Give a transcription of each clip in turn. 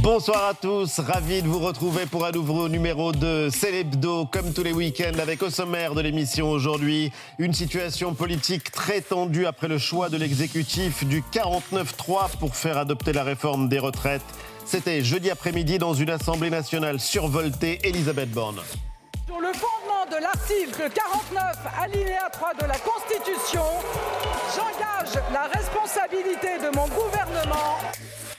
Bonsoir à tous, ravi de vous retrouver pour un nouveau numéro de Célébdo, comme tous les week-ends, avec au sommaire de l'émission aujourd'hui une situation politique très tendue après le choix de l'exécutif du 49-3 pour faire adopter la réforme des retraites. C'était jeudi après-midi dans une assemblée nationale survoltée, Elisabeth Borne. Sur le fondement de l'article 49, alinéa 3 de la Constitution, j'engage la responsabilité de mon gouvernement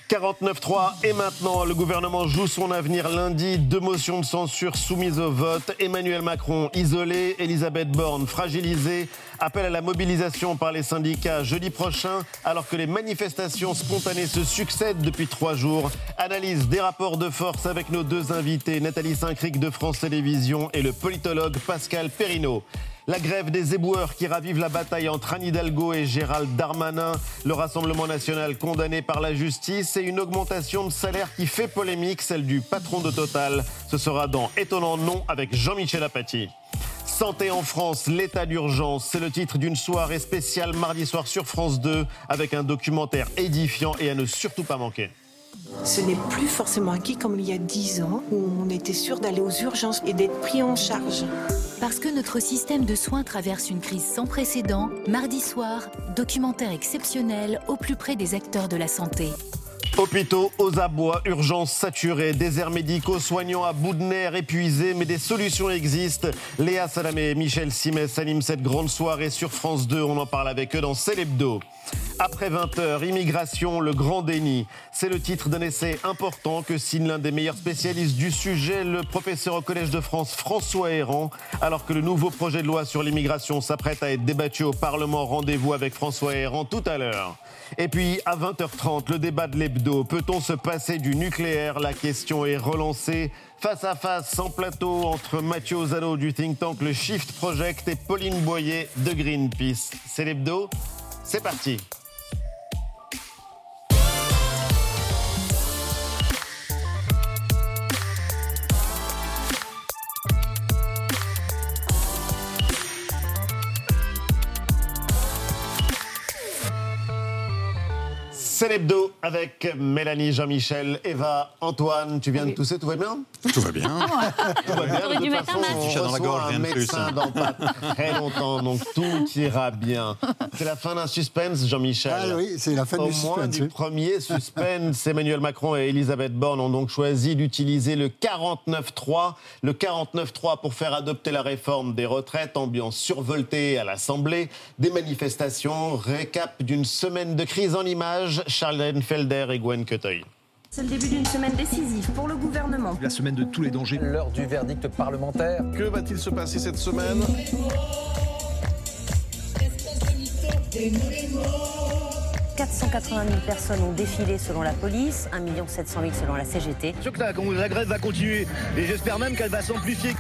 49-3 et maintenant le gouvernement joue son avenir lundi. Deux motions de censure soumises au vote. Emmanuel Macron isolé, Elisabeth Borne fragilisée. Appel à la mobilisation par les syndicats jeudi prochain alors que les manifestations spontanées se succèdent depuis trois jours. Analyse des rapports de force avec nos deux invités, Nathalie Saint-Cric de France Télévisions et le politologue Pascal Perrineau. La grève des éboueurs qui ravive la bataille entre Anne Hidalgo et Gérald Darmanin. Le Rassemblement national condamné par la justice et une augmentation de salaire qui fait polémique, celle du patron de Total. Ce sera dans Étonnant Non avec Jean-Michel Apathy. Santé en France, l'état d'urgence, c'est le titre d'une soirée spéciale mardi soir sur France 2 avec un documentaire édifiant et à ne surtout pas manquer. Ce n'est plus forcément acquis comme il y a dix ans où on était sûr d'aller aux urgences et d'être pris en charge. Parce que notre système de soins traverse une crise sans précédent, mardi soir, documentaire exceptionnel au plus près des acteurs de la santé. Hôpitaux aux abois, urgences saturées, déserts médicaux, soignants à bout de nerfs, épuisés, mais des solutions existent. Léa Salamé et Michel Simès animent cette grande soirée sur France 2. On en parle avec eux dans Célébdo. Après 20 heures, immigration, le grand déni. C'est le titre d'un essai important que signe l'un des meilleurs spécialistes du sujet, le professeur au Collège de France François Héran. Alors que le nouveau projet de loi sur l'immigration s'apprête à être débattu au Parlement, rendez-vous avec François Héran tout à l'heure. Et puis, à 20h30, le débat de l'hebdo. Peut-on se passer du nucléaire? La question est relancée. Face à face, sans plateau, entre Mathieu Ozano du think tank Le Shift Project et Pauline Boyer de Greenpeace. C'est l'hebdo C'est parti C'est l'hebdo avec Mélanie, Jean-Michel, Eva, Antoine. Tu viens de tousser, tout va bien Tout va bien. Tout va bien. De toute façon, on dans la reçoit gorge, un plus. médecin dans pas très longtemps, donc tout ira bien. C'est la fin d'un suspense, Jean-Michel. Ah oui, c'est la fin Au du moins suspense. du oui. premier suspense, Emmanuel Macron et Elisabeth Borne ont donc choisi d'utiliser le 49-3. Le 49-3 pour faire adopter la réforme des retraites, ambiance survoltée à l'Assemblée, des manifestations, récap d'une semaine de crise en images, Charlène Felder et Gwen Cotteuil. C'est le début d'une semaine décisive pour le gouvernement. La semaine de tous les dangers. L'heure du verdict parlementaire. Que va-t-il se passer cette semaine? 480 000 personnes ont défilé selon la police, 1 700 000 selon la CGT. sûr que la, la grève va continuer et j'espère même qu'elle va s'amplifier.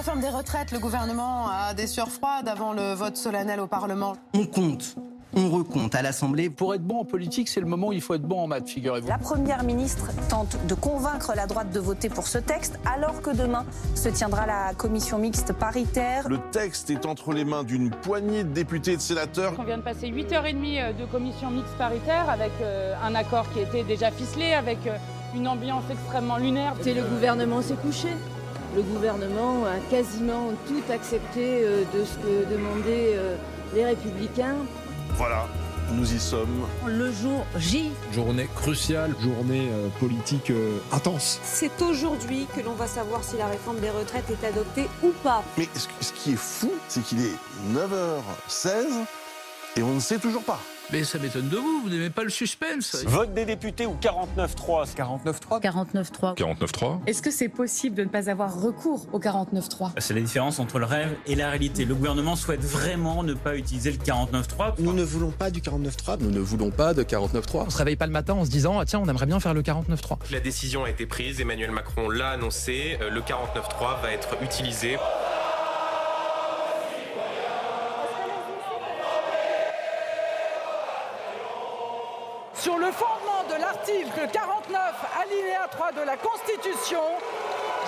Réforme des retraites, le gouvernement a des sueurs froides avant le vote solennel au Parlement. On compte, on recompte à l'Assemblée. Pour être bon en politique, c'est le moment où il faut être bon en maths, figurez-vous. La première ministre tente de convaincre la droite de voter pour ce texte, alors que demain se tiendra la commission mixte paritaire. Le texte est entre les mains d'une poignée de députés et de sénateurs. On vient de passer 8h30 de commission mixte paritaire avec euh, un accord qui était déjà ficelé, avec euh, une ambiance extrêmement lunaire. Et le gouvernement s'est couché. Le gouvernement a quasiment tout accepté euh, de ce que demandaient euh, les républicains. Voilà, nous y sommes. Le jour J. Journée cruciale, journée euh, politique euh, intense. C'est aujourd'hui que l'on va savoir si la réforme des retraites est adoptée ou pas. Mais ce, ce qui est fou, c'est qu'il est 9h16 et on ne sait toujours pas. Mais ça m'étonne de vous, vous n'aimez pas le suspense. Vote des députés ou 49-3 49-3 49.3. 49.3. Est-ce que c'est possible de ne pas avoir recours au 49.3 C'est la différence entre le rêve et la réalité. Le gouvernement souhaite vraiment ne pas utiliser le 49.3. Nous ne voulons pas du 49.3. Nous ne voulons pas de 49.3. On se réveille pas le matin en se disant ah, tiens on aimerait bien faire le 49.3. La décision a été prise, Emmanuel Macron l'a annoncé, euh, le 49.3 va être utilisé. Sur le fondement de l'article 49, alinéa 3 de la Constitution,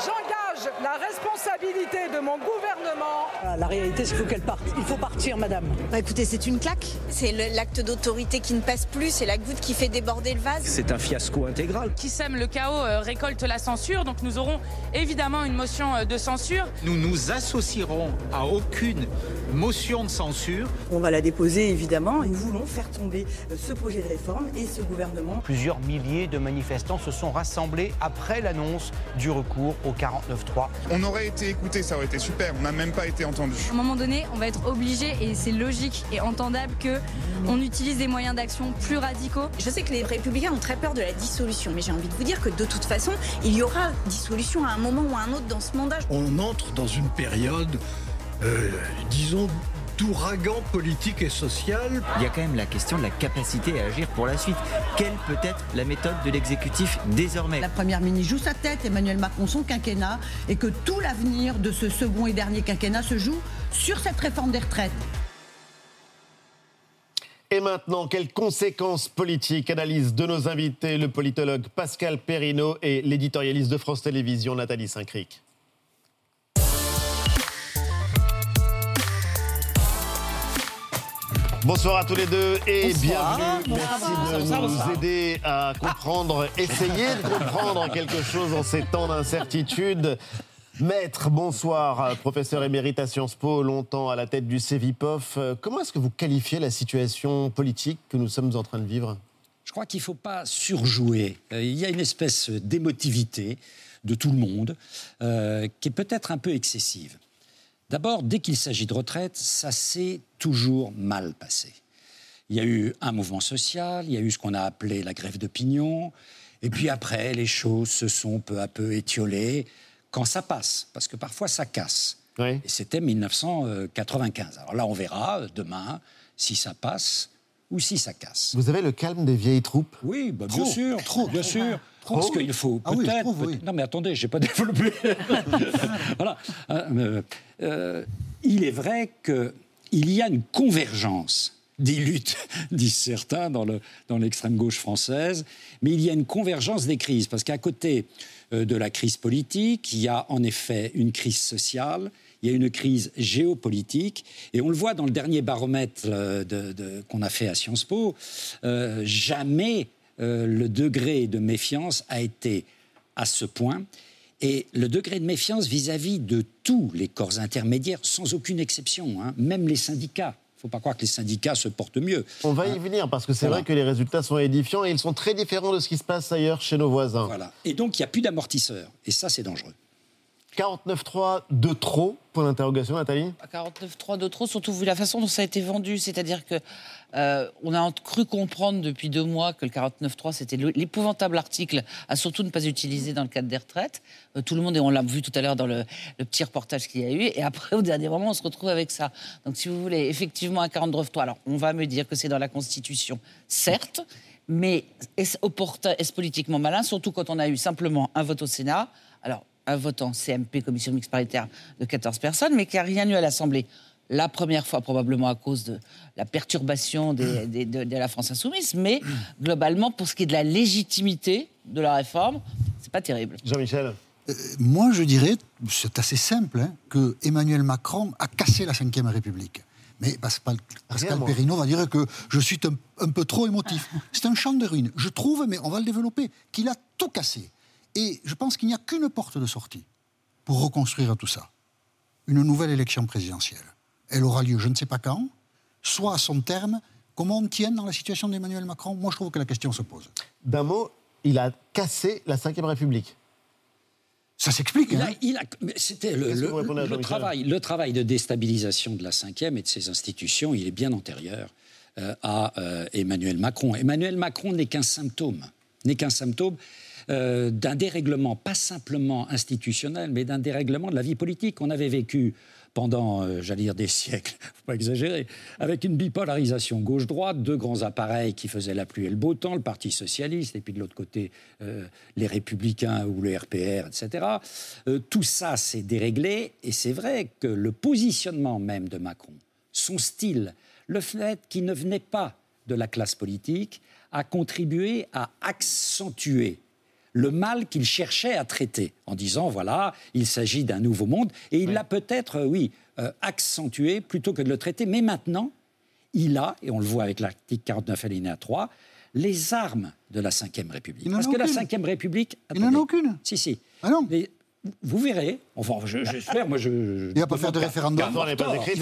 j'engage la responsabilité de mon gouvernement. Ah, La réalité, c'est qu'il faut qu'elle parte. Il faut partir, madame. Bah écoutez, c'est une claque. C'est l'acte d'autorité qui ne passe plus, c'est la goutte qui fait déborder le vase. C'est un fiasco intégral. Qui sème le chaos euh, récolte la censure, donc nous aurons évidemment une motion euh, de censure. Nous nous associerons à aucune motion de censure. On va la déposer évidemment. Nous voulons faire tomber euh, ce projet de réforme et ce gouvernement. Plusieurs milliers de manifestants se sont rassemblés après l'annonce du recours au 49-3. On aurait été écouté, ça aurait été super. On n'a même pas été entendu. À un moment donné, on va être obligé, et c'est logique et entendable, que on utilise des moyens d'action plus radicaux. Je sais que les républicains ont très peur de la dissolution, mais j'ai envie de vous dire que de toute façon, il y aura dissolution à un moment ou à un autre dans ce mandat. On entre dans une période, euh, disons, d'ouragan politique et social. Il y a quand même la question de la capacité à agir pour la suite. Quelle peut être la méthode de l'exécutif désormais? La première ministre joue sa tête, Emmanuel Macron son quinquennat, et que tout l'avenir de ce second et dernier quinquennat se joue sur cette réforme des retraites. Et maintenant, quelles conséquences politiques Analyse de nos invités, le politologue Pascal Perrineau et l'éditorialiste de France Télévisions, Nathalie Saint-Cric? Bonsoir à tous les deux et Bonsoir. bienvenue. Merci de nous aider à comprendre, essayer de comprendre quelque chose en ces temps d'incertitude. Maître, bonsoir, professeur émérite à Sciences Po, longtemps à la tête du CEVIPOF. Comment est-ce que vous qualifiez la situation politique que nous sommes en train de vivre? Je crois qu'il ne faut pas surjouer. Euh, Il y a une espèce d'émotivité de tout le monde euh, qui est peut-être un peu excessive. D'abord, dès qu'il s'agit de retraite, ça s'est toujours mal passé. Il y a eu un mouvement social, il y a eu ce qu'on a appelé la grève d'opinion, et puis après, les choses se sont peu à peu étiolées quand ça passe, parce que parfois ça casse. Et c'était 1995. Alors là, on verra demain si ça passe ou si ça casse. Vous avez le calme des vieilles troupes? Oui, bah, bien sûr, trop, bien sûr. Trop, Parce qu'il faut Ah oui, peut-être. oui. Non, mais attendez, j'ai pas développé. voilà. Euh, euh, il est vrai qu'il y a une convergence des luttes, disent certains, dans le- dans l'extrême gauche française, mais il y a une convergence des crises, parce qu'à côté euh, de la crise politique, il y a en effet une crise sociale, il y a une crise géopolitique, et on le voit dans le dernier baromètre euh, de- de- qu'on a fait à Sciences Po, euh, jamais euh, le degré de méfiance a été à ce point. Et le degré de méfiance vis-à-vis de tous les corps intermédiaires, sans aucune exception, hein, même les syndicats. Il ne faut pas croire que les syndicats se portent mieux. On va y Hein. venir parce que c'est Voilà. vrai que les résultats sont édifiants et ils sont très différents de ce qui se passe ailleurs chez nos voisins. Voilà. Et donc, il n'y a plus d'amortisseurs. Et ça, c'est dangereux. 49-3 de trop, point d'interrogation, Nathalie 49.3 de trop, surtout vu la façon dont ça a été vendu. C'est-à-dire que euh, a cru comprendre depuis deux mois que le 49.3 c'était le- l'épouvantable article à surtout ne pas utiliser dans le cadre des retraites. Euh, tout le monde, et on l'a vu tout à l'heure dans le, petit reportage qu'il y a eu, et après au dernier moment on se retrouve avec ça. Donc si vous voulez, effectivement un 49.3, alors on va me dire que c'est dans la Constitution, certes, mais est-ce est-ce politiquement malin, surtout quand on a eu simplement un vote au Sénat? Alors, un vote en CMP, commission mixte paritaire, de 14 personnes, mais qui n'a rien eu à l'Assemblée. La première fois, probablement à cause de la perturbation des- des- de, de la France insoumise, mais globalement, pour ce qui est de la légitimité de la réforme, c'est pas terrible. Jean-Michel Moi, je dirais, c'est assez simple, hein, que Emmanuel Macron a cassé la Ve République. Mais Pascal, Pascal va dire que je suis un, un peu trop émotif. C'est un champ de ruines. Je trouve, mais on va le développer, qu'il a tout cassé. Et je pense qu'il n'y a qu'une porte de sortie pour reconstruire tout ça. Une nouvelle élection présidentielle. Elle aura lieu je ne sais pas quand, soit à son terme. Comment on tient dans la situation d'Emmanuel Macron? Moi, je trouve que la question se pose. D'un mot, il a cassé la Ve République. Ça s'explique. Hein. C'était le, travail, le travail de déstabilisation de la cinquième et de ses institutions, il est bien antérieur euh, à euh, Emmanuel Macron. Emmanuel Macron n'est qu'un symptôme, n'est qu'un symptôme euh, d'un dérèglement, pas simplement institutionnel, mais d'un dérèglement de la vie politique. On avait vécu pendant, euh, j'allais dire des siècles, faut pas exagérer, avec une bipolarisation gauche-droite, deux grands appareils qui faisaient la pluie et le beau temps, le Parti socialiste, et puis de l'autre côté, euh, les républicains ou le RPR, etc. Euh, tout ça s'est déréglé, et c'est vrai que le positionnement même de Macron, son style, le fait qu'il ne venait pas de la classe politique, a contribué à accentuer le mal qu'il cherchait à traiter, en disant, voilà, il s'agit d'un nouveau monde, et il l'a peut-être, euh, oui, euh, accentué plutôt que de le traiter, mais maintenant, il a, et on le voit avec l'article 49 alinéa 3, les armes de la Ve République. Parce a que la. Ve République... Il n'en a aucune. Si, si. Ah non. Mais vous verrez, enfin, je- j'espère, moi je... Il ne va pas faire de référendum. Il ne va,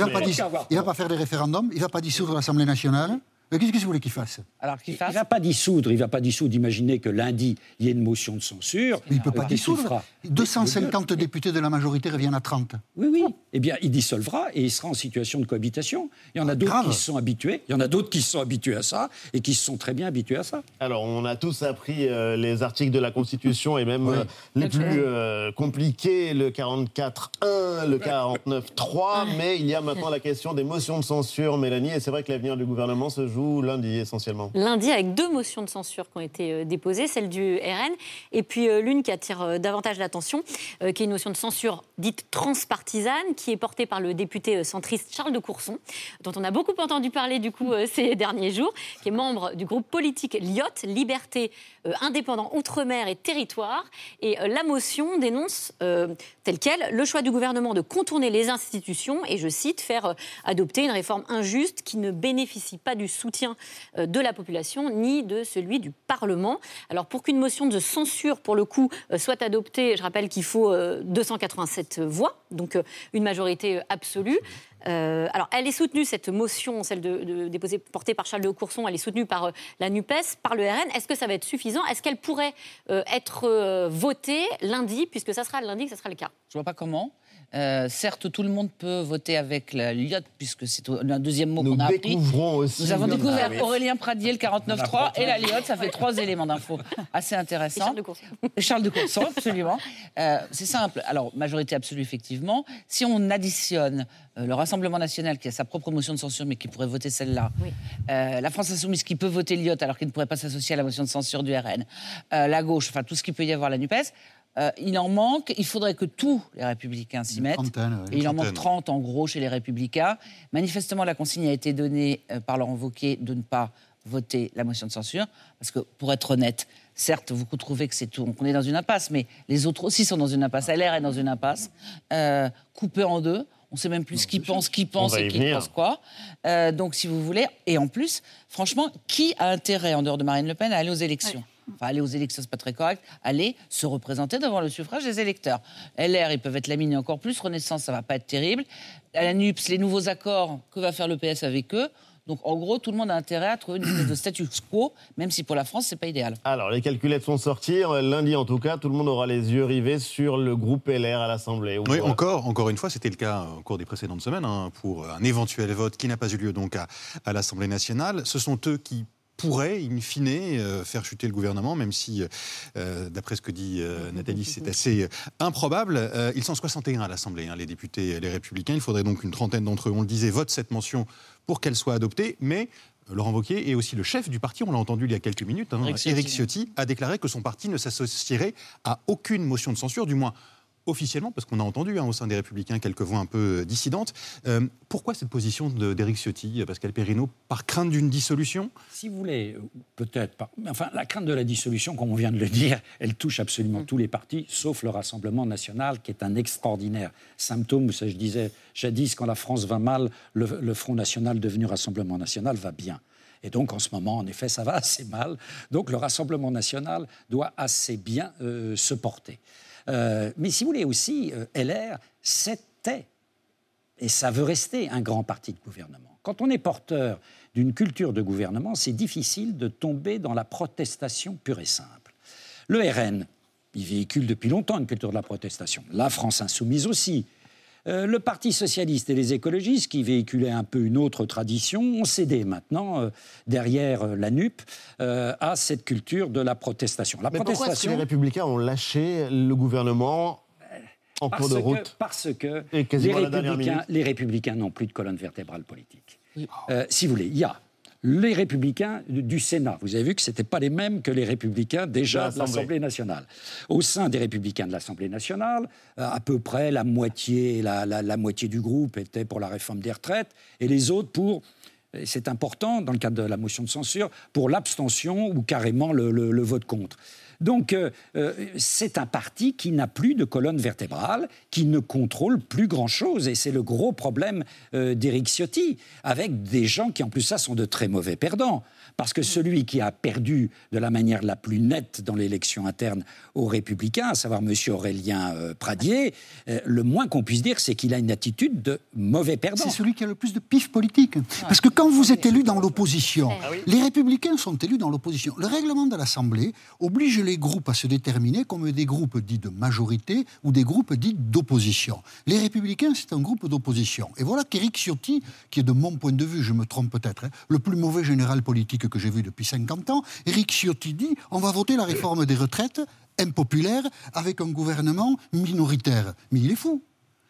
mais- pas dis- il va pas faire de référendum. Il ne va pas dissoudre l'Assemblée nationale. Mais Qu'est-ce que vous voulez qu'il fasse? Alors qu'il Il fasse. ne va pas dissoudre, il va pas dissoudre. Imaginez que lundi, il y ait une motion de censure. Il ne peut pas Euh, dissoudre? fera? 250 députés de la majorité reviennent à 30. Oui, oui. Eh bien, il dissolvera et il sera en situation de cohabitation. Il y en a d'autres grave. qui se sont habitués. Il y en a d'autres qui se sont habitués à ça et qui se sont très bien habitués à ça. Alors, on a tous appris euh, les articles de la Constitution et même euh, les plus euh, compliqués, le 44.1, le 49.3, mais il y a maintenant la question des motions de censure, Mélanie, et c'est vrai que l'avenir du gouvernement se joue lundi essentiellement. Lundi, avec deux motions de censure qui ont été euh, déposées, celle du RN et puis euh, l'une qui attire euh, davantage l'attention, qui est une motion de censure dite transpartisane, qui est portée par le député centriste Charles de Courson, dont on a beaucoup entendu parler du ces derniers jours, qui est membre du groupe politique LIOT, Liberté, euh, Indépendant, Outre-mer et Territoire. Et euh, la motion dénonce euh, telle quelle le choix du gouvernement de contourner les institutions et, je cite, faire adopter une réforme injuste qui ne bénéficie pas du soutien de la population ni de celui du Parlement. Alors pour qu'une motion de censure, pour le coup, soit adoptée, je rappelle qu'il faut euh, 287 voix, donc une majorité absolue. Euh, alors, elle est soutenue, cette motion, celle de, portée par Charles de Courson, elle est soutenue par euh, la NUPES, par le RN. Est-ce que ça va être suffisant? Est-ce qu'elle pourrait euh, être votée lundi, puisque ça sera lundi que ça sera le cas? Je vois pas comment. Euh, certes, tout le monde peut voter avec la LIOT, puisque c'est un deuxième mot Nous qu'on a appris. découvrons aussi. Nous avons Ah découvert oui. Aurélien Pradier, le 49.3, et la LIOT. Ça fait trois éléments d'info assez intéressants. Charles de Courson. Charles de Courson, absolument. Euh, c'est simple. Alors, majorité absolue, effectivement. Si on additionne euh, le Rassemblement national, qui a sa propre motion de censure, mais qui pourrait voter celle-là, euh, la France insoumise, qui peut voter l'IOT, alors qu'il ne pourrait pas s'associer à la motion de censure du RN, euh, la gauche, enfin, tout ce qu'il peut y avoir, la NUPES, euh, il en manque. Il faudrait que tous les républicains s'y mettent. trentaine, ouais. Et il en manque Trentaine. 30 en gros chez les républicains. Manifestement, la consigne a été donnée euh, par Laurent Wauquiez de ne pas voter la motion de censure. Parce que, pour être honnête, certes, vous trouvez que c'est tout, qu'on est dans une impasse, mais les autres aussi sont dans une impasse. LR est dans une impasse, euh, coupée en deux. On ne sait même plus ce qui pense, qui pense et qui pense quoi. Euh, donc, si vous voulez, et en plus, franchement, qui a intérêt, en dehors de Marine Le Pen, à aller aux élections? Enfin, aller aux élections, c'est pas très correct. Aller se représenter devant le suffrage des électeurs. LR, ils peuvent être laminés encore plus. Renaissance, ça va pas être terrible. À la NUPS, les nouveaux accords, que va faire le PS avec eux? Donc, en gros, tout le monde a intérêt à trouver une espèce de statu quo, même si pour la France, c'est pas idéal. Alors, les calculettes sont sorties. Lundi, en tout cas, tout le monde aura les yeux rivés sur le groupe LR à l'Assemblée. Ou Oui, encore, encore une fois, c'était le cas au cours des précédentes semaines, hein, pour un éventuel vote qui n'a pas eu lieu donc à, à l'Assemblée nationale. Ce sont eux qui pourraient, in fine, euh, faire chuter le gouvernement, même si, euh, d'après ce que dit euh, Nathalie, c'est assez improbable. Ils sont 61 à l'Assemblée, hein, les députés, les républicains. Il faudrait donc une trentaine d'entre eux, on le disait, votent cette mention pour qu'elle soit adoptée. Mais Laurent Wauquiez est aussi le chef du parti, on l'a entendu il y a quelques minutes, hein. Éric Ciotti a déclaré que son parti ne s'associerait à aucune motion de censure, du moins officiellement, parce qu'on a entendu hein, au sein des Républicains quelques voix un peu euh, dissidentes. Euh, pourquoi cette position d'Éric Ciotti, Pascal Perrineau, par crainte d'une dissolution? Si vous voulez, euh, peut-être pas. Mais Enfin, la crainte de la dissolution, comme on vient de le dire, elle touche absolument tous les partis, sauf le Rassemblement national, qui est un extraordinaire symptôme. Je disais jadis, quand la France va mal, le, le Front national devenu Rassemblement national va bien. Et donc, en ce moment, en effet, ça va assez mal. Donc, le Rassemblement national doit assez bien euh, se porter. Euh, mais si vous voulez aussi, euh, LR, c'était et ça veut rester un grand parti de gouvernement. Quand on est porteur d'une culture de gouvernement, c'est difficile de tomber dans la protestation pure et simple. Le RN, il véhicule depuis longtemps une culture de la protestation. La France insoumise aussi. Euh, le Parti socialiste et les écologistes, qui véhiculaient un peu une autre tradition, ont cédé maintenant, euh, derrière euh, la NUP, à cette culture de la protestation. La Mais pourquoi est-ce que protestation, les Républicains ont lâché le gouvernement en parce cours de que- route Parce que les républicains, minute. les républicains n'ont plus de colonne vertébrale politique. Si vous voulez, il y a les républicains du Sénat. Vous avez vu que ce n'étaient pas les mêmes que les républicains déjà De l'Assemblée. nationale. Au sein des républicains de l'Assemblée nationale, euh, à peu près la moitié, la, la- la moitié du groupe était pour la réforme des retraites et les autres pour c'est important dans le cadre de la motion de censure, pour l'abstention ou carrément le, le- le vote contre. Donc, euh, euh, c'est un parti qui n'a plus de colonne vertébrale, qui ne contrôle plus grand-chose. Et c'est le gros problème euh, d'Éric Ciotti, avec des gens qui, en plus, ça, sont de très mauvais perdants. Parce que celui qui a perdu de la manière la plus nette dans l'élection interne aux Républicains, à savoir M. Aurélien euh, Pradier, euh, le moins qu'on puisse dire, c'est qu'il a une attitude de mauvais perdant. C'est celui qui a le plus de pif politique. Parce que quand vous êtes élu dans l'opposition, les républicains sont élus dans l'opposition. Le règlement de l'Assemblée oblige les groupes à se déterminer comme des groupes dits de majorité ou des groupes dits d'opposition. Les républicains, c'est un groupe d'opposition. Et voilà qu'Éric Ciotti, qui est de mon point de vue, je me trompe peut-être, hein, le plus mauvais général politique que j'ai vu depuis 50 ans, Éric Ciotti dit on va voter la réforme des retraites impopulaire avec un gouvernement minoritaire. Mais il est fou.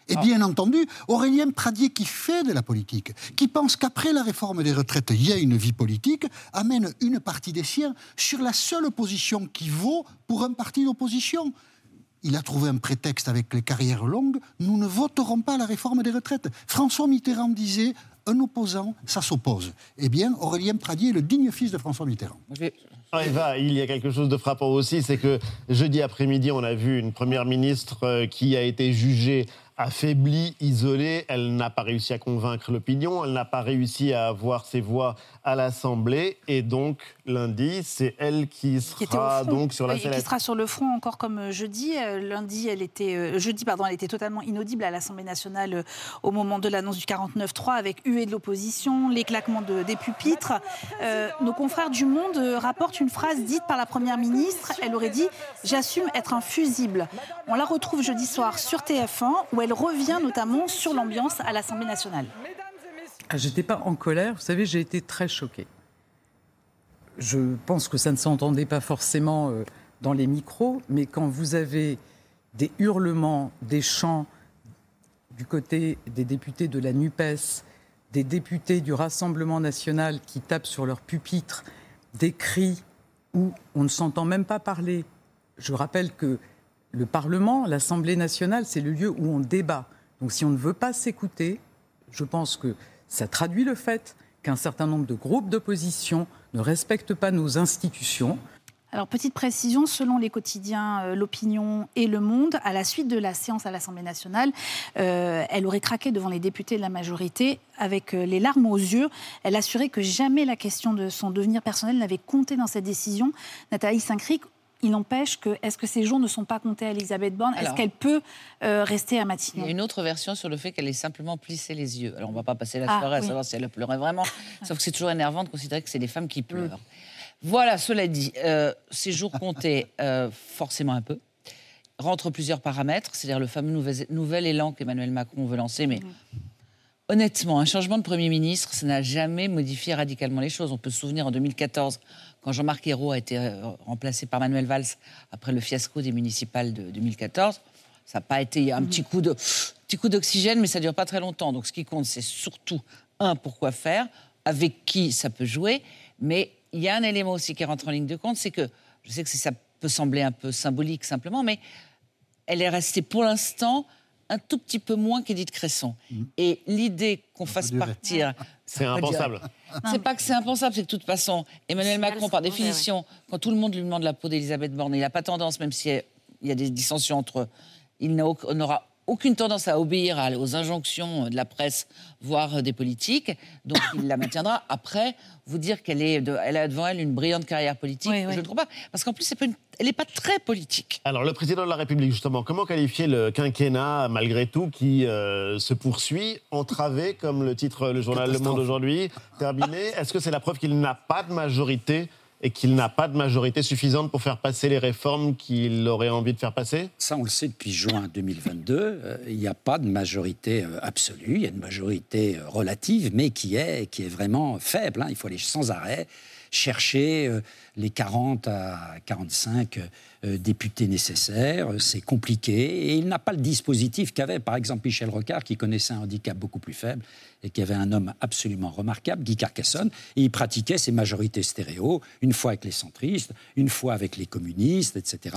Et bien entendu, Aurélien Pradier, qui fait de la politique, qui pense qu'après la réforme des retraites, il y a une vie politique, amène une partie des siens sur la seule position qui vaut pour un parti d'opposition. Il a trouvé un prétexte avec les carrières longues. Nous ne voterons pas la réforme des retraites. François Mitterrand disait un opposant, ça s'oppose. Eh bien, Aurélien Pradier est le digne fils de François Mitterrand. Ah, Eva, il y a quelque chose de frappant aussi, c'est que jeudi après-midi, on a vu une première ministre euh, qui a été jugée affaiblie, isolée. Elle n'a pas réussi à convaincre l'opinion, elle n'a pas réussi à avoir ses voix à l'Assemblée. Et donc, lundi, c'est elle qui qui sera front. donc sur la et qui sera sur le front encore comme euh, jeudi. Euh, lundi, elle était, euh, jeudi, pardon, elle était totalement inaudible à l'Assemblée nationale au moment de l'annonce du 49-3 avec huée de l'opposition, les claquements de- des pupitres. Euh, nos confrères du Monde rapportent une phrase dite par la Première ministre. Elle aurait dit « J'assume être un fusible ». On la retrouve jeudi soir sur TF1 où elle revient notamment sur l'ambiance à l'Assemblée nationale. Ah, J'étais pas en colère, vous savez, j'ai été très choquée. Je pense que ça ne s'entendait pas forcément euh, dans les micros, mais quand vous avez des hurlements, des chants du côté des députés de la NUPES, des députés du Rassemblement national qui tapent sur leur pupitre, des cris où on ne s'entend même pas parler. Je rappelle que le Parlement, l'Assemblée nationale, c'est le lieu où on débat. Donc si on ne veut pas s'écouter, je pense que ça traduit le fait qu'un certain nombre de groupes d'opposition ne respectent pas nos institutions. Alors, petite précision, selon les quotidiens euh, L'Opinion et Le Monde, à la suite de la séance à l'Assemblée nationale, euh, elle aurait craqué devant les députés de la majorité avec euh, les larmes aux yeux. Elle assurait que jamais la question de son devenir personnel n'avait compté dans cette décision. Nathalie Saint-Cric, il n'empêche que, est-ce que ces jours ne sont pas comptés à Elisabeth Borne? Est-ce qu'elle peut euh, rester à Il y Matignon a une autre version sur le fait qu'elle ait simplement plissé les yeux. Alors, on va pas passer la Ah, soirée à oui. savoir si elle pleurait vraiment, sauf que c'est toujours énervant de considérer que c'est les femmes qui pleurent. Voilà, cela dit, euh, ces jours comptaient euh, forcément un peu. Rentrent plusieurs paramètres, c'est-à-dire le fameux nouvel, nouvel élan qu'Emmanuel Macron veut lancer, mais honnêtement, un changement de Premier ministre, ça n'a jamais modifié radicalement les choses. On peut se souvenir en 2014, quand Jean-Marc Ayrault a été euh, remplacé par Manuel Valls après le fiasco des municipales de 2014. Ça n'a pas été un petit coup de petit coup d'oxygène, mais ça dure pas très longtemps. Donc ce qui compte, c'est surtout un pourquoi faire, avec qui ça peut jouer. Mais il y a un élément aussi qui rentre en ligne de compte, c'est que je sais que ça peut sembler un peu symbolique simplement, mais elle est restée pour l'instant un tout petit peu moins qu'Édith Cresson. Et l'idée qu'on fasse partir. C'est impensable. C'est pas que c'est impensable, c'est que de toute façon, Emmanuel Macron, par définition, quand tout le monde lui demande la peau d'Elisabeth Borne, il n'a pas tendance, même s'il y a des dissensions entre eux, il n'a au- n'aura aucune tendance à obéir aux injonctions de la presse, voire des politiques. Donc il la maintiendra. Après, vous dire qu'elle est de- elle a devant elle une brillante carrière politique, je ne crois pas. Parce qu'en plus, c'est pas une- elle n'est pas très politique. Alors, le président de la République, justement, comment qualifier le quinquennat, malgré tout, qui euh, se poursuit, entravé, comme le titre le journal Le Monde aujourd'hui, terminé? Est-ce que c'est la preuve qu'il n'a pas de majorité et qu'il n'a pas de majorité suffisante pour faire passer les réformes qu'il aurait envie de faire passer? Ça, on le sait depuis juin 2022. euh, il n'y a pas de majorité euh, absolue. Il y a une majorité euh, relative, mais qui est, qui est vraiment faible. hein. Il faut aller sans arrêt chercher les 40 à 45 euh, députés nécessaires. C'est compliqué. Et il n'a pas le dispositif qu'avait, par exemple, Michel Rocard, qui connaissait un handicap beaucoup plus faible et qui avait un homme absolument remarquable, Guy Carcassonne. Et il pratiquait ces majorités stéréo, une fois avec les centristes, une fois avec les communistes, etc.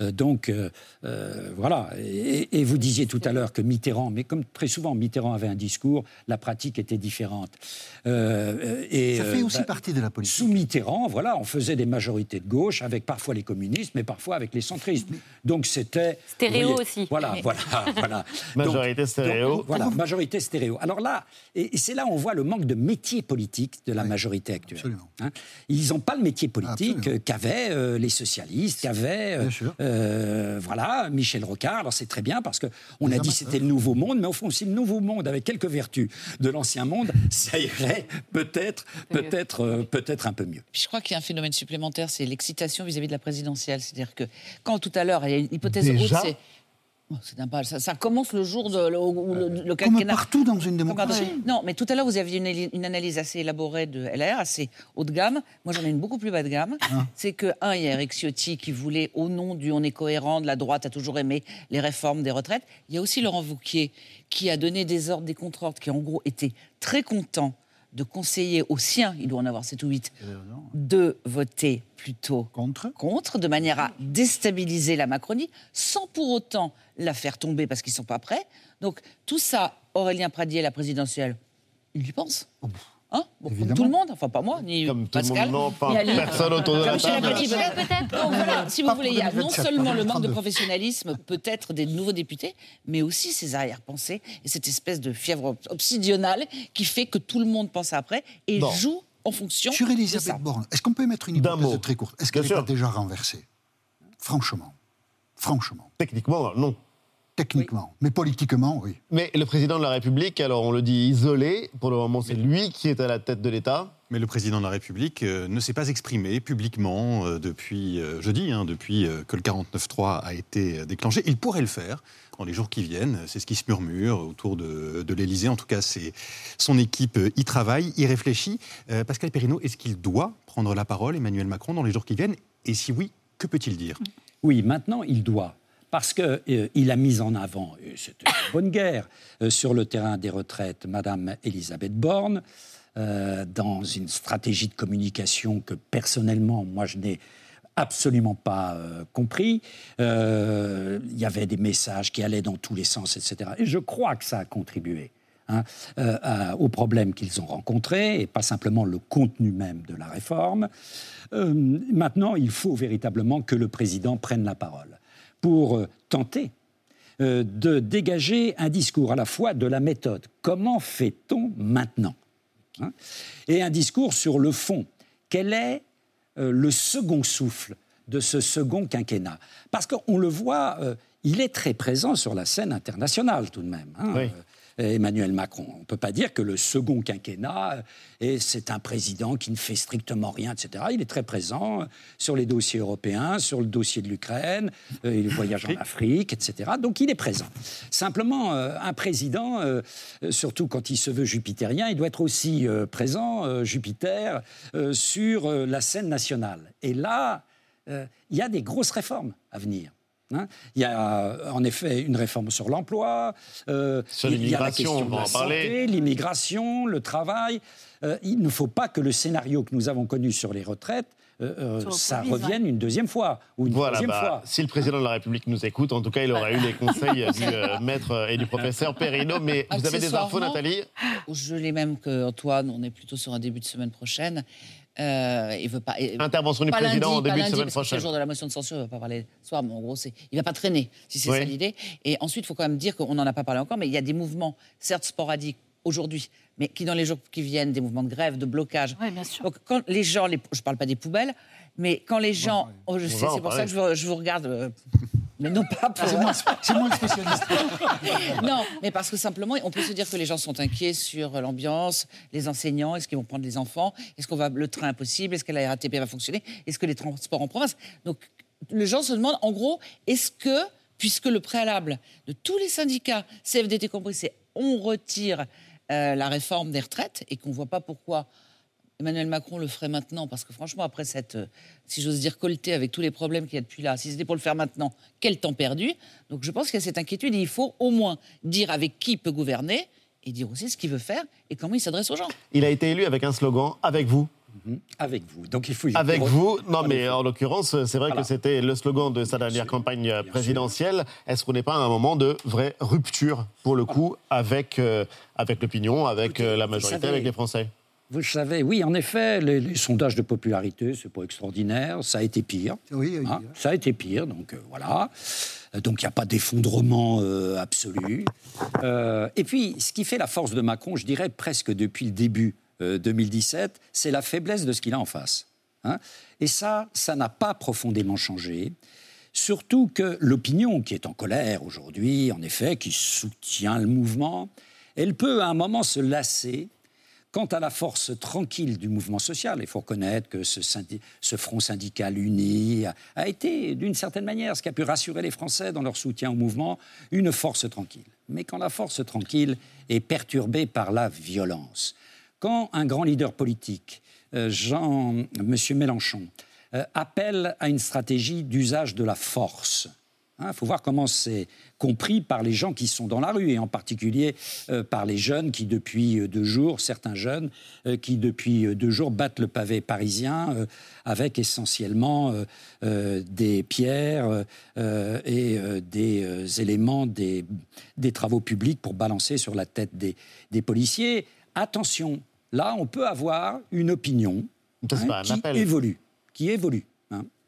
Euh, donc, euh, euh, voilà. Et, et vous disiez tout à l'heure que Mitterrand, mais comme très souvent, Mitterrand avait un discours, la pratique était différente. Euh, et, Ça fait euh, aussi bah, partie de la politique. Sous Mitterrand, voilà, on faisait des majorités de gauche, avec parfois les communistes, mais parfois avec les centristes. Donc c'était... Stéréo voyez, aussi. Voilà, voilà, voilà. Majorité stéréo. donc, voilà, majorité stéréo. Alors là, et, et c'est là où on voit le manque de métier politique de la majorité actuelle. Hein. Ils n'ont pas le métier politique euh, qu'avaient euh, les socialistes, qu'avaient euh, euh, voilà, Michel Rocard. Alors c'est très bien parce qu'on a dit c'était le nouveau monde, mais au fond, si le nouveau monde avec quelques vertus de l'ancien monde, ça irait peut-être peut-être euh, peut-être un peu mieux. Puis je crois qu'il y a un phénomène supplémentaire, c'est l'excitation vis-à-vis de la présidentielle. C'est-à-dire que quand tout à l'heure, il y a une hypothèse Déjà haute, c'est... Oh, c'est ça, ça commence le jour de, le, où le, le Comme quinquennat. partout dans une démocratie. Non, mais tout à l'heure, vous aviez une, une analyse assez élaborée de LR, assez haut de gamme. Moi, j'en ai une beaucoup plus bas de gamme. Ah. C'est que, un, il y a Eric Ciotti qui voulait, au nom du on est cohérent, de la droite a toujours aimé les réformes des retraites. Il y a aussi Laurent Wauquiez qui a donné des ordres, des contre-ordres, qui en gros était très content de conseiller aux siens, il doit en avoir 7 ou 8, de voter plutôt contre. contre, de manière à déstabiliser la Macronie, sans pour autant la faire tomber parce qu'ils ne sont pas prêts. Donc tout ça, Aurélien Pradier, la présidentielle, il y pense. Hein Bon, comme tout le monde, enfin pas moi, ni Comme tout le Pascal, monde, non, pas ni personne autour de la table. Donc voilà, si vous Pas voulez, il y a non 2027, seulement le manque de 2032. professionnalisme, peut-être des nouveaux députés, mais aussi ces arrière-pensées et cette espèce de fièvre obsidionale qui fait que tout le monde pense après et Bon. joue en fonction Sur de ça. Elisabeth Borne, est-ce qu'on peut mettre une hypothèse très courte? Est-ce qu'elle n'est pas déjà renversée? Franchement. Franchement. Techniquement, non. Techniquement. Mais politiquement, oui. Mais le président de la République, alors on le dit isolé, pour le moment c'est lui qui est à la tête de l'État. Mais le président de la République euh, ne s'est pas exprimé publiquement euh, depuis euh, jeudi, hein, depuis que le 49-3 a été déclenché. Il pourrait le faire dans les jours qui viennent. C'est ce qui se murmure autour de, de l'Élysée. En tout cas, c'est son équipe y travaille, y réfléchit. Euh, Pascal Perrineau, est-ce qu'il doit prendre la parole, Emmanuel Macron, dans les jours qui viennent? Et si oui, que peut-il dire? Oui, maintenant, il doit. Parce qu'il a mis en avant, et c'était une bonne guerre, euh, sur le terrain des retraites, Madame Elisabeth Borne, euh, dans une stratégie de communication que personnellement, moi, je n'ai absolument pas euh, compris. Euh, Il y avait des messages qui allaient dans tous les sens, etc. Et je crois que ça a contribué. hein, euh, aux problèmes qu'ils ont rencontrés, et pas simplement le contenu même de la réforme. Euh, maintenant, il faut véritablement que le président prenne la parole pour euh, tenter euh, de dégager un discours à la fois de la méthode. Comment fait-on maintenant Hein? Et un discours sur le fond. Quel est euh, le second souffle de ce second quinquennat? Parce qu'on le voit, il est très présent sur la scène internationale tout de même. hein, euh, Emmanuel Macron. On ne peut pas dire que le second quinquennat, euh, c'est un président qui ne fait strictement rien, etc. Il est très présent euh, sur les dossiers européens, sur le dossier de l'Ukraine, euh, il voyage en Afrique, etc. Donc il est présent. Simplement, euh, un président, euh, euh, surtout quand il se veut jupitérien, il doit être aussi euh, présent, euh, Jupiter, euh, sur euh, la scène nationale. Et là, euh, il y a des grosses réformes à venir. Hein. Il y a euh, en effet une réforme sur l'emploi, euh, Sur il y a la l'immigration, question on de la santé, l'immigration, le travail. Euh, il ne faut pas que le scénario que nous avons connu sur les retraites, euh, euh, ça revienne une deuxième fois ou une Voilà, troisième bah, fois. si le président de la République nous écoute, en tout cas, il aura eu les conseils du euh, maître et du professeur Perrineau. Mais vous avez des infos, Nathalie? Je l'ai même que Antoine, on est plutôt sur un début de semaine prochaine. Euh, il veut pas. Intervention du pas président lundi, en début pas de lundi, semaine prochaine. le jour de la motion de censure, il va pas parler ce soir, mais en gros, il va pas traîner, si c'est Oui. ça l'idée. Et ensuite, il faut quand même dire qu'on n'en a pas parlé encore, mais il y a des mouvements, certes sporadiques aujourd'hui, mais qui dans les jours qui viennent, des mouvements de grève, de blocage. Donc quand les gens, les, je parle pas des poubelles, mais quand les gens, oh, je sais, c'est pour ça que je vous, je vous regarde. euh, mais non pas pour... C'est moi, c'est moi le spécialiste. non, mais parce que simplement, on peut se dire que les gens sont inquiets sur l'ambiance, les enseignants, est-ce qu'ils vont prendre les enfants, est-ce qu'on va le train impossible, est-ce que la RATP va fonctionner, est-ce que les transports en province. Donc, les gens se demandent, en gros, est-ce que, puisque le préalable de tous les syndicats, CFDT compris, c'est on retire euh, la réforme des retraites et qu'on ne voit pas pourquoi Emmanuel Macron le ferait maintenant, parce que franchement, après cette, euh, si j'ose dire, colletée avec tous les problèmes qu'il y a depuis là, si c'était pour le faire maintenant, quel temps perdu? Donc je pense qu'il y a cette inquiétude et il faut au moins dire avec qui il peut gouverner et dire aussi ce qu'il veut faire et comment il s'adresse aux gens. Il a été élu avec un slogan avec vous. Avec vous. Donc il faut. Avec il faut- vous, non mais en l'occurrence, c'est vrai Voilà. que c'était le slogan de sa dernière campagne présidentielle. Est-ce qu'on n'est pas à un moment de vraie rupture, pour le coup, avec, euh, avec l'opinion, avec euh, la majorité, savez- avec les Français? Vous savez, oui, en effet, les, les sondages de popularité, c'est pas extraordinaire. Ça a été pire. Oui, oui, Hein, oui. ça a été pire, donc euh, voilà. Euh, Donc il n'y a pas d'effondrement euh, absolu. Euh, et puis, ce qui fait la force de Macron, je dirais presque depuis le début euh, 2017, c'est la faiblesse de ce qu'il a en face. hein. Et ça, ça n'a pas profondément changé. Surtout que l'opinion qui est en colère aujourd'hui, en effet, qui soutient le mouvement, elle peut à un moment se lasser Quant à la force tranquille du mouvement social, il faut reconnaître que ce, front syndical uni a, été, d'une certaine manière, ce qui a pu rassurer les Français dans leur soutien au mouvement, une force tranquille. Mais quand la force tranquille est perturbée par la violence, quand un grand leader politique, euh, Jean, M. Mélenchon, euh, appelle à une stratégie d'usage de la force, il faut voir comment c'est compris par les gens qui sont dans la rue, et en particulier euh, par les jeunes qui, depuis euh, deux jours, certains jeunes, euh, qui, depuis deux jours, battent le pavé parisien euh, avec essentiellement des pierres et des éléments des, des travaux publics pour balancer sur la tête des, des policiers. Attention, là, on peut avoir une opinion hein, qui appel. évolue, qui évolue.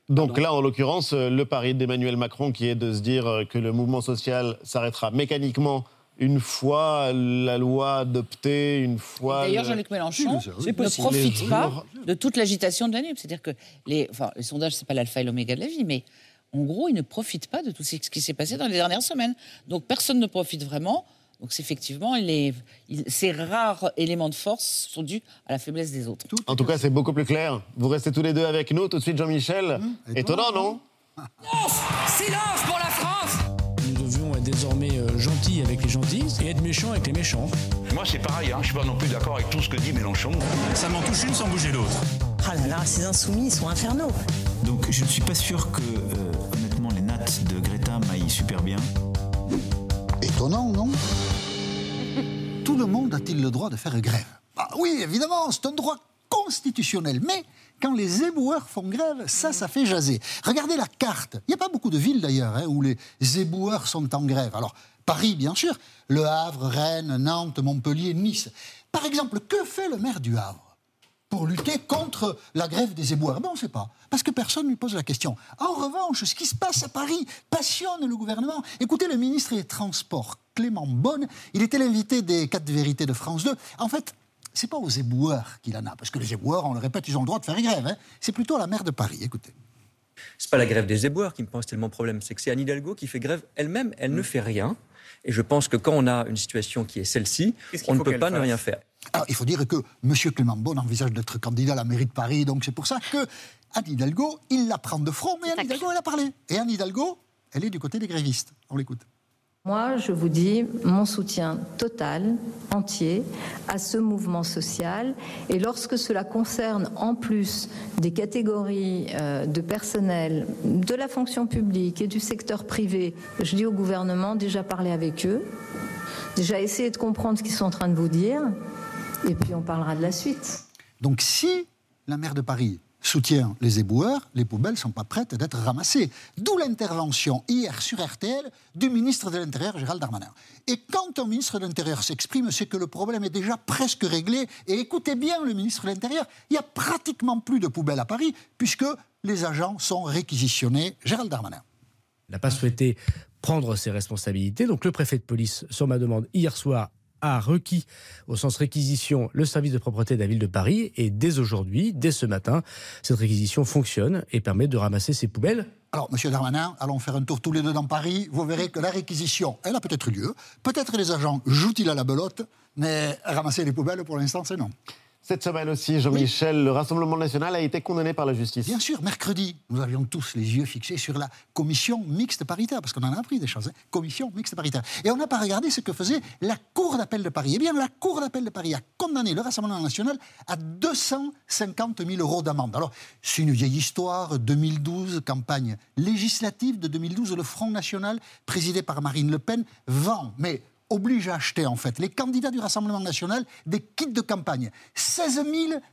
Donc là, en l'occurrence, euh, le pari d'Emmanuel Macron qui est de se dire euh, que le mouvement social s'arrêtera mécaniquement une fois la loi adoptée, une fois... D'ailleurs, le- Jean-Luc Mélenchon ne. Les profite pas jours- de toute l'agitation de la nuit. C'est-à-dire que les, enfin, les sondages, c'est pas l'alpha et l'oméga de la vie, mais en gros, il ne profite pas de tout ce qui s'est passé dans les dernières semaines. Donc personne ne profite vraiment. Donc effectivement, les, ces rares éléments de force sont dus à la faiblesse des autres. En tout cas, c'est beaucoup plus clair. Vous restez tous les deux avec nous. Tout de suite, Jean-Michel. Étonnant, non Silence pour la France Nous devions être désormais euh, gentils avec les gentils et être méchants avec les méchants. Moi, c'est pareil, hein. je suis pas non plus d'accord avec tout ce que dit Mélenchon. Ça m'en touche une sans bouger l'autre. Ah là là, ces insoumis, ils sont infernaux. Donc je ne suis pas sûr que, euh, honnêtement, les nattes de Greta m'aillent super bien. Étonnant, non Tout le monde a-t-il le droit de faire grève Bah Oui, évidemment, c'est un droit constitutionnel. Mais quand les éboueurs font grève, ça, ça fait jaser. Regardez la carte. Il n'y a pas beaucoup de villes d'ailleurs hein, où les éboueurs sont en grève. Alors, Paris, bien sûr, Le Havre, Rennes, Nantes, Montpellier, Nice. Par exemple, que fait le maire du Havre pour lutter contre la grève des éboueurs Ben, on ne sait pas, parce que personne ne lui pose la question. En revanche, ce qui se passe à Paris passionne le gouvernement. Écoutez, le ministre des Transports, Clément Bonne, il était l'invité des 4 vérités de France 2. En fait, c'est pas aux éboueurs qu'il en a, parce que les éboueurs, on le répète, ils ont le droit de faire grève. hein. C'est plutôt à la maire de Paris, écoutez. C'est pas la grève des éboueurs qui me pose tellement problème, c'est que c'est Anne Hidalgo qui fait grève elle-même, elle ne fait rien. Et je pense que quand on a une situation qui est celle-ci, Qu'est-ce on ne peut pas ne rien faire. Alors, il faut dire que M. Clément Beaune envisage d'être candidat à la mairie de Paris, donc c'est pour ça que Anne Hidalgo, il la prend de front, mais Anne Hidalgo, elle a parlé. Et Anne Hidalgo, elle est du côté des grévistes. On l'écoute. Moi, je vous dis mon soutien total, entier, à ce mouvement social. Et lorsque cela concerne en plus des catégories euh, de personnel de la fonction publique et du secteur privé, je dis au gouvernement, déjà parler avec eux, déjà essayer de comprendre ce qu'ils sont en train de vous dire, et puis on parlera de la suite. Donc si la maire de Paris soutient les éboueurs, les poubelles ne sont pas prêtes d'être ramassées. D'où l'intervention hier sur RTL du ministre de l'Intérieur, Gérald Darmanin. Et quand un ministre de l'Intérieur s'exprime, c'est que le problème est déjà presque réglé. Et écoutez bien le ministre de l'Intérieur, il n'y a pratiquement plus de poubelles à Paris, puisque les agents sont réquisitionnés. Gérald Darmanin. Il n'a pas souhaité prendre ses responsabilités. Donc le préfet de police, sur ma demande hier soir, a requis, au sens réquisition, le service de propreté de la ville de Paris. Et dès aujourd'hui, dès ce matin, cette réquisition fonctionne et permet de ramasser ces poubelles. Alors, Monsieur Darmanin, allons faire un tour tous les deux dans Paris. Vous verrez que la réquisition, elle a peut-être lieu. Peut-être les agents jouent-ils à la belote, mais ramasser les poubelles, pour l'instant, c'est non. Cette semaine aussi, Jean-Michel, le Rassemblement national a été condamné par la justice. Bien sûr, mercredi, nous avions tous les yeux fixés sur la commission mixte paritaire, parce qu'on en a appris des choses. hein. Commission mixte paritaire. Et on n'a pas regardé ce que faisait la Cour d'appel de Paris. Eh bien, la Cour d'appel de Paris a condamné le Rassemblement national à 250 000 euros d'amende. Alors, c'est une vieille histoire. 2012, campagne législative de 2012, le Front national, présidé par Marine Le Pen, vend. Mais oblige à acheter, en fait, les candidats du Rassemblement national des kits de campagne. 16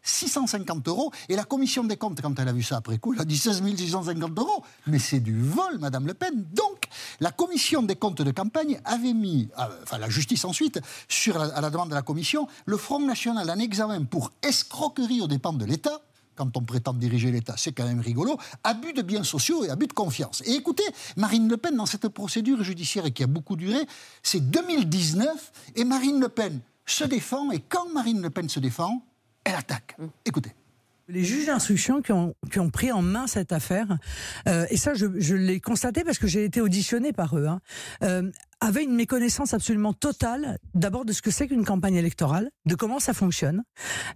650 euros. Et la commission des comptes, quand elle a vu ça après coup, elle a dit 16 650 euros. Mais c'est du vol, Madame Le Pen. Donc, la commission des comptes de campagne avait mis, euh, enfin la justice ensuite, sur à la demande de la commission, le Front National en examen pour escroquerie aux dépens de l'État quand on prétend diriger l'État, c'est quand même rigolo, abus de biens sociaux et abus de confiance. Et écoutez, Marine Le Pen, dans cette procédure judiciaire qui a beaucoup duré, c'est 2019, et Marine Le Pen se défend, et quand Marine Le Pen se défend, elle attaque. Écoutez. Les juges d'instruction qui ont, pris en main cette affaire, euh, et ça je, l'ai constaté parce que j'ai été auditionné par eux, hein, euh, avaient une méconnaissance absolument totale d'abord de ce que c'est qu'une campagne électorale, de comment ça fonctionne,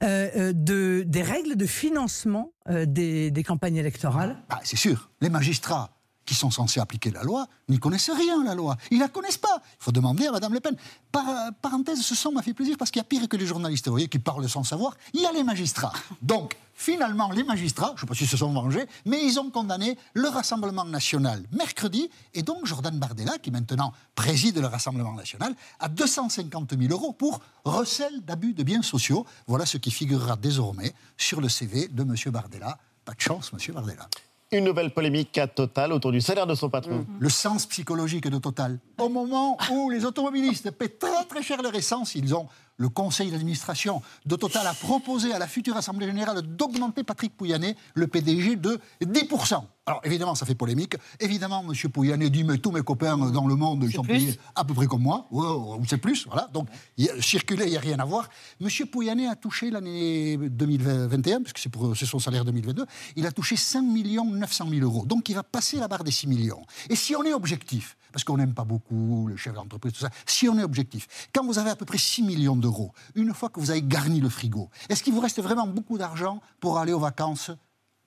euh, de, des règles de financement des, campagnes électorales. Bah, c'est sûr, les magistrats qui sont censés appliquer la loi n'y connaissent rien, la loi. Ils la connaissent pas. Il faut demander à Madame Le Pen. Par- parenthèse, ce son m'a fait plaisir parce qu'il y a pire que les journalistes, vous voyez, qui parlent sans savoir. Il y a les magistrats. Donc, finalement, les magistrats, je ne sais pas s'ils se sont vengés, mais ils ont condamné le Rassemblement national mercredi. Et donc, Jordan Bardella, qui maintenant préside le Rassemblement national, à 250 000 euros pour recel d'abus de biens sociaux. Voilà ce qui figurera désormais sur le CV de M. Bardella. Pas de chance, M. Bardella. Une nouvelle polémique à Total autour du salaire de son patron. Le sens psychologique de Total. Au moment où les automobilistes paient très très cher leur essence, ils ont le conseil d'administration de Total a proposé à la future Assemblée générale d'augmenter Patrick Pouyanné, le PDG, de 10%. Alors évidemment, ça fait polémique. Évidemment, M. Pouyanné dit Mais tous mes copains dans le monde, ils sont payés à peu près comme moi, ou, ou c'est plus. Voilà. Donc, il y a- circuler, il n'y a rien à voir. M. Pouyanné a touché l'année 2021, parce que c'est pour- c'est son salaire 2022, il a touché 5 900 000 euros. Donc, il va passer la barre des 6 millions. Et si on est objectif, parce qu'on n'aime pas beaucoup le chef d'entreprise, tout ça, si on est objectif, quand vous avez à peu près 6 millions d'euros, une fois que vous avez garni le frigo, est-ce qu'il vous reste vraiment beaucoup d'argent pour aller aux vacances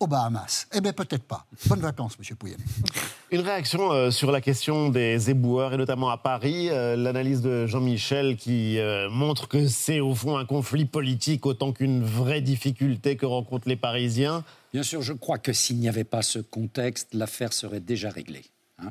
aux Bahamas? Eh bien, peut-être pas. Bonnes vacances, M. Pouyanné. Une réaction euh, sur la question des éboueurs, et notamment à Paris, euh, l'analyse de Jean-Michel qui euh, montre que c'est au fond un conflit politique autant qu'une vraie difficulté que rencontrent les Parisiens. Bien sûr, je crois que s'il n'y avait pas ce contexte, l'affaire serait déjà réglée. Hein.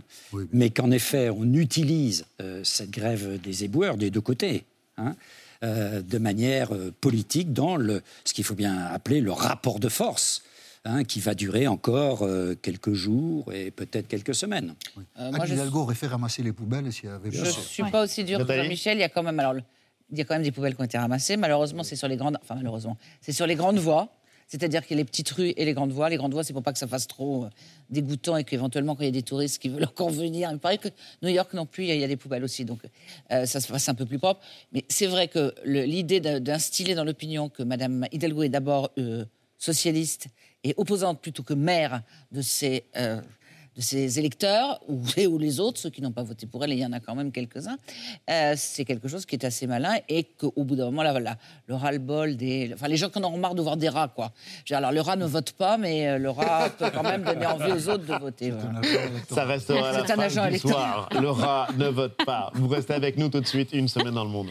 Mais qu'en effet, on utilise euh, cette grève des éboueurs des deux côtés, hein, euh, de manière euh, politique dans le, ce qu'il faut bien appeler le rapport de force. hein, qui va durer encore euh, quelques jours et peut-être quelques semaines. Anne Hidalgo aurait fait ramasser les poubelles s'il y avait Je ne suis pas aussi dur que Jean-Michel. Il y a quand même, alors, il y a quand même des poubelles qui ont été ramassées. Malheureusement, c'est sur les grandes, enfin malheureusement, c'est sur les grandes voies. C'est-à-dire qu'il y a les petites rues et les grandes voies. Les grandes voies, c'est pour pas que ça fasse trop euh, dégoûtant et qu'éventuellement, quand il y a des touristes qui veulent encore venir, il paraît que New York non plus, il y a- des poubelles aussi, donc euh, ça se fasse un peu plus propre. Mais c'est vrai que l'idée d'instiller dans l'opinion que Madame Hidalgo est d'abord euh, socialiste et opposante plutôt que maire de euh, de ses électeurs, ou, ou les autres, ceux qui n'ont pas voté pour elle, et il y en a quand même quelques-uns, euh, c'est quelque chose qui est assez malin et qu'au bout d'un moment, là, voilà, le ras-le-bol des. Enfin, les gens qui en ont marre de voir des rats, quoi. Je veux dire, Alors, le rat ne vote pas, mais euh, le rat peut quand même donner envie aux autres de voter. voilà. Ça restera la C'est un agent du électoral. soir. Le rat ne vote pas. Vous restez avec nous tout de suite, une semaine dans le monde.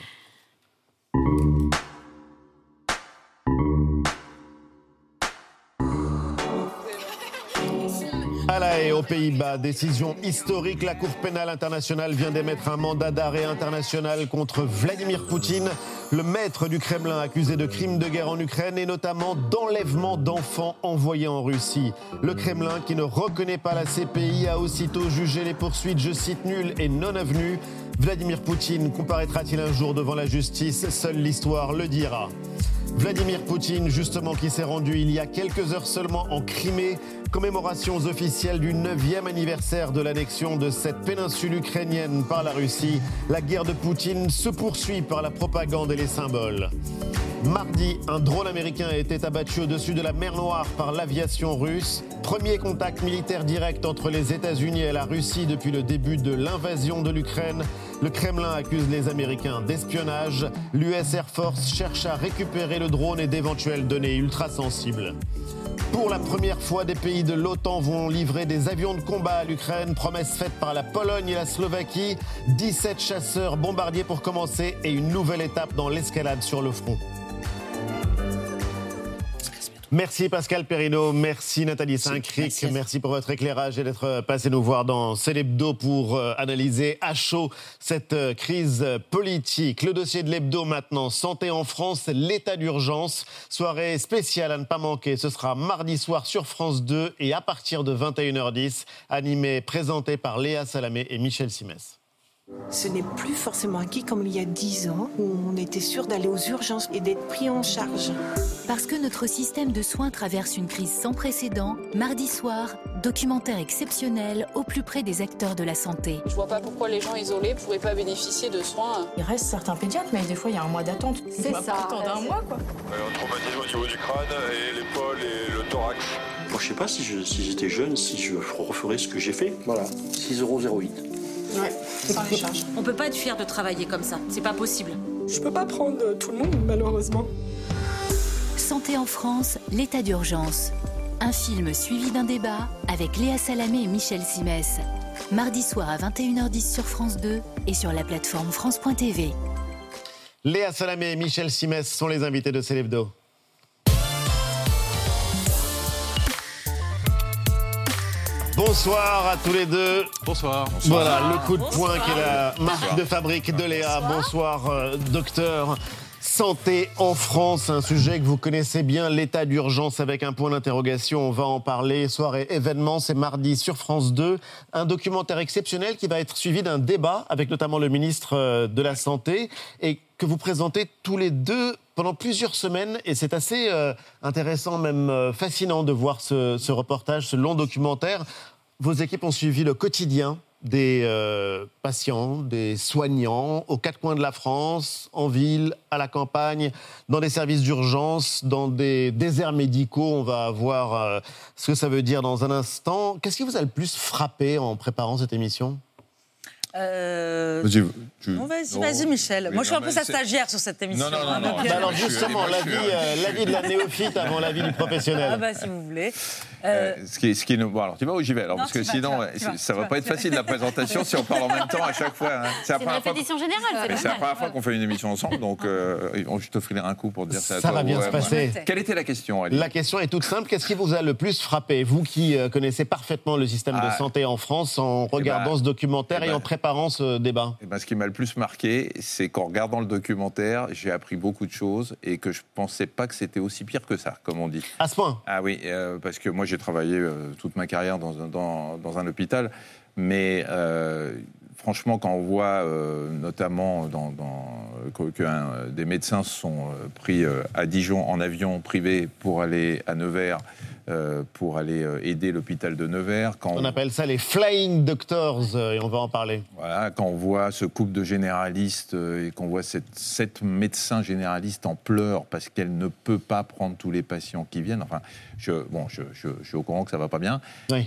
Haye, aux Pays-Bas, décision historique. La Cour pénale internationale vient d'émettre un mandat d'arrêt international contre Vladimir Poutine, le maître du Kremlin accusé de crimes de guerre en Ukraine et notamment d'enlèvement d'enfants envoyés en Russie. Le Kremlin, qui ne reconnaît pas la CPI, a aussitôt jugé les poursuites, je cite, nulles et non avenues. Vladimir Poutine comparaîtra-t-il un jour devant la justice? Seule l'histoire le dira. Vladimir Poutine, justement, qui s'est rendu il y a quelques heures seulement en Crimée, commémorations officielles du 9e anniversaire de l'annexion de cette péninsule ukrainienne par la Russie. La guerre de Poutine se poursuit par la propagande et les symboles. Mardi, un drone américain a été abattu au-dessus de la mer Noire par l'aviation russe. Premier contact militaire direct entre les États-Unis et la Russie depuis le début de l'invasion de l'Ukraine. Le Kremlin accuse les Américains d'espionnage. L'US Air Force cherche à récupérer le drone et d'éventuelles données ultra-sensibles. Pour la première fois, des pays de l'OTAN vont livrer des avions de combat à l'Ukraine, promesse faite par la Pologne et la Slovaquie. 17 chasseurs bombardiers pour commencer et une nouvelle étape dans l'escalade sur le front. Merci Pascal Perrino, merci Nathalie Saint-Cric, merci, pour votre éclairage et d'être passé nous voir dans Célébdo pour euh, analyser à chaud cette euh, crise politique. Le dossier de l'hebdo maintenant, santé en France, l'état d'urgence, soirée spéciale à ne pas manquer. Ce sera mardi soir sur France 2 et à partir de 21h10, animé, présenté par Léa Salamé et Michel Simès. Ce n'est plus forcément acquis comme il y a dix ans où on était sûr d'aller aux urgences et d'être pris en charge. Parce que notre système de soins traverse une crise sans précédent, mardi soir, documentaire exceptionnel au plus près des acteurs de la santé. Je vois pas pourquoi les gens isolés ne pourraient pas bénéficier de soins. Il reste certains pédiatres, mais des fois il y a un mois d'attente. C'est ça. Attendre un mois quoi. Un traumatisme au niveau du crâne et l'épaule et le thorax. Moi, je sais pas si je- si j'étais jeune, si je referais ce que j'ai fait. Voilà, 6,08€. Ouais, sans les charges. On peut pas être fier de travailler comme ça, c'est pas possible. Je peux pas prendre tout le monde, malheureusement. Santé en France, l'état d'urgence. Un film suivi d'un débat avec Léa Salamé et Michel Simès. Mardi soir à 21h10 sur France 2 et sur la plateforme France.tv. Léa Salamé et Michel Simès sont les invités de Célébdo. Bonsoir à tous les deux. Bonsoir. Voilà, le coup de poing qui est la marque de fabrique de Léa. Bonsoir, euh, docteur. Santé en France, un sujet que vous connaissez bien, l'état d'urgence avec un point d'interrogation. On va en parler. Soirée événement, c'est mardi sur France 2. Un documentaire exceptionnel qui va être suivi d'un débat avec notamment le ministre euh, de la Santé et que vous présentez tous les deux pendant plusieurs semaines. Et c'est assez euh, intéressant, même euh, fascinant de voir ce, ce reportage, ce long documentaire. Vos équipes ont suivi le quotidien des euh, patients, des soignants aux quatre coins de la France, en ville, à la campagne, dans des services d'urgence, dans des déserts médicaux. On va voir euh, ce que ça veut dire dans un instant. Qu'est-ce qui vous a le plus frappé en préparant cette émission? Euh, Vas-y, tu- vas-y, Michel. Oui, Moi, je suis non, un peu sa stagiaire sur cette émission. Non, non, non, Bah alors justement, l'avis euh, l'avis de la néophyte avant l'avis du professionnel. Ah bah, si vous voulez. Euh, Euh, ce qui ce qui est bon, alors tu vas où j'y vais alors Non, parce que vas, sinon vas, vas, ça tu va vas, pas être vas. facile la présentation si on parle en même temps à chaque fois. hein. C'est la première fois générale, c'est la première fois qu'on fait une émission ensemble, donc euh, je t'offrirai un coup pour dire ça. à Ça toi va bien se passer. Quelle était la question Ali La question est toute simple. Qu'est-ce qui vous a le plus frappé, vous qui connaissez parfaitement le système de Ah. santé en France, en regardant ben, ce documentaire eh et ben. en préparant ce débat Eh ben, ce qui m'a le plus marqué, c'est qu'en regardant le documentaire, j'ai appris beaucoup de choses et que je pensais pas que c'était aussi pire que ça, comme on dit. À ce point Ah oui, euh, parce que moi j'ai travaillé euh, toute ma carrière dans, un- dans, dans un hôpital, mais euh, franchement, quand on voit euh, notamment dans, que, que, des médecins sont euh, pris euh, à Dijon en avion privé pour aller à Nevers, euh, pour aller euh, aider l'hôpital de Nevers, quand On appelle ça les flying doctors euh, et on va en parler. voilà, quand on voit ce couple de généralistes et qu'on voit cette, cette médecin généraliste en pleurs parce qu'elle ne peut pas prendre tous les patients qui viennent. Enfin, je, bon, je, je- je suis au courant que ça va pas bien,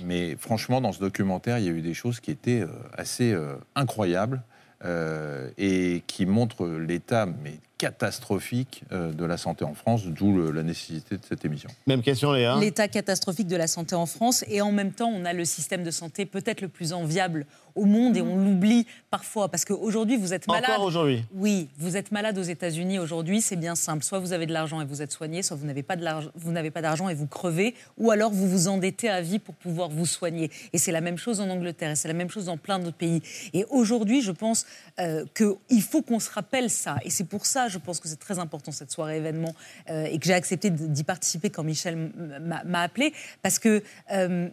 mais franchement, dans ce documentaire, il y a eu des choses qui étaient assez incroyables euh, et qui montrent l'état mais catastrophique euh, de la santé en France, d'où la nécessité de cette émission. Même question, Léa. L'état catastrophique de la santé en France et en même temps on a le système de santé peut-être le plus enviable au monde et on l'oublie parfois parce qu'aujourd'hui vous êtes malade. Encore aujourd'hui. Oui, vous êtes malade aux États-Unis aujourd'hui, c'est bien simple. Soit vous avez de l'argent et vous êtes soigné, soit vous n'avez pas de l'argent, vous n'avez pas d'argent et vous crevez, ou alors vous vous endettez à vie pour pouvoir vous soigner. Et c'est la même chose en Angleterre, et c'est la même chose dans plein d'autres pays. Et aujourd'hui, je pense euh, qu'il faut qu'on se rappelle ça. Et c'est pour ça, je pense que c'est très important cette soirée événement euh, et que j'ai accepté d'y participer quand Michel m'a appelé, parce que euh,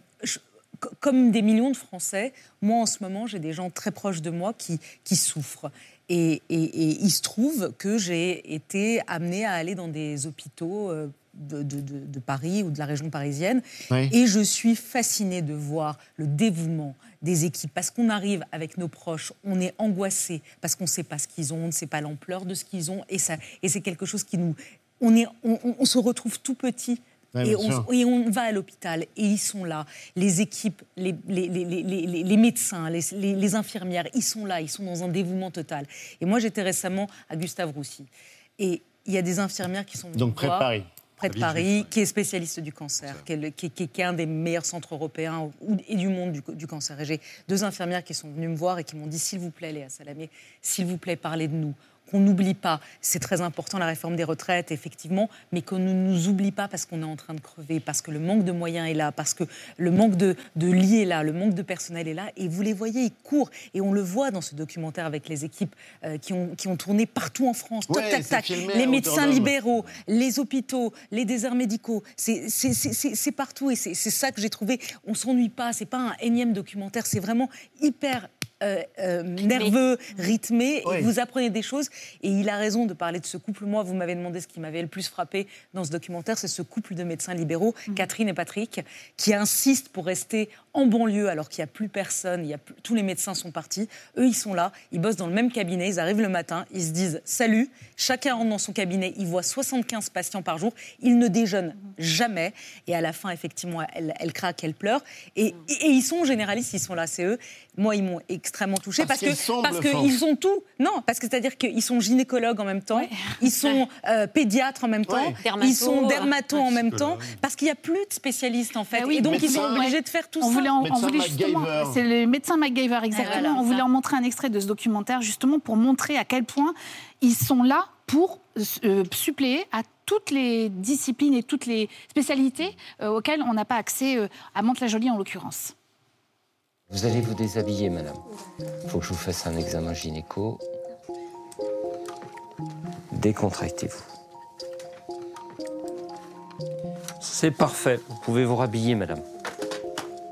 comme des millions de Français, moi en ce moment, j'ai des gens très proches de moi qui, qui souffrent. Et il se trouve que j'ai été amenée à aller dans des hôpitaux euh, de, de- de- de Paris ou de la région parisienne. Oui. Et je suis fascinée de voir le dévouement des équipes. Parce qu'on arrive avec nos proches, on est angoissé, parce qu'on ne sait pas ce qu'ils ont, on ne sait pas l'ampleur de ce qu'ils ont. Et, ça, et c'est quelque chose qui nous... On, est, on- on- on se retrouve tout petit Ouais, et, on, sûr. et on va à l'hôpital et ils sont là. Les équipes, les, les- les- les- médecins, les, infirmières, ils sont là, ils sont dans un dévouement total. Et moi, j'étais récemment à Gustave Roussy. Et il y a des infirmières qui sont venues Donc près de Paris. Près de Paris, qui est spécialiste du cancer, qui est, le- qui est- qui est- qui est un des meilleurs centres européens et du monde du, du cancer. Et j'ai deux infirmières qui sont venues me voir et qui m'ont dit s'il vous plaît, Léa Salamé, s'il vous plaît, parlez de nous. Qu'on n'oublie pas. C'est très important la réforme des retraites, effectivement, mais qu'on ne nous oublie pas parce qu'on est en train de crever, parce que le manque de moyens est là, parce que le manque de, de lits est là, le manque de personnel est là. Et vous les voyez, ils courent. Et on le voit dans ce documentaire avec les équipes euh, qui, ont, qui ont tourné partout en France. Tac, tac, filmé Les médecins libéraux, les hôpitaux, les déserts médicaux. C'est- partout. Et c'est c'est ça que j'ai trouvé. On s'ennuie pas. C'est pas un énième documentaire. C'est vraiment hyper. Euh, euh, nerveux, rythmé, et vous apprenez des choses. Et il a raison de parler de ce couple. Moi, vous m'avez demandé ce qui m'avait le plus frappé dans ce documentaire, c'est ce couple de médecins libéraux, Catherine et Patrick, qui insistent pour rester en banlieue alors qu'il n'y a plus personne, il y a plus- tous les médecins sont partis. Eux, ils sont là, ils bossent dans le même cabinet, ils arrivent le matin, ils se disent salut, chacun rentre dans son cabinet, ils voient 75 patients par jour, ils ne déjeunent jamais. Et à la fin, effectivement, elle, elle craque, elle pleure. Et, et- et ils sont généralistes, ils sont là, c'est eux. Moi, ils m'ont extrêmement touchée Parce parce, qu'ils que parce sont tout. Non, parce que c'est-à-dire qu'ils sont gynécologues en même temps, ils sont euh, pédiatres en même temps, Ouais. Ils sont dermatos en même temps, parce qu'il n'y a plus de spécialistes en fait. Ah oui, et donc ils sont obligés ouais. de faire tout on ça. Voulait en- on voulait justement, c'est le médecin MacGyver exactement. voilà, on voulait ça. en montrer un extrait de ce documentaire justement pour montrer à quel point ils sont là pour euh, suppléer à toutes les disciplines et toutes les spécialités euh, auxquelles on n'a pas accès euh, à Mantes-la-Jolie en l'occurrence. Vous allez vous déshabiller, madame. Faut que je vous fasse un examen gynéco. Décontractez-vous. C'est parfait. Vous pouvez vous rhabiller, madame.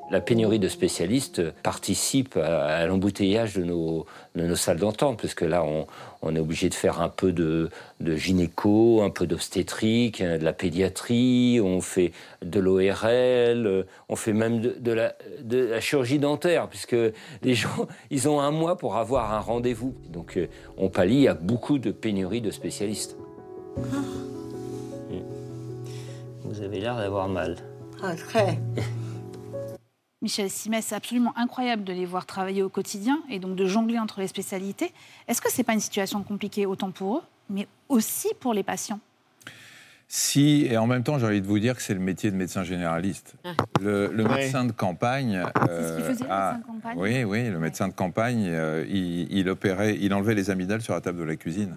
La pénurie de spécialistes participe à, à l'embouteillage de nos, de nos salles d'entente, parce que là, on, on est obligé de faire un peu de, de gynéco, un peu d'obstétrique, hein, de la pédiatrie, on fait de l'ORL, euh, on fait même de, de la, de la chirurgie dentaire, puisque les gens, ils ont un mois pour avoir un rendez-vous. Donc, euh, on pallie à beaucoup de pénurie de spécialistes. Vous avez l'air d'avoir mal. Ah, très. Michel Simès, c'est absolument incroyable de les voir travailler au quotidien et donc de jongler entre les spécialités. Est-ce que c'est pas une situation compliquée autant pour eux, mais aussi pour les patients? Si, et en même temps, j'ai envie de vous dire que c'est le métier de médecin généraliste. Le, le Ouais. médecin de campagne. C'est ce qu'il euh, faisait, le médecin de campagne Oui, oui, le médecin de campagne, euh, il, il opérait, il enlevait les amygdales sur la table de la cuisine.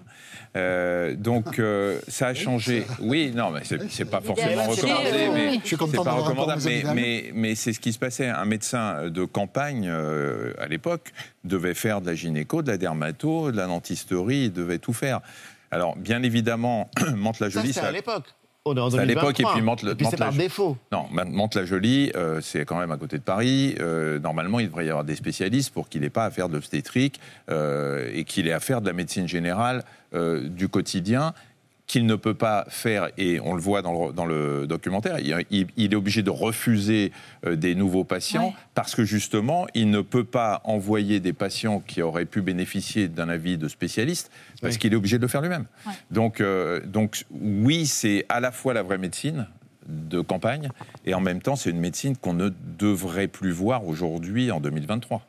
Euh, donc, euh, ça a changé. Oui, non, mais c'est c'est pas forcément c'est- recommandé, oui. mais Je suis content c'est pas recommandable. Mais, mais, mais c'est ce qui se passait. Un médecin de campagne, euh, à l'époque, devait faire de la gynéco, de la dermato, de la dentisterie, il devait tout faire. Alors, bien évidemment, Ça, Mantes-la-Jolie, c'est à l'époque. On est c'est à l'époque, et 2023. puis Mantes, Et puis c'est par défaut. Non, Mantes-la-Jolie, euh, c'est quand même à côté de Paris. Euh, normalement, il devrait y avoir des spécialistes pour qu'il n'ait pas à faire d'obstétrique euh, et qu'il ait à faire de la médecine générale euh, du quotidien qu'il ne peut pas faire, et on le voit dans le, dans le documentaire, il, est obligé de refuser euh, des nouveaux patients Ouais. parce que justement, il ne peut pas envoyer des patients qui auraient pu bénéficier d'un avis de spécialiste parce Oui. qu'il est obligé de le faire lui-même. Ouais. Donc, euh, donc oui, c'est à la fois la vraie médecine de campagne et en même temps, c'est une médecine qu'on ne devrait plus voir aujourd'hui en 2023.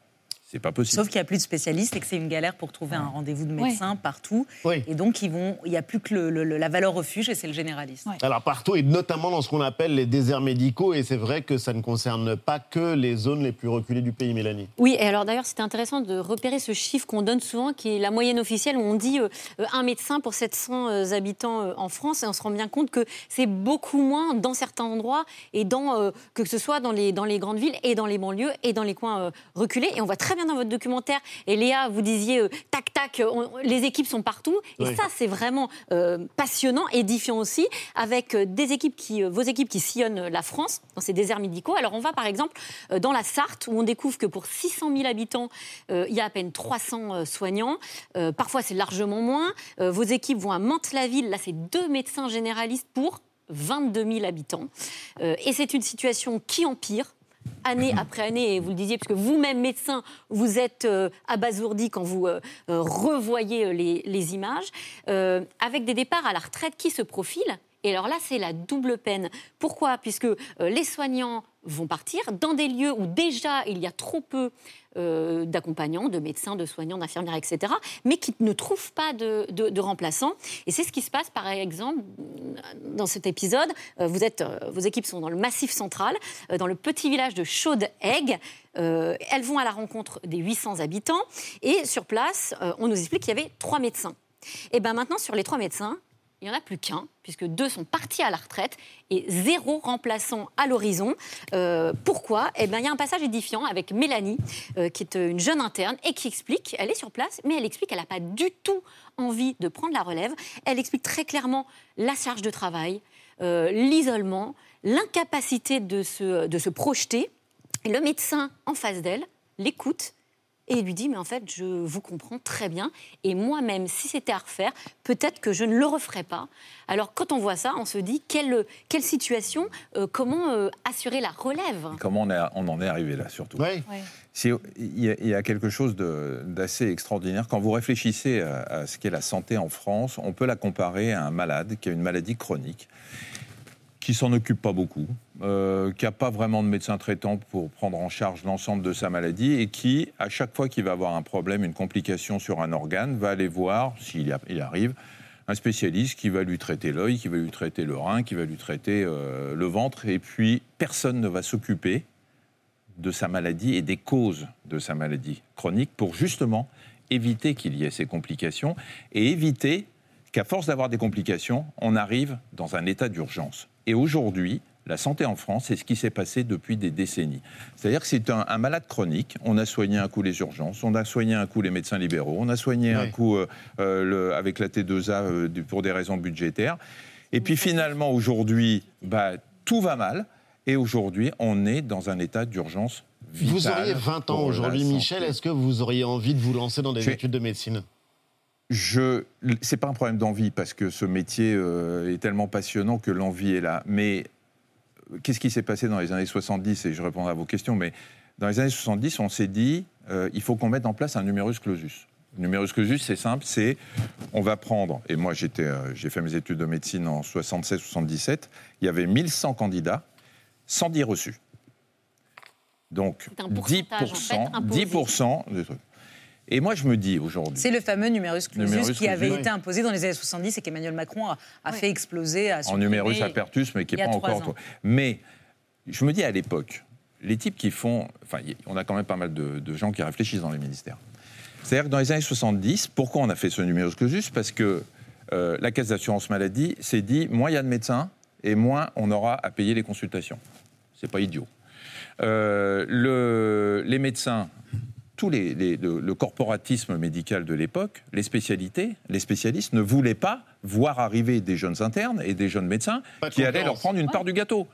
C'est pas possible. Sauf qu'il n'y a plus de spécialistes et que c'est une galère pour trouver un rendez-vous de médecin partout. Et donc, ils vont, il n'y a plus que le- le- la valeur refuge et c'est le généraliste. Alors partout, et notamment dans ce qu'on appelle les déserts médicaux, et c'est vrai que ça ne concerne pas que les zones les plus reculées du pays, Mélanie. Oui, et alors d'ailleurs, c'était intéressant de repérer ce chiffre qu'on donne souvent, qui est la moyenne officielle, où on dit euh, euh, un médecin pour 700 euh, habitants euh, en France, et on se rend bien compte que c'est beaucoup moins dans certains endroits, et dans, euh, que ce soit dans les, dans les grandes villes, et dans les banlieues, et dans les coins euh, reculés. Et on voit très bien dans votre documentaire, et Léa, vous disiez, euh, tac, tac, on- les équipes sont partout, et Oui. ça, c'est vraiment euh, passionnant, édifiant aussi, avec euh, des équipes qui, euh, vos équipes qui sillonnent la France dans ces déserts médicaux. Alors on va par exemple euh, dans la Sarthe où on découvre que pour 600 000 habitants, euh, il y a à peine 300 euh, soignants. Euh, parfois c'est largement moins. Euh, vos équipes vont à Mantes-la-Ville, là c'est deux médecins généralistes pour 22 000 habitants. Euh, et c'est une situation qui empire année après année, et vous le disiez, puisque vous-même, médecin, vous êtes euh, abasourdi quand vous euh, euh, revoyez les, les images, avec des départs à la retraite qui se profilent. Et alors là, c'est la double peine. Pourquoi? Puisque euh, les soignants vont partir dans des lieux où déjà il y a trop peu euh, d'accompagnants, de médecins, de soignants, d'infirmières, etc., mais qui ne trouvent pas de, remplaçants. Et c'est ce qui se passe, par exemple, dans cet épisode. Euh, Vous êtes, vos équipes sont dans le Massif central, dans le petit village de Chaude-Aigue. Elles vont à la rencontre des 800 habitants. Et sur place, on nous explique qu'il y avait trois médecins. Et bien maintenant, sur les trois médecins, il n'y en a plus qu'un, puisque deux sont partis à la retraite et zéro remplaçant à l'horizon. Euh, pourquoi? Eh bien, il y a un passage édifiant avec Mélanie, euh, qui est une jeune interne, et qui explique, elle est sur place, mais elle explique qu'elle n'a pas du tout envie de prendre la relève. Elle explique très clairement la charge de travail, euh, l'isolement, l'incapacité de se, de se projeter. Et le médecin en face d'elle l'écoute et il lui dit, mais en fait, je vous comprends très bien. Et moi-même, si c'était à refaire, peut-être que je ne le referais pas. Alors, quand on voit ça, on se dit, quelle, quelle situation, euh, comment euh, assurer la relève? Comment on, en est arrivé là, surtout? C'est- Il y, a- il y a quelque chose d'assez extraordinaire. Quand vous réfléchissez à, à ce qu'est la santé en France, on peut la comparer à un malade qui a une maladie chronique, qui s'en occupe pas beaucoup, euh, qui n'a pas vraiment de médecin traitant pour prendre en charge l'ensemble de sa maladie et qui, à chaque fois qu'il va avoir un problème, une complication sur un organe, va aller voir, s'il arrive, un spécialiste qui va lui traiter l'œil, qui va lui traiter le rein, qui va lui traiter euh, le ventre, et puis personne ne va s'occuper de sa maladie et des causes de sa maladie chronique pour justement éviter qu'il y ait ces complications et éviter qu'à force d'avoir des complications, on arrive dans un état d'urgence. Et aujourd'hui, la santé en France, c'est ce qui s'est passé depuis des décennies. C'est-à-dire que c'est un, un malade chronique. On a soigné un coup les urgences, on a soigné un coup les médecins libéraux, on a soigné un coup euh, euh, le- avec la T2A euh, pour des raisons budgétaires. Et puis finalement, aujourd'hui, bah, tout va mal. Et aujourd'hui, on est dans un état d'urgence vitale. Vous auriez 20 ans aujourd'hui. Michel. Est-ce que vous auriez envie de vous lancer dans des études de médecine? Je, c'est pas un problème d'envie parce que ce métier euh, est tellement passionnant que l'envie est là. Mais qu'est-ce qui s'est passé dans les années 70 Et je répondrai à vos questions. Mais dans les années 70, on s'est dit euh, il faut qu'on mette en place un numerus clausus. Le numerus clausus, c'est simple, c'est on va prendre. Et moi, j'étais, euh, j'ai fait mes études de médecine en 76-77. Il y avait 1100 candidats, 110 reçus. Donc C'est un pourcentage, en 10%, fait, imposé. 10% de trucs. Et moi, je me dis aujourd'hui. C'est le fameux numerus clausus Numerus qui avait clausus. été imposé dans les années 70 et qu'Emmanuel Macron a, a fait exploser. A en numerus apertus, mais qui n'est a pas encore. ans. Mais je me dis à l'époque, les types qui font. Enfin, on a quand même pas mal de, de gens qui réfléchissent dans les ministères. C'est-à-dire que dans les années 70, pourquoi on a fait ce numerus clausus? Parce que euh, la caisse d'assurance maladie s'est dit moins il y a de médecins et moins on aura à payer les consultations. C'est pas idiot. Euh, le- les médecins, tous les, les- le, le corporatisme médical de l'époque, les spécialités, les spécialistes ne voulaient pas voir arriver des jeunes internes et des jeunes médecins Pas qui allaient leur prendre une part du gâteau.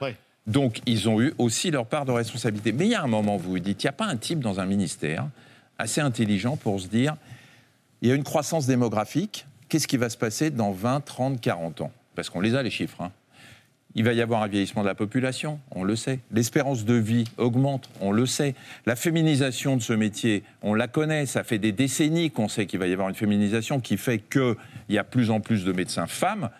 Donc ils ont eu aussi leur part de responsabilité. Mais il y a un moment, vous vous dites, il n'y a pas un type dans un ministère assez intelligent pour se dire, il y a une croissance démographique, qu'est-ce qui va se passer dans 20, 30, 40 ans? Parce qu'on les a les chiffres. hein. Il va y avoir un vieillissement de la population, on le sait. L'espérance de vie augmente, on le sait. La féminisation de ce métier, on la connaît. Ça fait des décennies qu'on sait qu'il va y avoir une féminisation qui fait qu'il y a plus en plus de médecins femmes.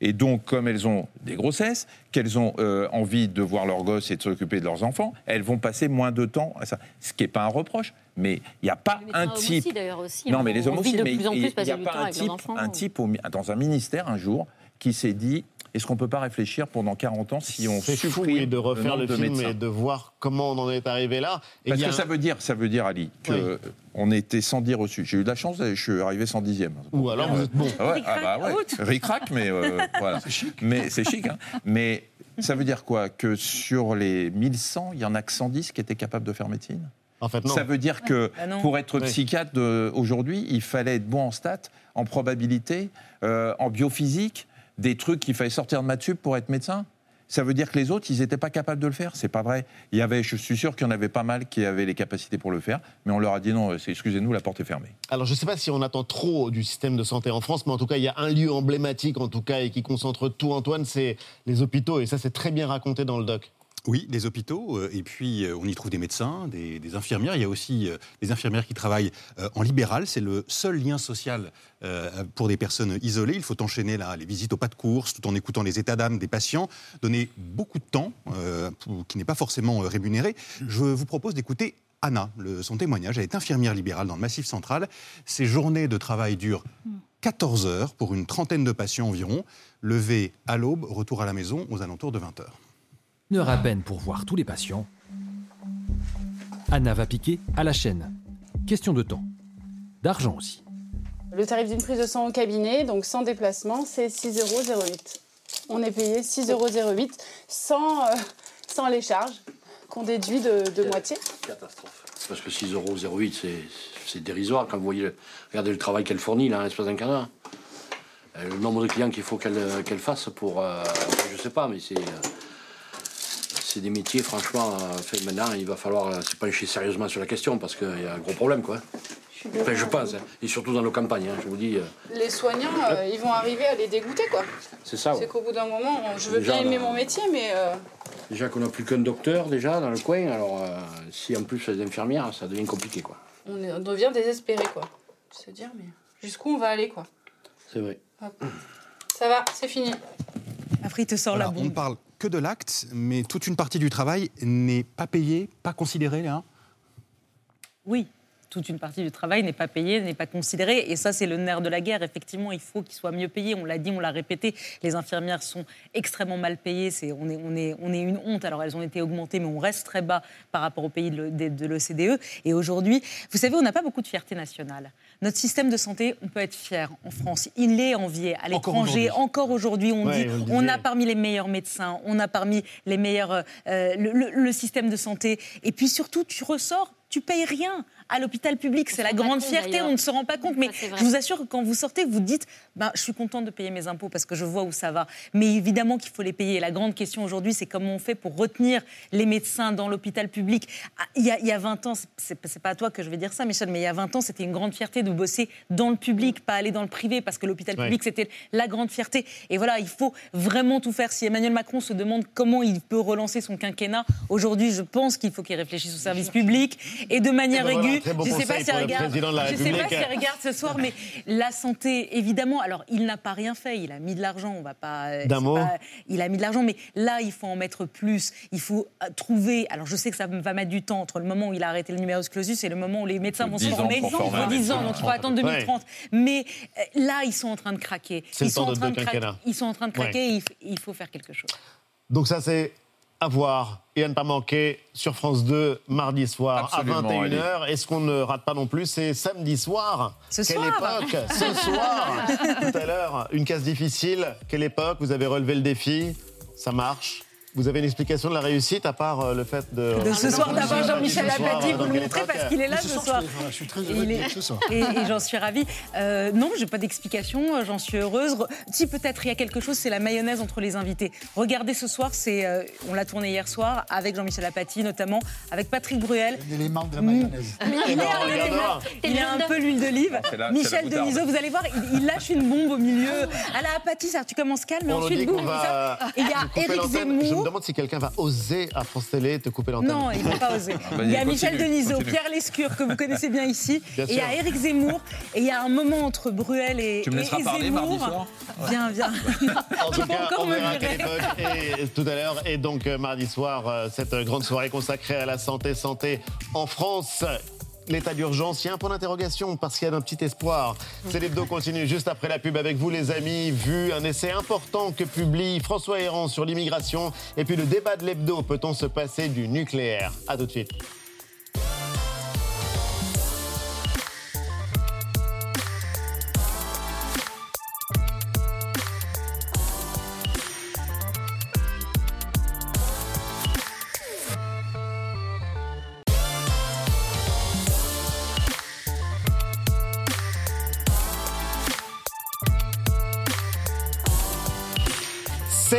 Et donc, comme elles ont des grossesses, qu'elles ont euh, envie de voir leurs gosses et de s'occuper de leurs enfants, elles vont passer moins de temps à ça. Ce qui n'est pas un reproche, mais il n'y a pas un type. aussi, non, hein. mais les hommes aussi, mais il n'y a pas un type, un type au- dans un ministère un jour qui s'est dit est-ce qu'on ne peut pas réfléchir pendant 40 ans si on C'est fou supprime oui, de refaire le film médecins? et de voir comment on en est arrivé là. Et Parce que ça veut dire, ça veut dire Ali, que on était 110 reçus. J'ai eu de la chance, je suis arrivé 110e. Ou alors vous êtes bon. Ah ouais, ah bah ouais. Ric-rac, mais euh, voilà. Mais c'est chic. hein. Mais ça veut dire quoi? Que sur les 1100, il y en a que 110 qui étaient capables de faire médecine? En fait, non. Ça veut dire que Bah pour être Oui. psychiatre euh, aujourd'hui, il fallait être bon en stats, en probabilité, euh, en biophysique, des trucs qu'il fallait sortir de maths sup pour être médecin. Ça veut dire que les autres, ils n'étaient pas capables de le faire. C'est pas vrai. Il y avait, je suis sûr qu'il y en avait pas mal qui avaient les capacités pour le faire, mais on leur a dit non, excusez-nous, la porte est fermée. Alors, je ne sais pas si on attend trop du système de santé en France, mais en tout cas, il y a un lieu emblématique, en tout cas, et qui concentre tout, Antoine, c'est les hôpitaux. Et ça, c'est très bien raconté dans le doc. Oui, des hôpitaux, euh, et puis euh, on y trouve des médecins, des, infirmières. Il y a aussi euh, des infirmières qui travaillent en libéral. C'est le seul lien social pour des personnes isolées. Il faut enchaîner les visites au pas de course tout en écoutant les états d'âme des patients, donner beaucoup de temps, qui n'est pas forcément rémunéré. Je vous propose d'écouter Anna, son témoignage. Elle est infirmière libérale dans le Massif central. Ses journées de travail durent 14 heures pour une trentaine de patients environ. Levé à l'aube, retour à la maison aux alentours de 20 heures. Une heure à peine pour voir tous les patients. Anna va piquer à la chaîne. Question de temps. D'argent aussi. Le tarif d'une prise de sang au cabinet, donc sans déplacement, c'est 6,08 euros. On est payé 6,08 euros sans, euh, sans les charges qu'on déduit de, de moitié. Catastrophe. Parce que 6,08 euros, c'est- c'est dérisoire quand vous voyez, regardez le travail qu'elle fournit là, en l'espace d'un quart d'heure. Euh, Le nombre de clients qu'il faut qu'elle euh, qu'elle fasse pour. euh, je sais pas, mais c'est. C'est des métiers, franchement, euh, fait, maintenant, il va falloir euh, se pencher sérieusement sur la question parce qu'il y a un gros problème, quoi. Enfin, je pense, hein. et surtout dans nos campagnes, hein, je vous dis, euh, Les soignants, euh, ils vont arriver à les dégoûter, quoi. c'est ça. ouais. C'est qu'au bout d'un moment, on- je veux Déjà, bien aimer mon métier, mais euh, Déjà qu'on n'a plus qu'un docteur, déjà, dans le coin, alors euh, si en plus les infirmières, ça devient compliqué, quoi. on, est- on devient désespéré, quoi. Se dire, mais jusqu'où on va aller, quoi. C'est vrai. Hop. Ça va, c'est fini. Après, il te sort Voilà, la on bombe. ne parle que de l'acte, mais toute une partie du travail n'est pas payée, pas considérée. Là. Oui, toute une partie du travail n'est pas payée, n'est pas considérée. Et ça, c'est le nerf de la guerre. Effectivement, il faut qu'ils soient mieux payés. On l'a dit, on l'a répété. Les infirmières sont extrêmement mal payées. C'est, on, est, on, est, on est une honte. Alors, elles ont été augmentées, mais on reste très bas par rapport aux pays de, l'O- de- de l'OCDE. Et aujourd'hui, vous savez, on n'a pas beaucoup de fierté nationale. Notre système de santé, on peut être fier en France. Il est envié à l'étranger. Encore aujourd'hui, on Ouais, dit on a parmi les meilleurs médecins, on a parmi les meilleurs euh, le, le- le système de santé. Et puis surtout, tu ressors, tu payes rien à l'hôpital public. C'est la grande compte, fierté. On ne se rend pas compte, mais je vous assure que quand vous sortez, vous dites, ben, je suis contente de payer mes impôts parce que je vois où ça va. Mais évidemment qu'il faut les payer. La grande question aujourd'hui, c'est comment on fait pour retenir les médecins dans l'hôpital public. Ah, Il y, a, il y a 20 ans, c'est c'est pas à toi que je vais dire ça, Michel, mais il y a 20 ans, c'était une grande fierté de bosser dans le public, pas aller dans le privé, parce que l'hôpital Ouais. public, c'était la grande fierté. Et voilà, il faut vraiment tout faire. Si Emmanuel Macron se demande comment il peut relancer son quinquennat, aujourd'hui, je pense qu'il faut qu'il réfléchisse au service public et de manière ben voilà, aiguë. Bon je sais pas si regarde, de je sais pas si regarde ce soir, mais la santé, évidemment. Alors, il n'a pas rien fait. Il a mis de l'argent. On va pas. euh, D'un mot. pas- Il a mis de l'argent, mais là, il faut en mettre plus. Il faut euh, trouver. Alors, je sais que ça va mettre du temps entre le moment où il a arrêté le numerus clausus et le moment où les médecins vont se 10 ans former. pour Il former faut un 10 ans, donc il faut attendre 2030. Mais euh, là, ils sont en train de craquer. C'est le ils sont temps en de train deux craquer. Ils sont en train de craquer. Ouais. et il f- il faut faire quelque chose. Donc ça, c'est à voir et à ne pas manquer sur France 2 mardi soir Absolument, à 21h. Et ce qu'on ne rate pas non plus, c'est samedi soir. Ce Quelle soir. époque Ce soir Tout à l'heure, une case difficile. Quelle époque Vous avez relevé le défi. Ça marche. Vous avez une explication de la réussite à part euh, le fait de... De ce soir d'avoir Jean-Michel Apathy, vous le montrez parce qu'il est là Mais ce ce soir. je, suis très heureux il est- d'être ce soir. Et, et j'en suis ravie. Euh, non, j'ai pas d'explication, euh, j'en suis heureuse. Re- Si peut-être il y a quelque chose, c'est la mayonnaise entre les invités. Regardez ce soir, c'est, euh, on l'a tourné hier soir avec Jean-Michel Apathy notamment, avec Patrick Bruel. L'élément de la mayonnaise. Il est, ben, un regarde. élément. Il est un peu l'huile d'olive. C'est Michel. Denisot, vous allez voir, il, il lâche une bombe au milieu. À la Apathy, ça, tu commences calme, nous ensuite boum, il y a me Zemmour. Demande si quelqu'un va oser à France Télé te couper l'antenne. Non, il ne va pas oser. Vas-y, Il y a Michel Denisot. Pierre Lescure, que vous connaissez bien ici. Bien et il y a. Éric Zemmour. Et il y a un moment entre Bruel et, Tu me et- parler Zemmour. mardi soir Viens, viens. En Tu tout peux cas, encore on me verra et tout à l'heure. Et donc, euh, mardi soir, euh, cette euh, grande soirée consacrée à la santé, santé en France. L'état d'urgence, il y a un point d'interrogation parce qu'il y a un petit espoir. C'est l'hebdo continue juste après la pub avec vous, les amis. Vu un essai important que publie François Héran sur l'immigration. Et puis le débat de l'hebdo, peut-on se passer du nucléaire? À tout de suite.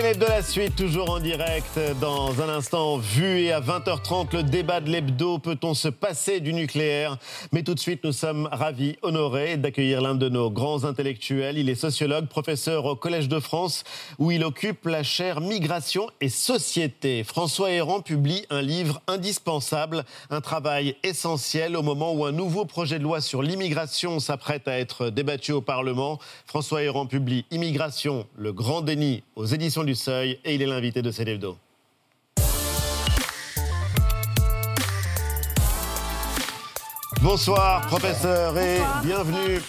L'hebdo de la suite, toujours en direct. Dans un instant, vu et à 20h30, le débat de l'hebdo. Peut-on se passer du nucléaire? Mais tout de suite, nous sommes ravis, honorés d'accueillir l'un de nos grands intellectuels. Il est sociologue, professeur au Collège de France, où il occupe la chaire Migration et Société. François Héran publie un livre indispensable, un travail essentiel au moment où un nouveau projet de loi sur l'immigration s'apprête à être débattu au Parlement. François Héran publie Immigration, le grand déni aux éditions du Seuil et il est l'invité de Célébdo. Bonsoir, professeur, et bienvenue.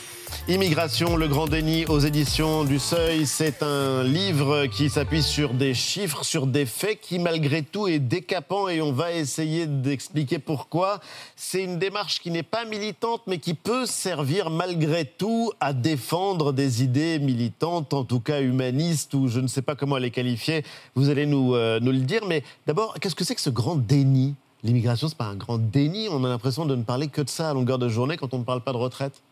Immigration, le grand déni aux éditions du Seuil, c'est un livre qui s'appuie sur des chiffres, sur des faits qui malgré tout est décapant et on va essayer d'expliquer pourquoi. C'est une démarche qui n'est pas militante mais qui peut servir malgré tout à défendre des idées militantes, en tout cas humanistes ou je ne sais pas comment les qualifier. Vous allez nous, euh, nous le dire. Mais d'abord, qu'est-ce que c'est que ce grand déni? L'immigration, c'est pas un grand déni. On a l'impression de ne parler que de ça à longueur de journée quand on ne parle pas de retraite.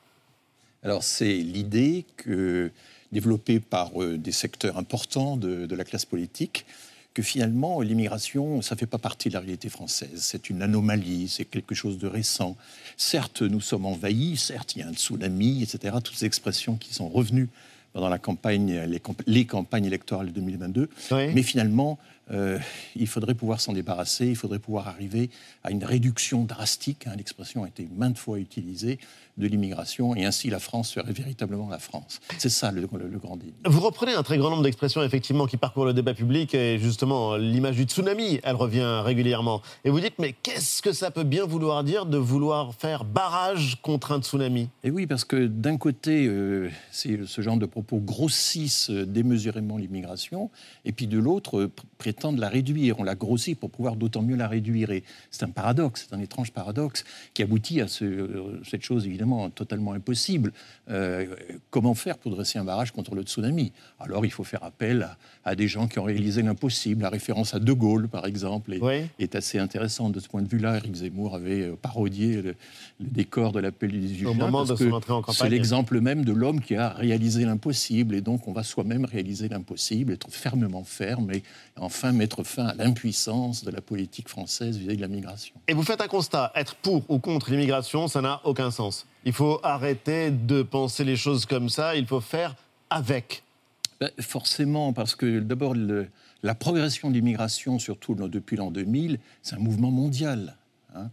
Alors c'est l'idée que, développée par euh, des secteurs importants de, de, la classe politique, que finalement l'immigration, ça ne fait pas partie de la réalité française. C'est une anomalie, c'est quelque chose de récent. Certes, nous sommes envahis, certes, il y a un tsunami, etc. Toutes ces expressions qui sont revenues pendant la campagne, les, les campagnes électorales de 2022. Oui. Mais finalement, euh, il faudrait pouvoir s'en débarrasser, il faudrait pouvoir arriver à une réduction drastique, hein, l'expression a été maintes fois utilisée, de l'immigration, et ainsi la France serait véritablement la France. C'est ça le, le, le, grand déni. Vous reprenez un très grand nombre d'expressions, effectivement, qui parcourent le débat public, et justement, l'image du tsunami, elle revient régulièrement. Et vous dites, mais qu'est-ce que ça peut bien vouloir dire de vouloir faire barrage contre un tsunami? Et oui, parce que d'un côté, euh, ce genre de propos grossissent démesurément l'immigration, et puis de l'autre, euh, prétendent la réduire. On la grossit pour pouvoir d'autant mieux la réduire. Et c'est un paradoxe, c'est un étrange paradoxe qui aboutit à ce, cette chose évidemment totalement impossible. Euh, comment faire pour dresser un barrage contre le tsunami? Alors il faut faire appel à, à, des gens qui ont réalisé l'impossible. La référence à De Gaulle, par exemple, est, oui. est, assez intéressante de ce point de vue-là. Eric Zemmour avait euh, parodié le, le décor de l'appel du 18 Au juin. moment de son entrée en campagne. C'est l'exemple même de l'homme qui a réalisé l'impossible. Et donc on va soi-même réaliser l'impossible, être fermement ferme et enfin mettre fin à l'impuissance de la politique française vis-à-vis -vis de la migration. Et vous faites un constat, être pour ou contre l'immigration, ça n'a aucun sens. Il faut arrêter de penser les choses comme ça, il faut faire avec. Ben, forcément, parce que d'abord, la progression de l'immigration, surtout depuis l'an 2000, c'est un mouvement mondial. Hein.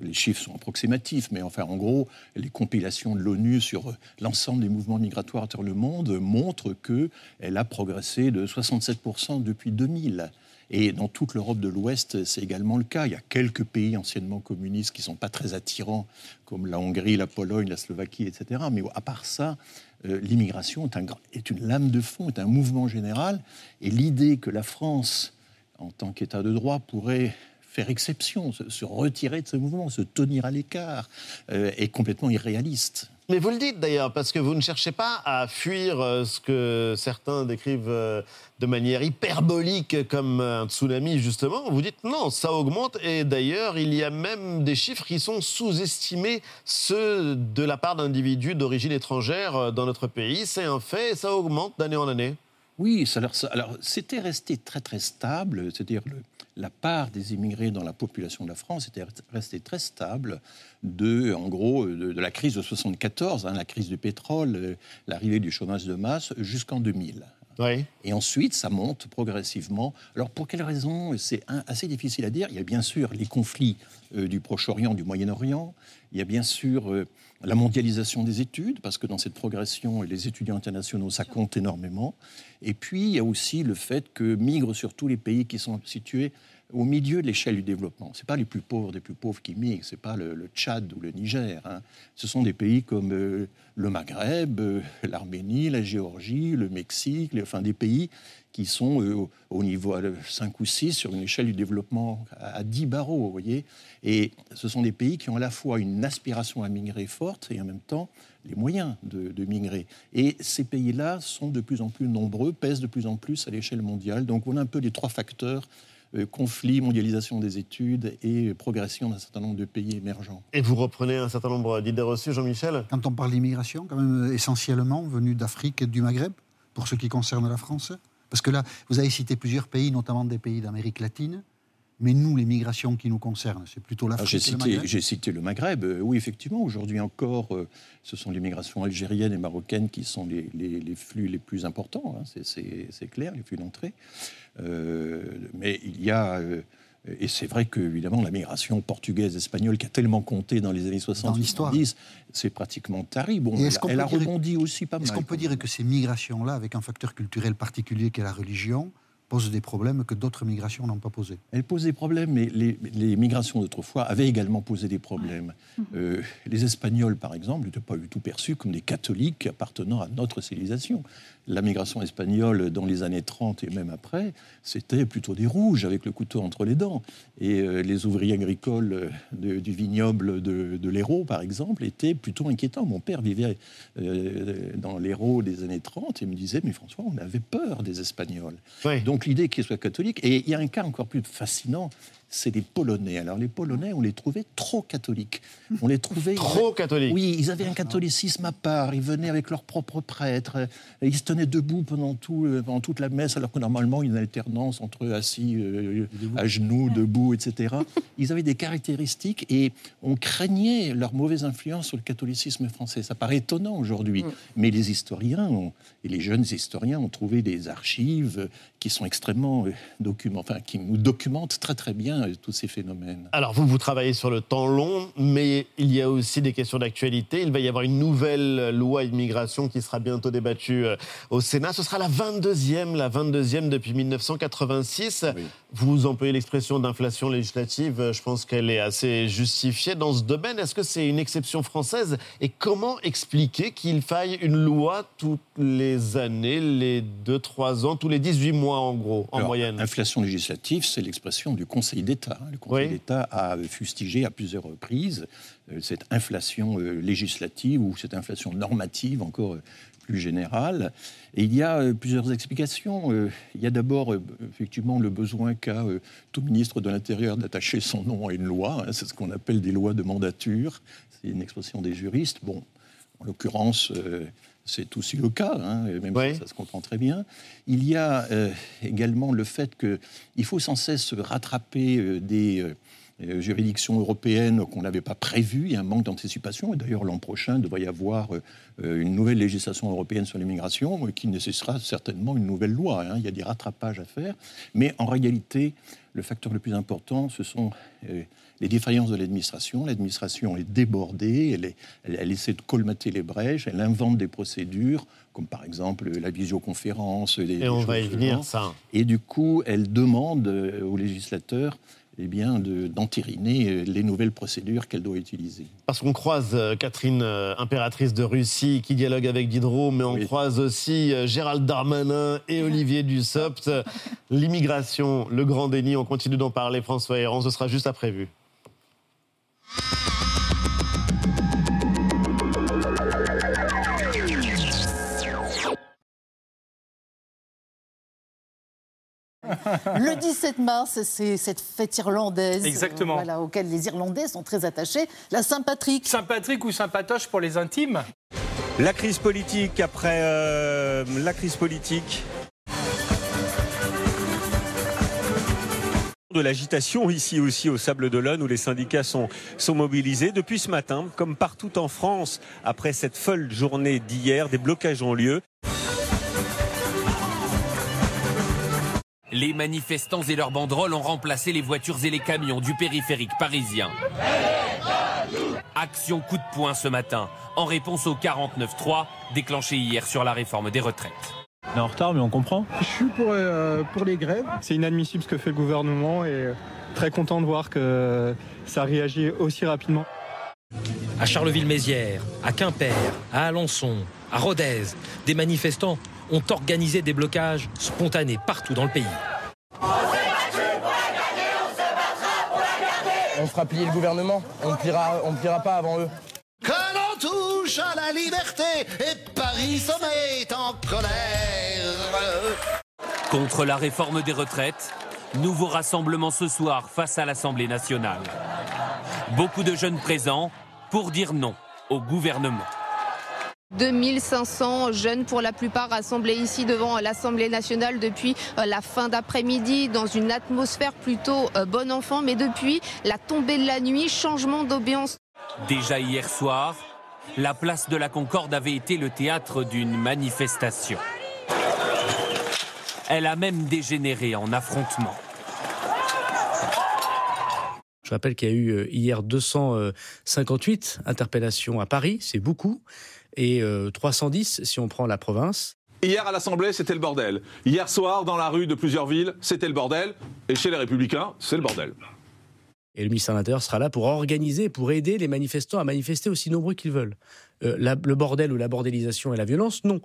Les chiffres sont approximatifs, mais enfin, en gros, les compilations de l'ONU sur l'ensemble des mouvements migratoires dans le monde montrent qu'elle a progressé de 67% depuis 2000. Et dans toute l'Europe de l'Ouest, c'est également le cas. Il y a quelques pays anciennement communistes qui ne sont pas très attirants, comme la Hongrie, la Pologne, la Slovaquie, etc. Mais à part ça, euh, l'immigration est, un, est une lame de fond, est un mouvement général. Et l'idée que la France, en tant qu'État de droit, pourrait faire exception, se, se, retirer de ce mouvement, se tenir à l'écart, euh, est complètement irréaliste. Mais vous le dites d'ailleurs, parce que vous ne cherchez pas à fuir euh, ce que certains décrivent euh, de manière hyperbolique comme un tsunami, justement. Vous dites non, ça augmente. Et d'ailleurs, il y a même des chiffres qui sont sous-estimés, ceux de la part d'individus d'origine étrangère euh, dans notre pays. C'est un fait et ça augmente d'année en année. Oui, ça, alors, ça, alors c'était resté très très stable, c'est-à-dire la part des immigrés dans la population de la France était restée très stable de, en gros, de, de la crise de 74, hein, la crise du pétrole, euh, l'arrivée du chômage de masse, jusqu'en 2000. Oui. Et ensuite, ça monte progressivement. Alors, pour quelles raisons C'est assez difficile à dire. Il y a bien sûr les conflits euh, du Proche-Orient, du Moyen-Orient. Il y a bien sûr euh, la mondialisation des études, parce que dans cette progression, les étudiants internationaux, ça compte énormément. Et puis, il y a aussi le fait que migrent sur tous les pays qui sont situés au milieu de l'échelle du développement. Ce pas les plus pauvres des plus pauvres qui migrent, ce n'est pas le, Tchad ou le Niger. Hein. Ce sont des pays comme euh, le Maghreb, euh, l'Arménie, la Géorgie, le Mexique, les, enfin des pays qui sont euh, au niveau à 5 ou 6 sur une échelle du développement à, à 10 barreaux, vous voyez. Et ce sont des pays qui ont à la fois une aspiration à migrer forte et en même temps les moyens de, de migrer. Et ces pays-là sont de plus en plus nombreux, pèsent de plus en plus à l'échelle mondiale. Donc voilà un peu les trois facteurs euh, conflit, mondialisation des études et progression d'un certain nombre de pays émergents. Et vous reprenez un certain nombre d'idées reçues, Jean-Michel? Quand on parle d'immigration, quand même essentiellement venue d'Afrique et du Maghreb, pour ce qui concerne la France? Parce que là, vous avez cité plusieurs pays, notamment des pays d'Amérique latine. Mais nous, les migrations qui nous concernent, c'est plutôt l'Afrique J'ai cité, j'ai cité le Maghreb. Euh, oui, effectivement, aujourd'hui encore, euh, ce sont les migrations algériennes et marocaines qui sont les, les, les flux les plus importants. Hein, c'est clair, les flux d'entrée. Euh, mais il y a... Euh, et c'est vrai que, évidemment, la migration portugaise, espagnole, qui a tellement compté dans les années 70, c'est pratiquement tari. Bon, elle, elle a rebondi aussi pas mal. Est-ce qu'on peut dire que ces migrations-là, avec un facteur culturel particulier qu'est la religion, pose des problèmes que d'autres migrations n'ont pas posés. Elle pose des problèmes, mais les, les migrations d'autrefois avaient également posé des problèmes. Euh, les Espagnols, par exemple, n'étaient pas du tout perçus comme des catholiques appartenant à notre civilisation. La migration espagnole dans les années 30 et même après, c'était plutôt des rouges avec le couteau entre les dents. Et euh, les ouvriers agricoles euh, de- du vignoble de, de l'Hérault, par exemple, étaient plutôt inquiétants. Mon père vivait euh, dans l'Hérault des années 30 et me disait, mais François, on avait peur des Espagnols. Donc l'idée qu'ils soient catholiques, et il y a un cas encore plus fascinant, c'est les Polonais. Alors les Polonais, on les trouvait trop catholiques. On les trouvait Trop catholiques. Oui, ils avaient un catholicisme à part. Ils venaient avec leurs propres prêtres. Ils se tenaient debout pendant, tout, euh, pendant toute la messe, alors que normalement, il y a une alternance entre assis, euh, à genoux, debout, etc. Ils avaient des caractéristiques et on craignait leur mauvaise influence sur le catholicisme français. Ça paraît étonnant aujourd'hui, mais les historiens ont- et les jeunes historiens ont trouvé des archives qui sont extrêmement euh, document, enfin, qui nous documentent très très bien euh, tous ces phénomènes. Alors vous, vous travaillez sur le temps long, mais il y a aussi des questions d'actualité. Il va y avoir une nouvelle loi immigration qui sera bientôt débattue euh, au Sénat. Ce sera la 22e, la 22e depuis 1986. Vous employez l'expression d'inflation législative. Je pense qu'elle est assez justifiée dans ce domaine. Est-ce que c'est une exception française? Et comment expliquer qu'il faille une loi toutes les années, les 2-3 ans, tous les 18 mois? En gros, en Alors, moyenne Inflation législative, c'est l'expression du Conseil d'État. Le Conseil d'État a fustigé à plusieurs reprises euh, cette inflation euh, législative ou cette inflation normative encore euh, plus générale. Et il y a plusieurs explications. Il y a d'abord effectivement le besoin qu'a tout ministre de l'Intérieur d'attacher son nom à une loi. hein. c'est ce qu'on appelle des lois de mandature. C'est une expression des juristes. Bon, en l'occurrence, euh, c'est aussi le cas, hein, même si ça se comprend très bien. Il y a euh, également le fait qu'il faut sans cesse rattraper euh, des euh, juridictions européennes qu'on n'avait pas prévues. Il y a un manque d'anticipation. Et d'ailleurs, l'an prochain, il devrait y avoir une nouvelle législation européenne sur l'immigration qui nécessitera certainement une nouvelle loi. hein. Il y a des rattrapages à faire. Mais en réalité, le facteur le plus important, ce sont euh, les défaillances de l'administration. L'administration est débordée, elle, est- elle- elle essaie de colmater les brèches, elle invente des procédures, comme par exemple la visioconférence. des- Et on va y venir, ça. Et du coup, elle demande euh, aux législateurs eh bien, de- d'entériner euh, les nouvelles procédures qu'elle doit utiliser. Parce qu'on croise euh, Catherine, euh, impératrice de Russie, qui dialogue avec Diderot, mais on croise aussi Gérald Darmanin et Olivier Dussopt. L'immigration, le grand déni, on continue d'en parler, François Héran, ce sera juste après vu. Le 17 mars, c'est cette fête irlandaise Exactement. euh, voilà, auquel les Irlandais sont très attachés, la Saint-Patrick. Saint-Patrick ou Saint-Patoche pour les intimes La crise politique, après euh, la crise politique. De l'agitation ici aussi au Sable d'Olonne où les syndicats sont, sont mobilisés. Depuis ce matin, comme partout en France, après cette folle journée d'hier, des blocages ont lieu. Les manifestants et leurs banderoles ont remplacé les voitures et les camions du périphérique parisien. Action coup de poing ce matin, en réponse au 49-3 déclenché hier sur la réforme des retraites. On est en retard, mais on comprend. Je suis pour, euh, pour les grèves. C'est inadmissible ce que fait le gouvernement et euh, très content de voir que ça réagit aussi rapidement. À Charleville-Mézières, à Quimper, à Alençon, à Rodez, des manifestants ont organisé des blocages spontanés partout dans le pays. On fera plier le gouvernement. On ne pliera, on pliera pas avant eux. Que l'on touche à la liberté et Paris se met en colère. Contre la réforme des retraites, nouveau rassemblement ce soir face à l'Assemblée nationale. Beaucoup de jeunes présents pour dire non au gouvernement. 2500 jeunes pour la plupart rassemblés ici devant l'Assemblée nationale depuis euh, la fin d'après-midi dans une atmosphère plutôt euh, bon enfant mais depuis la tombée de la nuit, changement d'ambiance. Déjà hier soir, la place de la Concorde avait été le théâtre d'une manifestation. Elle a même dégénéré en affrontement. Je rappelle qu'il y a eu euh, hier 258 interpellations à Paris, c'est beaucoup, et euh, 310 si on prend la province. Hier à l'Assemblée, c'était le bordel. Hier soir, dans la rue de plusieurs villes, c'était le bordel. Et chez les Républicains, c'est le bordel. Et le ministère de l'Intérieur sera là pour organiser, pour aider les manifestants à manifester aussi nombreux qu'ils veulent. Euh, la- le bordel ou la bordélisation et la violence, non.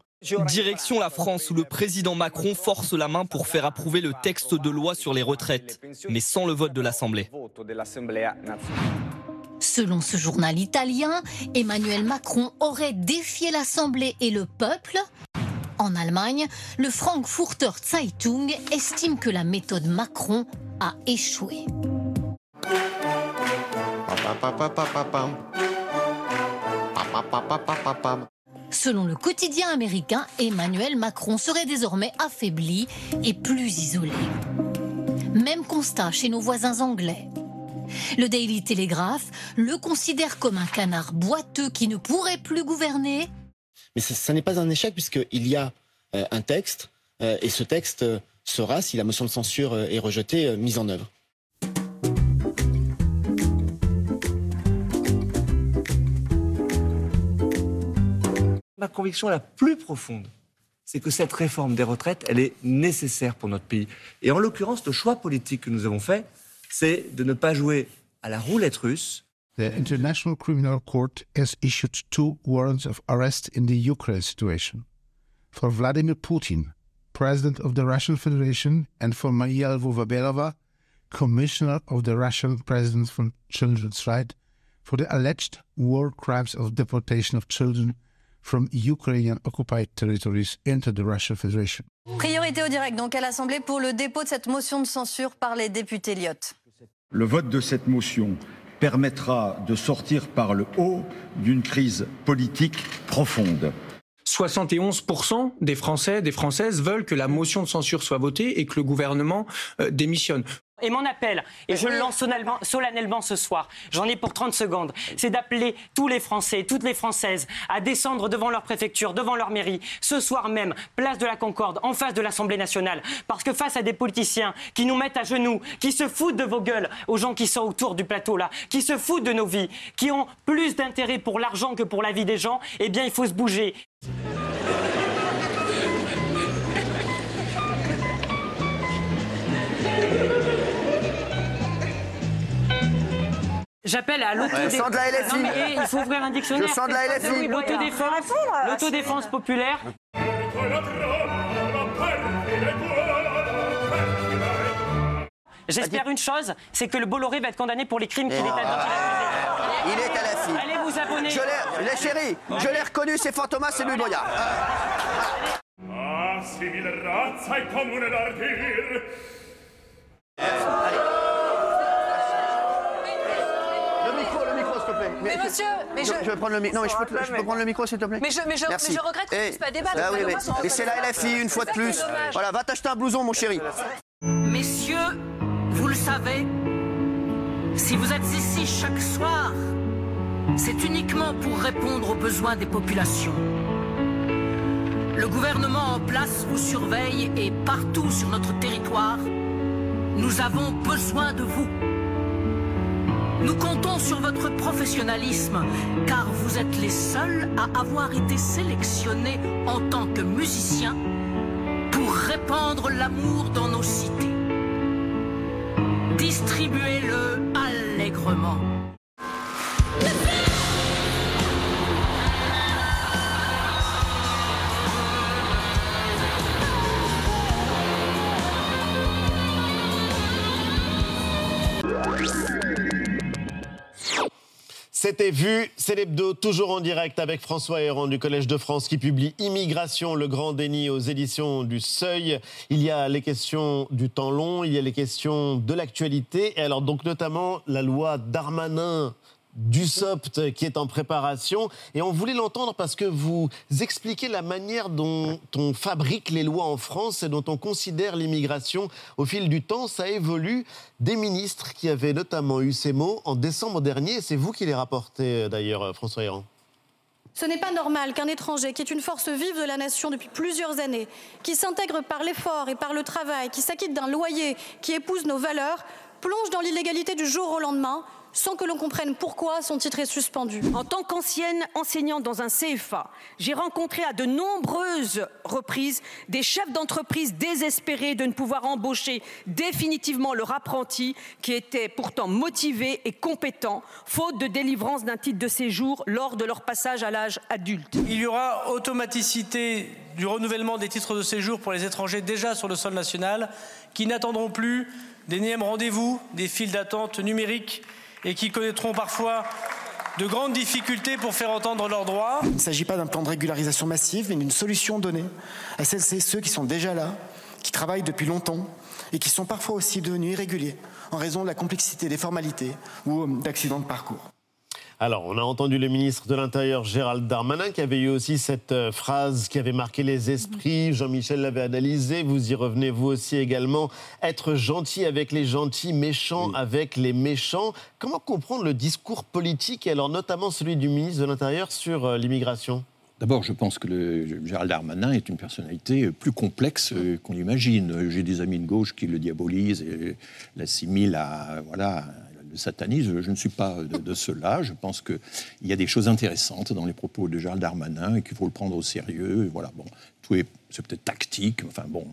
Direction la France où le président Macron force la main pour faire approuver le texte de loi sur les retraites, mais sans le vote de l'Assemblée. Selon ce journal italien, Emmanuel Macron aurait défié l'Assemblée et le peuple. En Allemagne, le Frankfurter Zeitung estime que la méthode Macron a échoué. Selon le quotidien américain, Emmanuel Macron serait désormais affaibli et plus isolé. Même constat chez nos voisins anglais. Le Daily Telegraph le considère comme un canard boiteux qui ne pourrait plus gouverner. Mais ça, ça n'est pas un échec puisqu'il y a euh, un texte euh, et ce texte euh, sera, si la motion de censure est rejetée, mise en œuvre. Ma conviction la plus profonde, c'est que cette réforme des retraites, elle est nécessaire pour notre pays. Et en l'occurrence, le choix politique que nous avons fait, c'est de ne pas jouer à la roulette russe. The International Criminal Court has issued two warrants of arrest in the Ukraine situation for Vladimir Putin, President of the Russian Federation, and for Maria Lvova-Belova, Commissioner of the Russian President for Children's Rights, for the alleged war crimes of deportation of children from Ukrainian occupied territories into the Russian Federation. Priorité au direct donc à l'Assemblée pour le dépôt de cette motion de censure par les députés Lyotte. Le vote de cette motion permettra de sortir par le haut d'une crise politique profonde. 71% des Français, des Françaises veulent que la motion de censure soit votée et que le gouvernement euh, démissionne. Et mon appel, et je le lance solennellement, ce soir, j'en ai pour 30 secondes, c'est d'appeler tous les Français, toutes les Françaises à descendre devant leur préfecture, devant leur mairie, ce soir même, place de la Concorde, en face de l'Assemblée nationale. Parce que face à des politiciens qui nous mettent à genoux, qui se foutent de vos gueules aux gens qui sont autour du plateau là, qui se foutent de nos vies, qui ont plus d'intérêt pour l'argent que pour la vie des gens, eh bien il faut se bouger. J'appelle à l'autodéfense. Je sens de la LFI. Non, mais, eh, il faut ouvrir un dictionnaire. Je sens de la LFI. oui, L'autodéfense, l'autodéfense populaire. J'espère une chose, c'est que le Bolloré va être condamné pour les crimes qu'il est dont il a accusé. Il est à la fille. Allez vous abonner. Je l'ai, les chéris, je l'ai reconnu, c'est Fantomas, c'est lui Boya. Ah, plaît. Mais monsieur, mais je, je- je vais prendre le micro. Non, mais je peux, te- je peux prendre le micro, s'il te plaît Mais je- mais je- Merci. mais je regrette qu'on Eh, puisse pas débattre, Ah oui, mais, c'est la LFI, une fois de plus. Voilà, va t'acheter un blouson, mon chéri. Messieurs, vous le savez, si vous êtes ici chaque soir, c'est uniquement pour répondre aux besoins des populations. Le gouvernement en place vous surveille et partout sur notre territoire, nous avons besoin de vous. Nous comptons sur votre professionnalisme, car vous êtes les seuls à avoir été sélectionnés en tant que musiciens pour répandre l'amour dans nos cités. Distribuez-le allègrement. C'était vu, c'est l'hebdo, toujours en direct avec François Héran du Collège de France qui publie Immigration, le grand déni aux éditions du Seuil. Il y a les questions du temps long, il y a les questions de l'actualité, et alors donc notamment la loi Darmanin du SOPT qui est en préparation. Et on voulait l'entendre parce que vous expliquez la manière dont on fabrique les lois en France et dont on considère l'immigration au fil du temps. Ça évolue. Des ministres qui avaient notamment eu ces mots en décembre dernier. C'est vous qui les rapportez d'ailleurs, François Héran. Ce n'est pas normal qu'un étranger qui est une force vive de la nation depuis plusieurs années, qui s'intègre par l'effort et par le travail, qui s'acquitte d'un loyer, qui épouse nos valeurs, plonge dans l'illégalité du jour au lendemain, sans que l'on comprenne pourquoi son titre est suspendu. En tant qu'ancienne enseignante dans un CFA, j'ai rencontré à de nombreuses reprises des chefs d'entreprise désespérés de ne pouvoir embaucher définitivement leur apprenti qui était pourtant motivé et compétent, faute de délivrance d'un titre de séjour lors de leur passage à l'âge adulte. Il y aura automaticité du renouvellement des titres de séjour pour les étrangers déjà sur le sol national qui n'attendront plus d'énièmes rendez-vous, des files d'attente numériques et qui connaîtront parfois de grandes difficultés pour faire entendre leurs droits. Il ne s'agit pas d'un plan de régularisation massive, mais d'une solution donnée à celles et ceux qui sont déjà là, qui travaillent depuis longtemps et qui sont parfois aussi devenus irréguliers en raison de la complexité des formalités ou d'accidents de parcours. Alors, on a entendu le ministre de l'Intérieur Gérald Darmanin qui avait eu aussi cette euh, phrase qui avait marqué les esprits. Jean-Michel l'avait analysé. Vous y revenez vous aussi également. Être gentil avec les gentils, méchant avec les méchants. Comment comprendre le discours politique et alors notamment celui du ministre de l'Intérieur sur euh, l'immigration? D'abord, je pense que le, Gérald Darmanin est une personnalité plus complexe euh, qu'on imagine. J'ai des amis de gauche qui le diabolisent et l'assimilent à voilà, le satanisme. Je ne suis pas de, de cela. Je pense qu'il y a des choses intéressantes dans les propos de Gérald Darmanin et qu'il faut le prendre au sérieux. Et voilà, bon, tout est, c'est peut-être tactique. Enfin bon.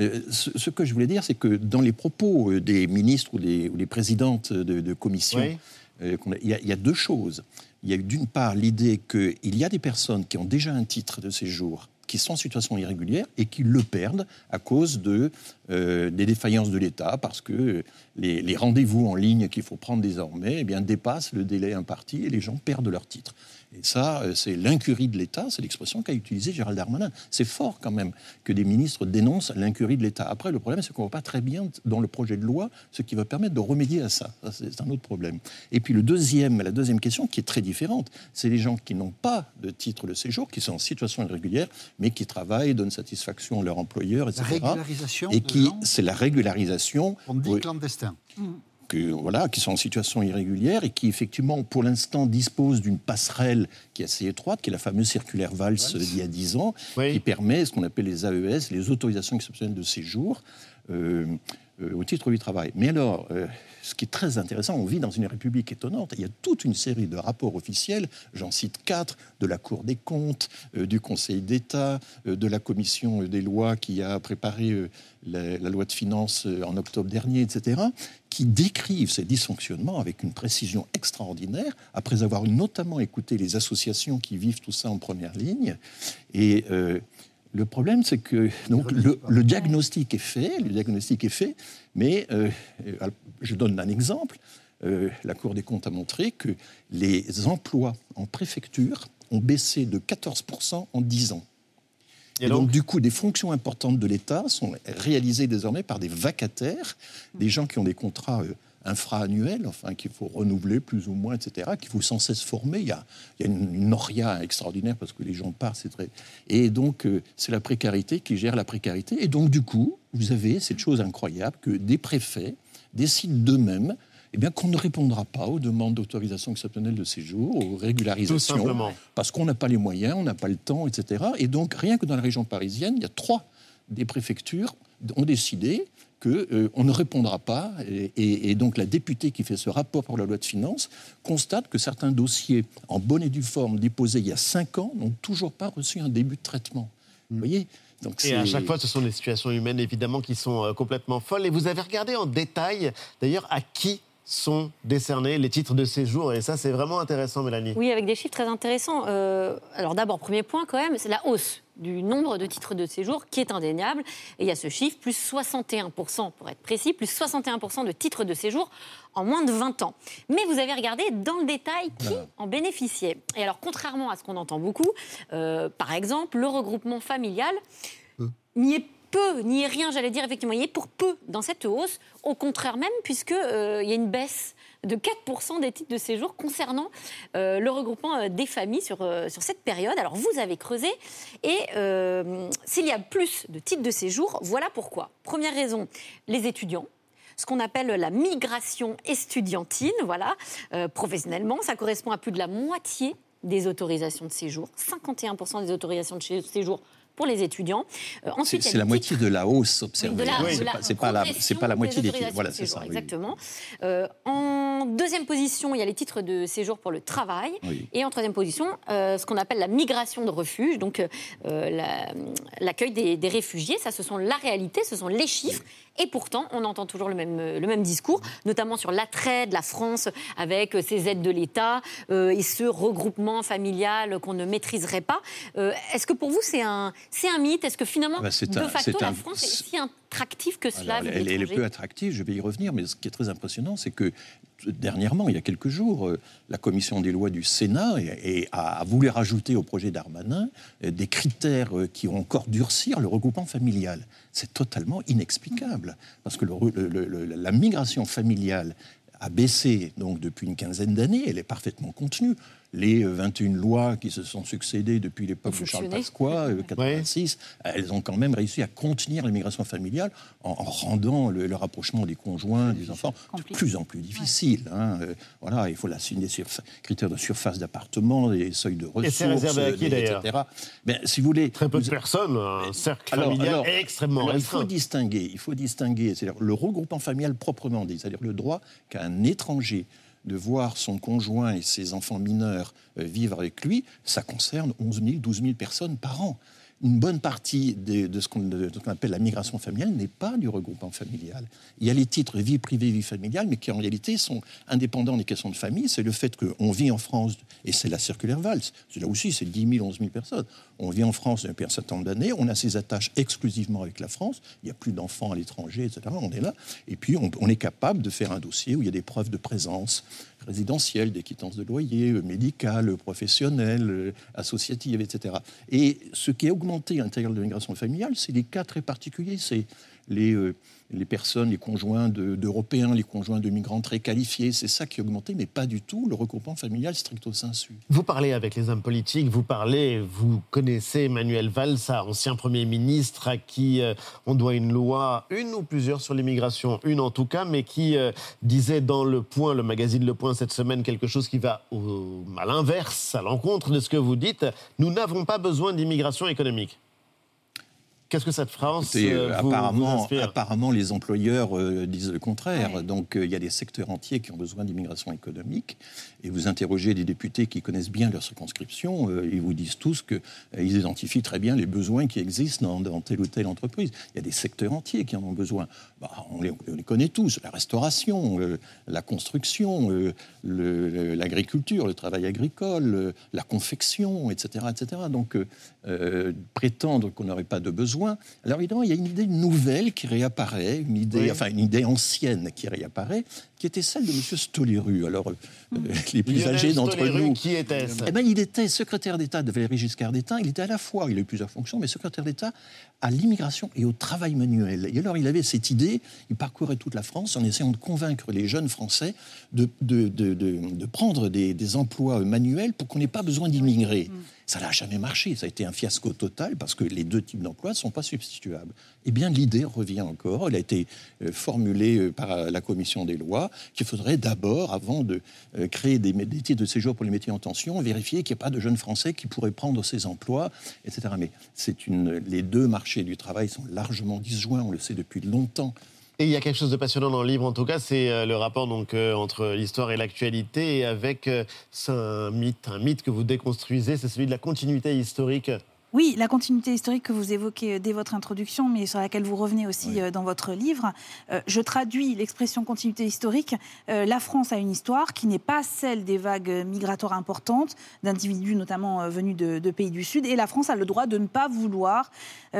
Euh, ce, ce que je voulais dire, c'est que dans les propos des ministres ou des, ou des présidentes de, de commission, Oui. euh, il y, a- il y a deux choses. Il y a d'une part l'idée qu'il y a des personnes qui ont déjà un titre de séjour qui sont en situation irrégulière et qui le perdent à cause de, euh, des défaillances de l'État, parce que les, rendez-vous en ligne qu'il faut prendre désormais eh bien, dépassent le délai imparti et les gens perdent leur titre. Et ça, euh, c'est l'incurie de l'État, c'est l'expression qu'a utilisée Gérald Darmanin. C'est fort quand même que des ministres dénoncent l'incurie de l'État. Après, le problème, c'est qu'on ne voit pas très bien dans le projet de loi ce qui va permettre de remédier à ça. Ça, c'est un autre problème. Et puis le deuxième, la deuxième question, qui est très différente, c'est les gens qui n'ont pas de titre de séjour, qui sont en situation irrégulière, mais qui travaillent, donnent satisfaction à leur employeur, etc. régularisation Et qui, c'est la régularisation. On dit oui, clandestin. Que, voilà, qui sont en situation irrégulière et qui, effectivement, pour l'instant, disposent d'une passerelle qui est assez étroite, qui est la fameuse circulaire Valls d'il y a 10 ans, qui permet ce qu'on appelle les AES, les autorisations exceptionnelles de séjour, euh, au titre du travail. Mais alors, euh, ce qui est très intéressant, on vit dans une république étonnante. Il y a toute une série de rapports officiels, j'en cite quatre, de la Cour des comptes, euh, du Conseil d'État, euh, de la Commission des lois qui a préparé euh, la, la loi de finances euh, en octobre dernier, etc., qui décrivent ces dysfonctionnements avec une précision extraordinaire, après avoir notamment écouté les associations qui vivent tout ça en première ligne. Et euh, le problème, c'est que donc, le, le diagnostic est fait, le diagnostic est fait, mais euh, je donne un exemple. Euh, la Cour des comptes a montré que les emplois en préfecture ont baissé de 14% en 10 ans. Et, donc, du coup, des fonctions importantes de l'État sont réalisées désormais par des vacataires, des gens qui ont des contrats euh, infra-annuels, enfin, qu'il faut renouveler plus ou moins, etc., qu'il faut sans cesse former. Il y a, il y a une, une noria extraordinaire parce que les gens partent, c'est très... Et donc, euh, c'est la précarité qui gère la précarité. Et donc, du coup, vous avez cette chose incroyable que des préfets décident d'eux-mêmes eh bien, qu'on ne répondra pas aux demandes d'autorisation exceptionnelle de séjour, aux régularisations, Tout simplement. parce qu'on n'a pas les moyens, on n'a pas le temps, etc. Et donc, rien que dans la région parisienne, il y a trois des préfectures ont décidé qu'on on ne répondra pas. Et, et- et donc, la députée qui fait ce rapport pour la loi de finances constate que certains dossiers en bonne et due forme déposés il y a cinq ans n'ont toujours pas reçu un début de traitement. Vous voyez donc, Et à chaque fois, ce sont des situations humaines, évidemment, qui sont euh, complètement folles. Et vous avez regardé en détail, d'ailleurs, à qui sont décernés les titres de séjour. Et ça, c'est vraiment intéressant, Mélanie. Oui, avec des chiffres très intéressants. Euh, alors d'abord, premier point quand même, c'est la hausse du nombre de titres de séjour qui est indéniable. Et il y a ce chiffre, plus 61% pour être précis, plus 61% de titres de séjour en moins de 20 ans. Mais vous avez regardé dans le détail qui en bénéficiait. Et alors, contrairement à ce qu'on entend beaucoup, euh, par exemple, le regroupement familial n'y est peu, n'y est rien, j'allais dire effectivement, il est pour peu dans cette hausse, au contraire même, puisqu'il il y a une baisse de 4% des titres de séjour concernant euh, le regroupement euh, des familles sur, euh, sur cette période. Alors vous avez creusé, et s'il y a plus de titres de séjour, voilà pourquoi. Première raison, les étudiants ce qu'on appelle la migration estudiantine, voilà, professionnellement, ça correspond à plus de la moitié des autorisations de séjour. 51% des autorisations de sé- séjour pour les étudiants. Euh, ensuite, c'est la moitié de la hausse observée. c'est pas, la, pas la moitié des titres. Voilà, c'est ça. Exactement. Euh, en deuxième position, il y a les titres de séjour pour le travail. Et en troisième position, euh, ce qu'on appelle la migration de refuge, donc l'accueil des, des, réfugiés. Ça, ce sont la réalité, ce sont les chiffres. Et pourtant, on entend toujours le même, le même discours, notamment sur l'attrait de la France avec ses aides de l'État euh, et ce regroupement familial qu'on ne maîtriserait pas. Euh, est-ce que pour vous, c'est un, un mythe? Est-ce que finalement, ah bah, de facto, la France est si attractive que cela elle, elle, est peu attractive, je vais y revenir, mais ce qui est très impressionnant, c'est que dernièrement, il y a quelques jours, euh, la commission des lois du Sénat a, voulu rajouter au projet d'Armanin des critères qui ont encore durcir le regroupement familial. C'est totalement inexplicable, parce que la migration familiale a baissé depuis une quinzaine d'années, elle est parfaitement contenue les 21 lois qui se sont succédées depuis l'époque de Charles Pasqua, 86, euh, elles ont quand même réussi à contenir l'immigration familiale en, rendant le, rapprochement des conjoints, des enfants, de plus en plus difficile. Hein. Euh, voilà, il faut la des critères de surface d'appartement, des seuils de ressources, Et c'est réservé à qui, d'ailleurs ben, Si vous voulez, très peu de personnes, un cercle familial extrêmement alors, Il faut distinguer, il faut distinguer, c'est-à-dire le regroupement familial proprement dit, c'est-à-dire le droit qu'un étranger de voir son conjoint et ses enfants mineurs euh, vivre avec lui, ça concerne 11 000, 12 000 personnes par an une bonne partie de, ce qu'on appelle la migration familiale n'est pas du regroupement familial. Il y a les titres vie privée, vie familiale, mais qui en réalité sont indépendants des questions de famille. C'est le fait qu'on vit en France, et c'est la circulaire Valls, là aussi c'est 10 000, 11 000 personnes. On vit en France depuis un certain nombre d'années, on a ses attaches exclusivement avec la France, il n'y a plus d'enfants à l'étranger, etc. On est là, et puis on, on est capable de faire un dossier où il y a des preuves de présence résidentielle, des quittances de loyer, euh, médicales, professionnelles, euh, associatives, etc. Et ce qui a augmenté à l'intérieur de l'immigration familiale, c'est des cas très particuliers. C'est les, euh, les personnes, les conjoints d'Européens, les conjoints de migrants très qualifiés. C'est ça qui a augmenté, mais pas du tout le regroupement familial stricto sensu. Vous parlez avec les hommes politiques, vous parlez, vous connaissez Emmanuel Valls, ancien Premier ministre à qui euh, on doit une loi, une ou plusieurs sur l'immigration, une en tout cas, mais qui euh, disait dans Le Point, le magazine Le Point cette semaine, quelque chose qui va au, à l'inverse, à l'encontre de ce que vous dites. Nous n'avons pas besoin d'immigration économique. Qu'est-ce que cette France euh, vous, apparemment, apparemment, les employeurs euh, disent le contraire. Donc, euh, il y a des secteurs entiers qui ont besoin d'immigration économique. Et vous interrogez des députés qui connaissent bien leur circonscription, ils vous disent tous qu'ils identifient très bien les besoins qui existent dans, telle ou telle entreprise. Il y a des secteurs entiers qui en ont besoin. Bah, on, les, connaît tous la restauration, la construction, l'agriculture, le, travail agricole, la confection, etc. etc. Donc, prétendre qu'on n'aurait pas de besoin alors évidemment, il y a une idée nouvelle qui réapparaît, une idée, enfin une idée ancienne qui réapparaît, qui était celle de M. Stoléru. Alors, euh, les plus âgés d'entre nous. Qui était-ce eh ben, Il était secrétaire d'État de Valéry Giscard d'État. Il était à la fois, il a eu plusieurs fonctions, mais secrétaire d'État à l'immigration et au travail manuel. Et alors, il avait cette idée, il parcourait toute la France en essayant de convaincre les jeunes Français de, de, de, de prendre des, des, emplois manuels pour qu'on n'ait pas besoin d'immigrer. Hmm. Ça n'a jamais marché. Ça a été un fiasco total parce que les deux types d'emplois ne sont pas substituables. Eh bien, l'idée revient encore. Elle a été euh, formulée euh, par la commission des lois qu'il faudrait d'abord, avant de euh, créer des, titres de séjour pour les métiers en tension, vérifier qu'il n'y ait pas de jeunes Français qui pourraient prendre ces emplois, etc. Mais c'est une, les deux marchés du travail sont largement disjoints. On le sait depuis longtemps. Et il y a quelque chose de passionnant dans le livre, en tout cas, c'est euh, le rapport euh, entre l'histoire et l'actualité, avec euh, un un mythe que vous déconstruisez, c'est celui de la continuité historique oui, la continuité historique que vous évoquez dès votre introduction, mais sur laquelle vous revenez aussi euh, dans votre livre, euh, je traduis l'expression continuité historique. Euh, la France a une histoire qui n'est pas celle des vagues migratoires importantes, d'individus notamment venus de, pays du Sud, et la France a le droit de ne pas vouloir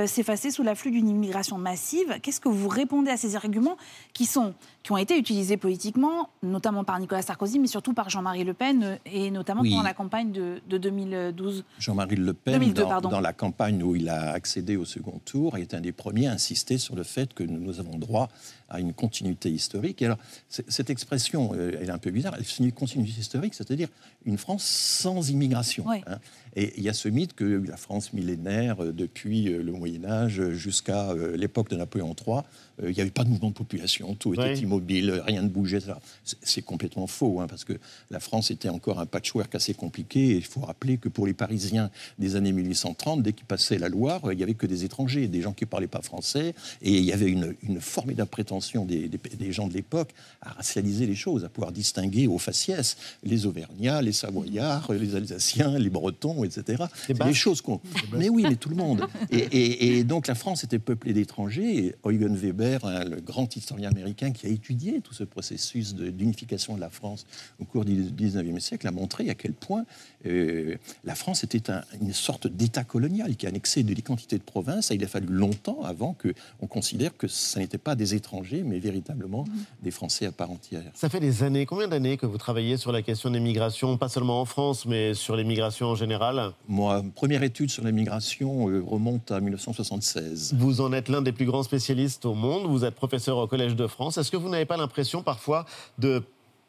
s'effacer sous l'afflux d'une immigration massive. Qu'est-ce que vous répondez à ces arguments qui, sont, qui ont été utilisés politiquement, notamment par Nicolas Sarkozy, mais surtout par Jean-Marie Le Pen, et notamment pendant la campagne de, 2012 Jean-Marie Le Pen, 2002, pardon. la campagne où il a accédé au second tour, est un des premiers à insister sur le fait que nous avons droit à une continuité historique. Et alors, cette expression, euh, elle est un peu bizarre. Elle une continuité historique, c'est-à-dire une France sans immigration. Hein. Et il y a ce mythe que la France millénaire, depuis le Moyen Âge jusqu'à l'époque de Napoléon III, il n'y avait pas de mouvement de population, tout était immobile, rien ne bougeait. C'est complètement faux, hein, parce que la France était encore un patchwork assez compliqué. Et il faut rappeler que pour les Parisiens des années 1830, dès qu'ils passaient la Loire, il n'y avait que des étrangers, des gens qui ne parlaient pas français. Et il y avait une, formidable prétention des, gens de l'époque à racialiser les choses, à pouvoir distinguer aux faciès les Auvergnats, les Savoyards, les Alsaciens, les Bretons, etc. C'est des choses qu'on. Mais oui, mais tout le monde. Et, et donc la France était peuplée d'étrangers. Eugen Weber, le grand historien américain qui a étudié tout ce processus d'unification de, la France au cours du 19e siècle, a montré à quel point euh, la France était une sorte d'État colonial qui annexait de quantités de provinces. Et il a fallu longtemps avant qu'on considère que ce n'était pas des étrangers, mais véritablement des Français à part entière. Ça fait des années, combien d'années que vous travaillez sur la question des migrations, pas seulement en France, mais sur les migrations en général? Moi, première étude sur les migrations euh, remonte à 1976. Vous en êtes l'un des plus grands spécialistes au monde, vous êtes professeur au Collège de France. Est-ce que vous n'avez pas l'impression parfois de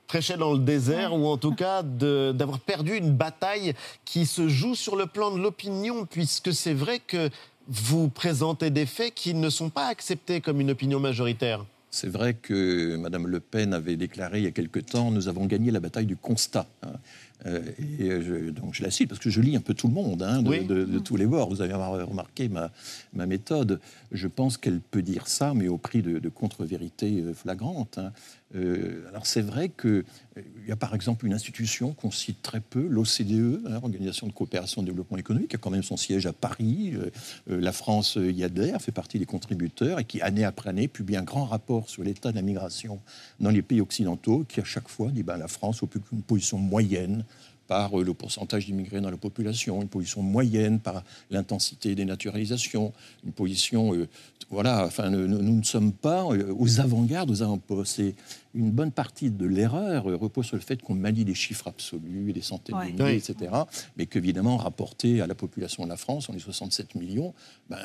prêcher dans le désert ou en tout cas d'avoir perdu une bataille qui se joue sur le plan de l'opinion, puisque c'est vrai que vous présentez des faits qui ne sont pas acceptés comme une opinion majoritaire? C'est vrai que Mme Le Pen avait déclaré il y a quelque temps Nous avons gagné la bataille du constat. Euh, et je, donc je la cite parce que je lis un peu tout le monde, hein, de, tous les bords. Vous avez remarqué ma, ma méthode. Je pense qu'elle peut dire ça, mais au prix de, contre-vérités euh, flagrantes. Hein. Euh, alors c'est vrai qu'il y a par exemple une institution qu'on cite très peu, l'OCDE, hein, Organisation de coopération et de développement économique, qui a quand même son siège à Paris. la France y adhère, fait partie des contributeurs et qui, année après année, publie un grand rapport sur l'état de la migration dans les pays occidentaux, qui à chaque fois dit ben, la France occupe une position moyenne par euh, le pourcentage d'immigrés dans la population, une position moyenne par l'intensité des naturalisations, une position, euh, voilà, enfin, nous, ne sommes pas euh, aux avant-gardes, aux avant-postes. Et une bonne partie de l'erreur repose sur le fait qu'on manie des chiffres absolus, des centaines de milliers, etc. Mais qu'évidemment, rapporté à la population de la France, on est 67 millions. Ben,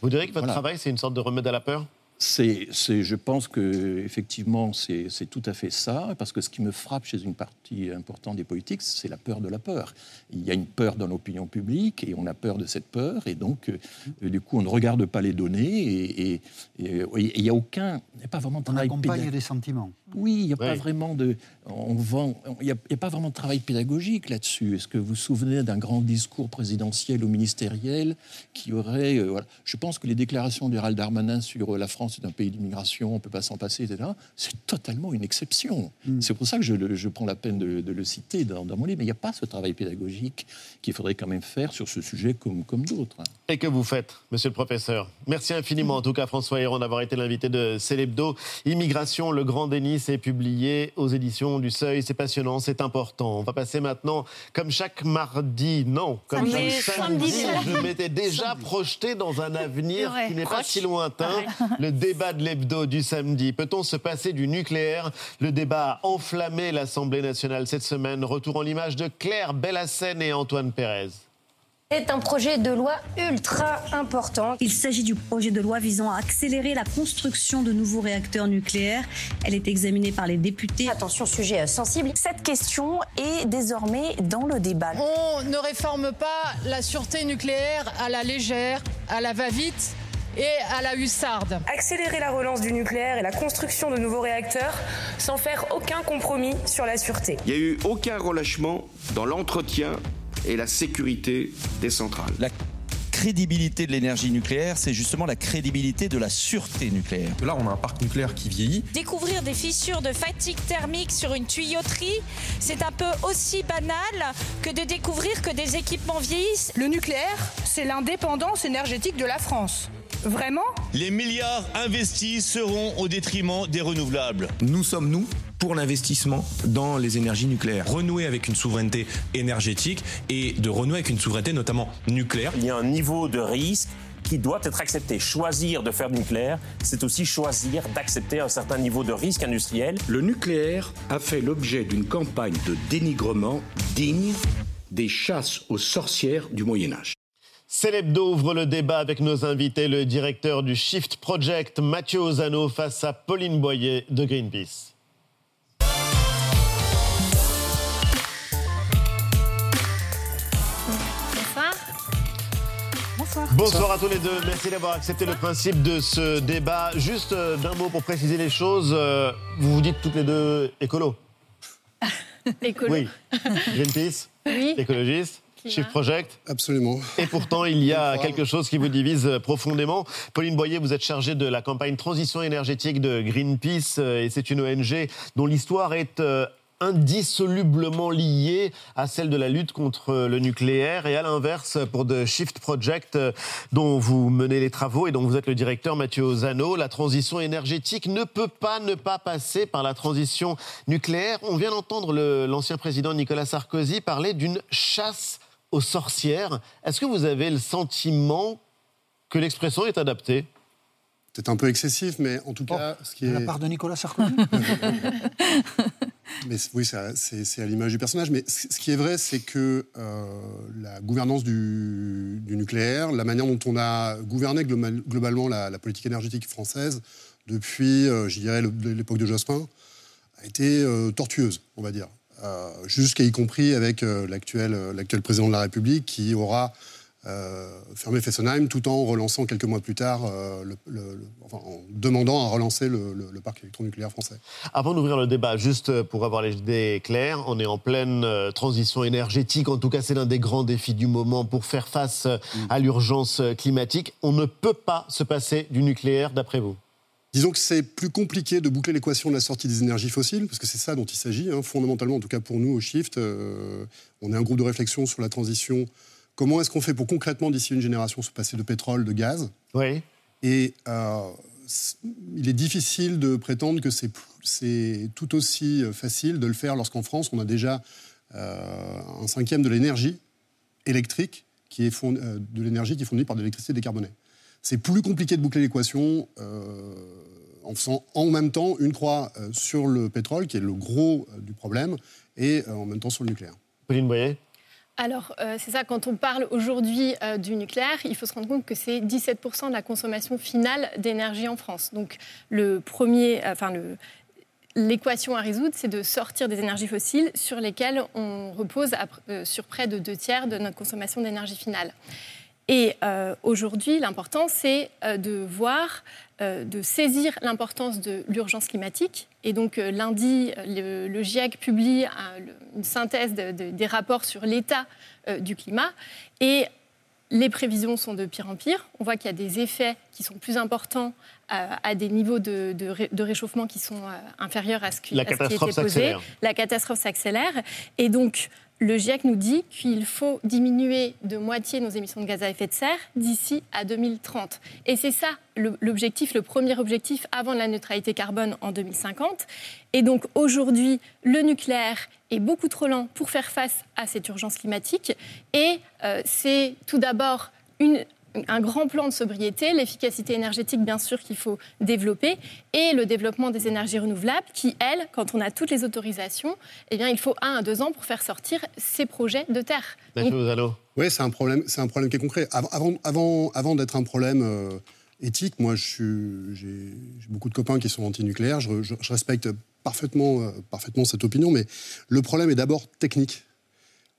Vous direz que votre travail, c'est une sorte de remède à la peur? C'est, je pense que effectivement, c'est, tout à fait ça, parce que ce qui me frappe chez une partie importante des politiques, c'est la peur de la peur. Il y a une peur dans l'opinion publique, et on a peur de cette peur, et donc, euh, du coup, on ne regarde pas les données, et, il n'y a aucun, il n'y a pas vraiment de travail pédagogique. des sentiments. Oui, il n'y a pas vraiment de, on vend, il n'y a, pas vraiment de travail pédagogique là-dessus. Est-ce que vous vous souvenez d'un grand discours présidentiel ou ministériel qui aurait, euh, voilà. je pense que les déclarations du Darmanin sur euh, la France c'est un pays d'immigration, on ne peut pas s'en passer, etc., c'est totalement une exception. Mm. C'est pour ça que je, prends la peine de, le citer dans, mon livre. Mais il n'y a pas ce travail pédagogique qu'il faudrait quand même faire sur ce sujet comme, comme d'autres. Et que vous faites, monsieur le professeur? Merci infiniment, en tout cas, François Héron, d'avoir été l'invité de Célébdo. Immigration, le grand déni, c'est publié aux éditions du Seuil. C'est passionnant, c'est important. On va passer maintenant, comme chaque mardi, non, comme chaque samedi, je m'étais déjà projeté dans un avenir qui n'est pas si lointain. Le débat de l'hebdo du samedi. Peut-on se passer du nucléaire? Le débat a enflammé l'Assemblée nationale cette semaine. Retour en l'image de Claire Bellassène et Antoine Pérez est un projet de loi ultra important. Il s'agit du projet de loi visant à accélérer la construction de nouveaux réacteurs nucléaires. Elle est examinée par les députés. Attention, sujet sensible. Cette question est désormais dans le débat. On ne réforme pas la sûreté nucléaire à la légère, à la va-vite et à la hussarde. Accélérer la relance du nucléaire et la construction de nouveaux réacteurs sans faire aucun compromis sur la sûreté. Il n'y a eu aucun relâchement dans l'entretien et la sécurité des centrales. La crédibilité de l'énergie nucléaire, c'est justement la crédibilité de la sûreté nucléaire. Là, on a un parc nucléaire qui vieillit. Découvrir des fissures de fatigue thermique sur une tuyauterie, c'est un peu aussi banal que de découvrir que des équipements vieillissent. Le nucléaire, c'est l'indépendance énergétique de la France. Vraiment? Les milliards investis seront au détriment des renouvelables. Nous sommes, nous, pour l'investissement dans les énergies nucléaires. Renouer avec une souveraineté énergétique et de renouer avec une souveraineté notamment nucléaire. Il y a un niveau de risque qui doit être accepté. Choisir de faire du nucléaire, c'est aussi choisir d'accepter un certain niveau de risque industriel. Le nucléaire a fait l'objet d'une campagne de dénigrement digne des chasses aux sorcières du Moyen Âge. Célébdo ouvre le débat avec nos invités, le directeur du Shift Project, Mathieu Ozano, face à Pauline Boyer de Greenpeace. Bonsoir. Bonsoir à tous les deux. Merci d'avoir accepté le principe de ce débat. Juste euh, d'un mot pour préciser les choses. euh, vous vous dites toutes les deux écolo. Écolo. Oui. Greenpeace. Oui. Écologiste. Shift Project. Absolument. Et pourtant, il y a quelque chose qui vous divise profondément. Pauline Boyer, vous êtes chargée de la campagne transition énergétique de Greenpeace euh, et c'est une ONG dont l'histoire est euh, indissolublement liée à celle de la lutte contre le nucléaire et à l'inverse pour The Shift Project euh, dont vous menez les travaux et dont vous êtes le directeur Mathieu Ozano. La transition énergétique ne peut pas ne pas passer par la transition nucléaire. On vient d'entendre l'ancien président Nicolas Sarkozy parler d'une chasse aux sorcières. Est-ce que vous avez le sentiment que l'expression est adaptée? Peut-être un peu excessif, mais en tout cas, ce qui De est. la part de Nicolas Sarkozy Oui, c'est à l'image du personnage. Mais ce qui est vrai, c'est que euh, la gouvernance du, nucléaire, la manière dont on a gouverné global- globalement la, politique énergétique française depuis, euh, je dirais, l'époque de Jospin, a été euh, tortueuse, on va dire. Jusqu'à y compris avec l'actuel président de la République qui aura euh, fermé Fessenheim tout en relançant quelques mois plus tard, euh, le- le- le- enfin, en demandant à relancer le, parc électronucléaire français. Avant d'ouvrir le débat, juste pour avoir les idées claires, on est en pleine euh, transition énergétique. En tout cas, c'est l'un des grands défis du moment pour faire face euh, à l'urgence climatique. On ne peut pas se passer du nucléaire, d'après vous? Disons que c'est plus compliqué de boucler l'équation de la sortie des énergies fossiles, parce que c'est ça dont il s'agit, hein, fondamentalement, en tout cas pour nous au Shift. euh, on est un groupe de réflexion sur la transition. Comment est-ce qu'on fait pour concrètement, d'ici une génération, se passer de pétrole, de gaz? Oui. Et euh, il est difficile de prétendre que c'est tout aussi euh, facile de le faire lorsqu'en France, on a déjà euh, un cinquième de l'énergie électrique qui est fourni- euh, de l'énergie qui est fournie par de l'électricité décarbonée. C'est plus compliqué de boucler l'équation en faisant en même temps une croix sur le pétrole, qui est le gros du problème, et en même temps sur le nucléaire. Pauline Boyer? Alors, euh, c'est ça, quand on parle aujourd'hui euh, du nucléaire, il faut se rendre compte que c'est 17% de la consommation finale d'énergie en France. Donc, le premier, enfin, le, l'équation à résoudre, c'est de sortir des énergies fossiles sur lesquelles on repose euh, sur près de deux tiers de notre consommation d'énergie finale. Et euh, aujourd'hui, l'important, c'est euh, de voir, euh, de saisir l'importance de l'urgence climatique. Et donc, lundi, le, le GIEC publie une synthèse de- de- des rapports sur l'état du climat. Et les prévisions sont de pire en pire. On voit qu'il y a des effets qui sont plus importants à des niveaux de, de ré- de réchauffement qui sont inférieurs à ce qui, La à ce qui catastrophe était posé. s'accélère. La catastrophe s'accélère. Et donc, le GIEC nous dit qu'il faut diminuer de moitié nos émissions de gaz à effet de serre d'ici à 2030. Et c'est ça l'objectif, le premier objectif avant la neutralité carbone en 2050. Et donc aujourd'hui, le nucléaire est beaucoup trop lent pour faire face à cette urgence climatique. Et euh, c'est tout d'abord une un grand plan de sobriété, l'efficacité énergétique bien sûr qu'il faut développer et le développement des énergies renouvelables qui, elles, quand on a toutes les autorisations, eh bien, il faut un à deux ans pour faire sortir ces projets de terre. Donc, Oui, c'est un problème, c'est un problème qui est concret. Avant, avant, avant, avant d'être un problème euh, éthique, moi, je suis- j'ai j'ai beaucoup de copains qui sont anti-nucléaires. Je, je- je respecte parfaitement, euh, parfaitement cette opinion, mais le problème est d'abord technique.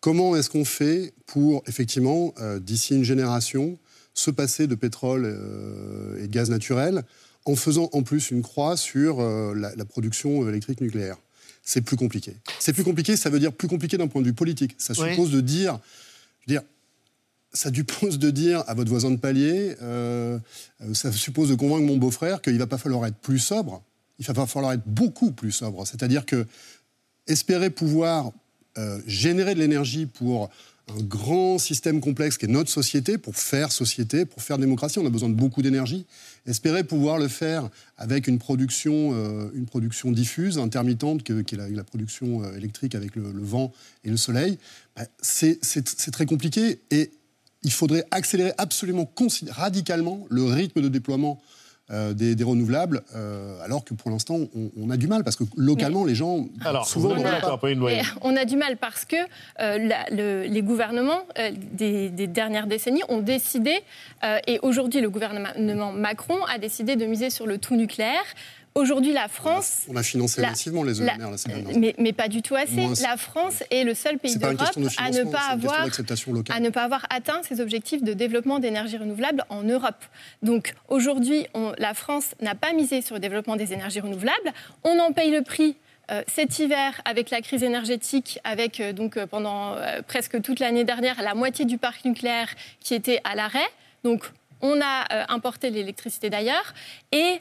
Comment est-ce qu'on fait pour, effectivement, euh, d'ici une génération, se passer de pétrole euh, et de gaz naturel en faisant en plus une croix sur euh, la, la production électrique nucléaire C'est plus compliqué. C'est plus compliqué, ça veut dire plus compliqué d'un point de vue politique. Ça Oui. suppose de dire, je veux dire, ça suppose de dire à votre voisin de palier, euh, ça suppose de convaincre mon beau-frère qu'il va pas falloir être plus sobre, il va falloir être beaucoup plus sobre. C'est-à-dire que espérer pouvoir euh, générer de l'énergie pour un grand système complexe qui est notre société, pour faire société, pour faire démocratie, on a besoin de beaucoup d'énergie. Espérer pouvoir le faire avec une production, euh, une production diffuse, intermittente, qui est la, production euh, électrique avec le, vent et le soleil, bah, c'est très compliqué et il faudrait accélérer absolument radicalement le rythme de déploiement euh, des, des renouvelables, euh, alors que pour l'instant, on, on a du mal, parce que localement, les gens, Alors, souvent, Pauline Boyer Et on a du mal parce que euh, la- le- les gouvernements euh, des, des dernières décennies ont décidé, euh, et aujourd'hui le gouvernement Macron a décidé de miser sur le tout nucléaire Aujourd'hui, la France. On a financé massivement les ENR, là, mais, mais, pas du tout assez. La France est le seul pays d'Europe à, ne pas avoir, à ne pas avoir atteint ses objectifs de développement d'énergie renouvelable en Europe. Donc aujourd'hui, la France n'a pas misé sur le développement des énergies renouvelables. On en paye le prix euh, cet hiver, avec la crise énergétique, avec euh, donc euh, pendant presque toute l'année dernière la moitié du parc nucléaire qui était à l'arrêt. Donc on a importé l'électricité d'ailleurs et,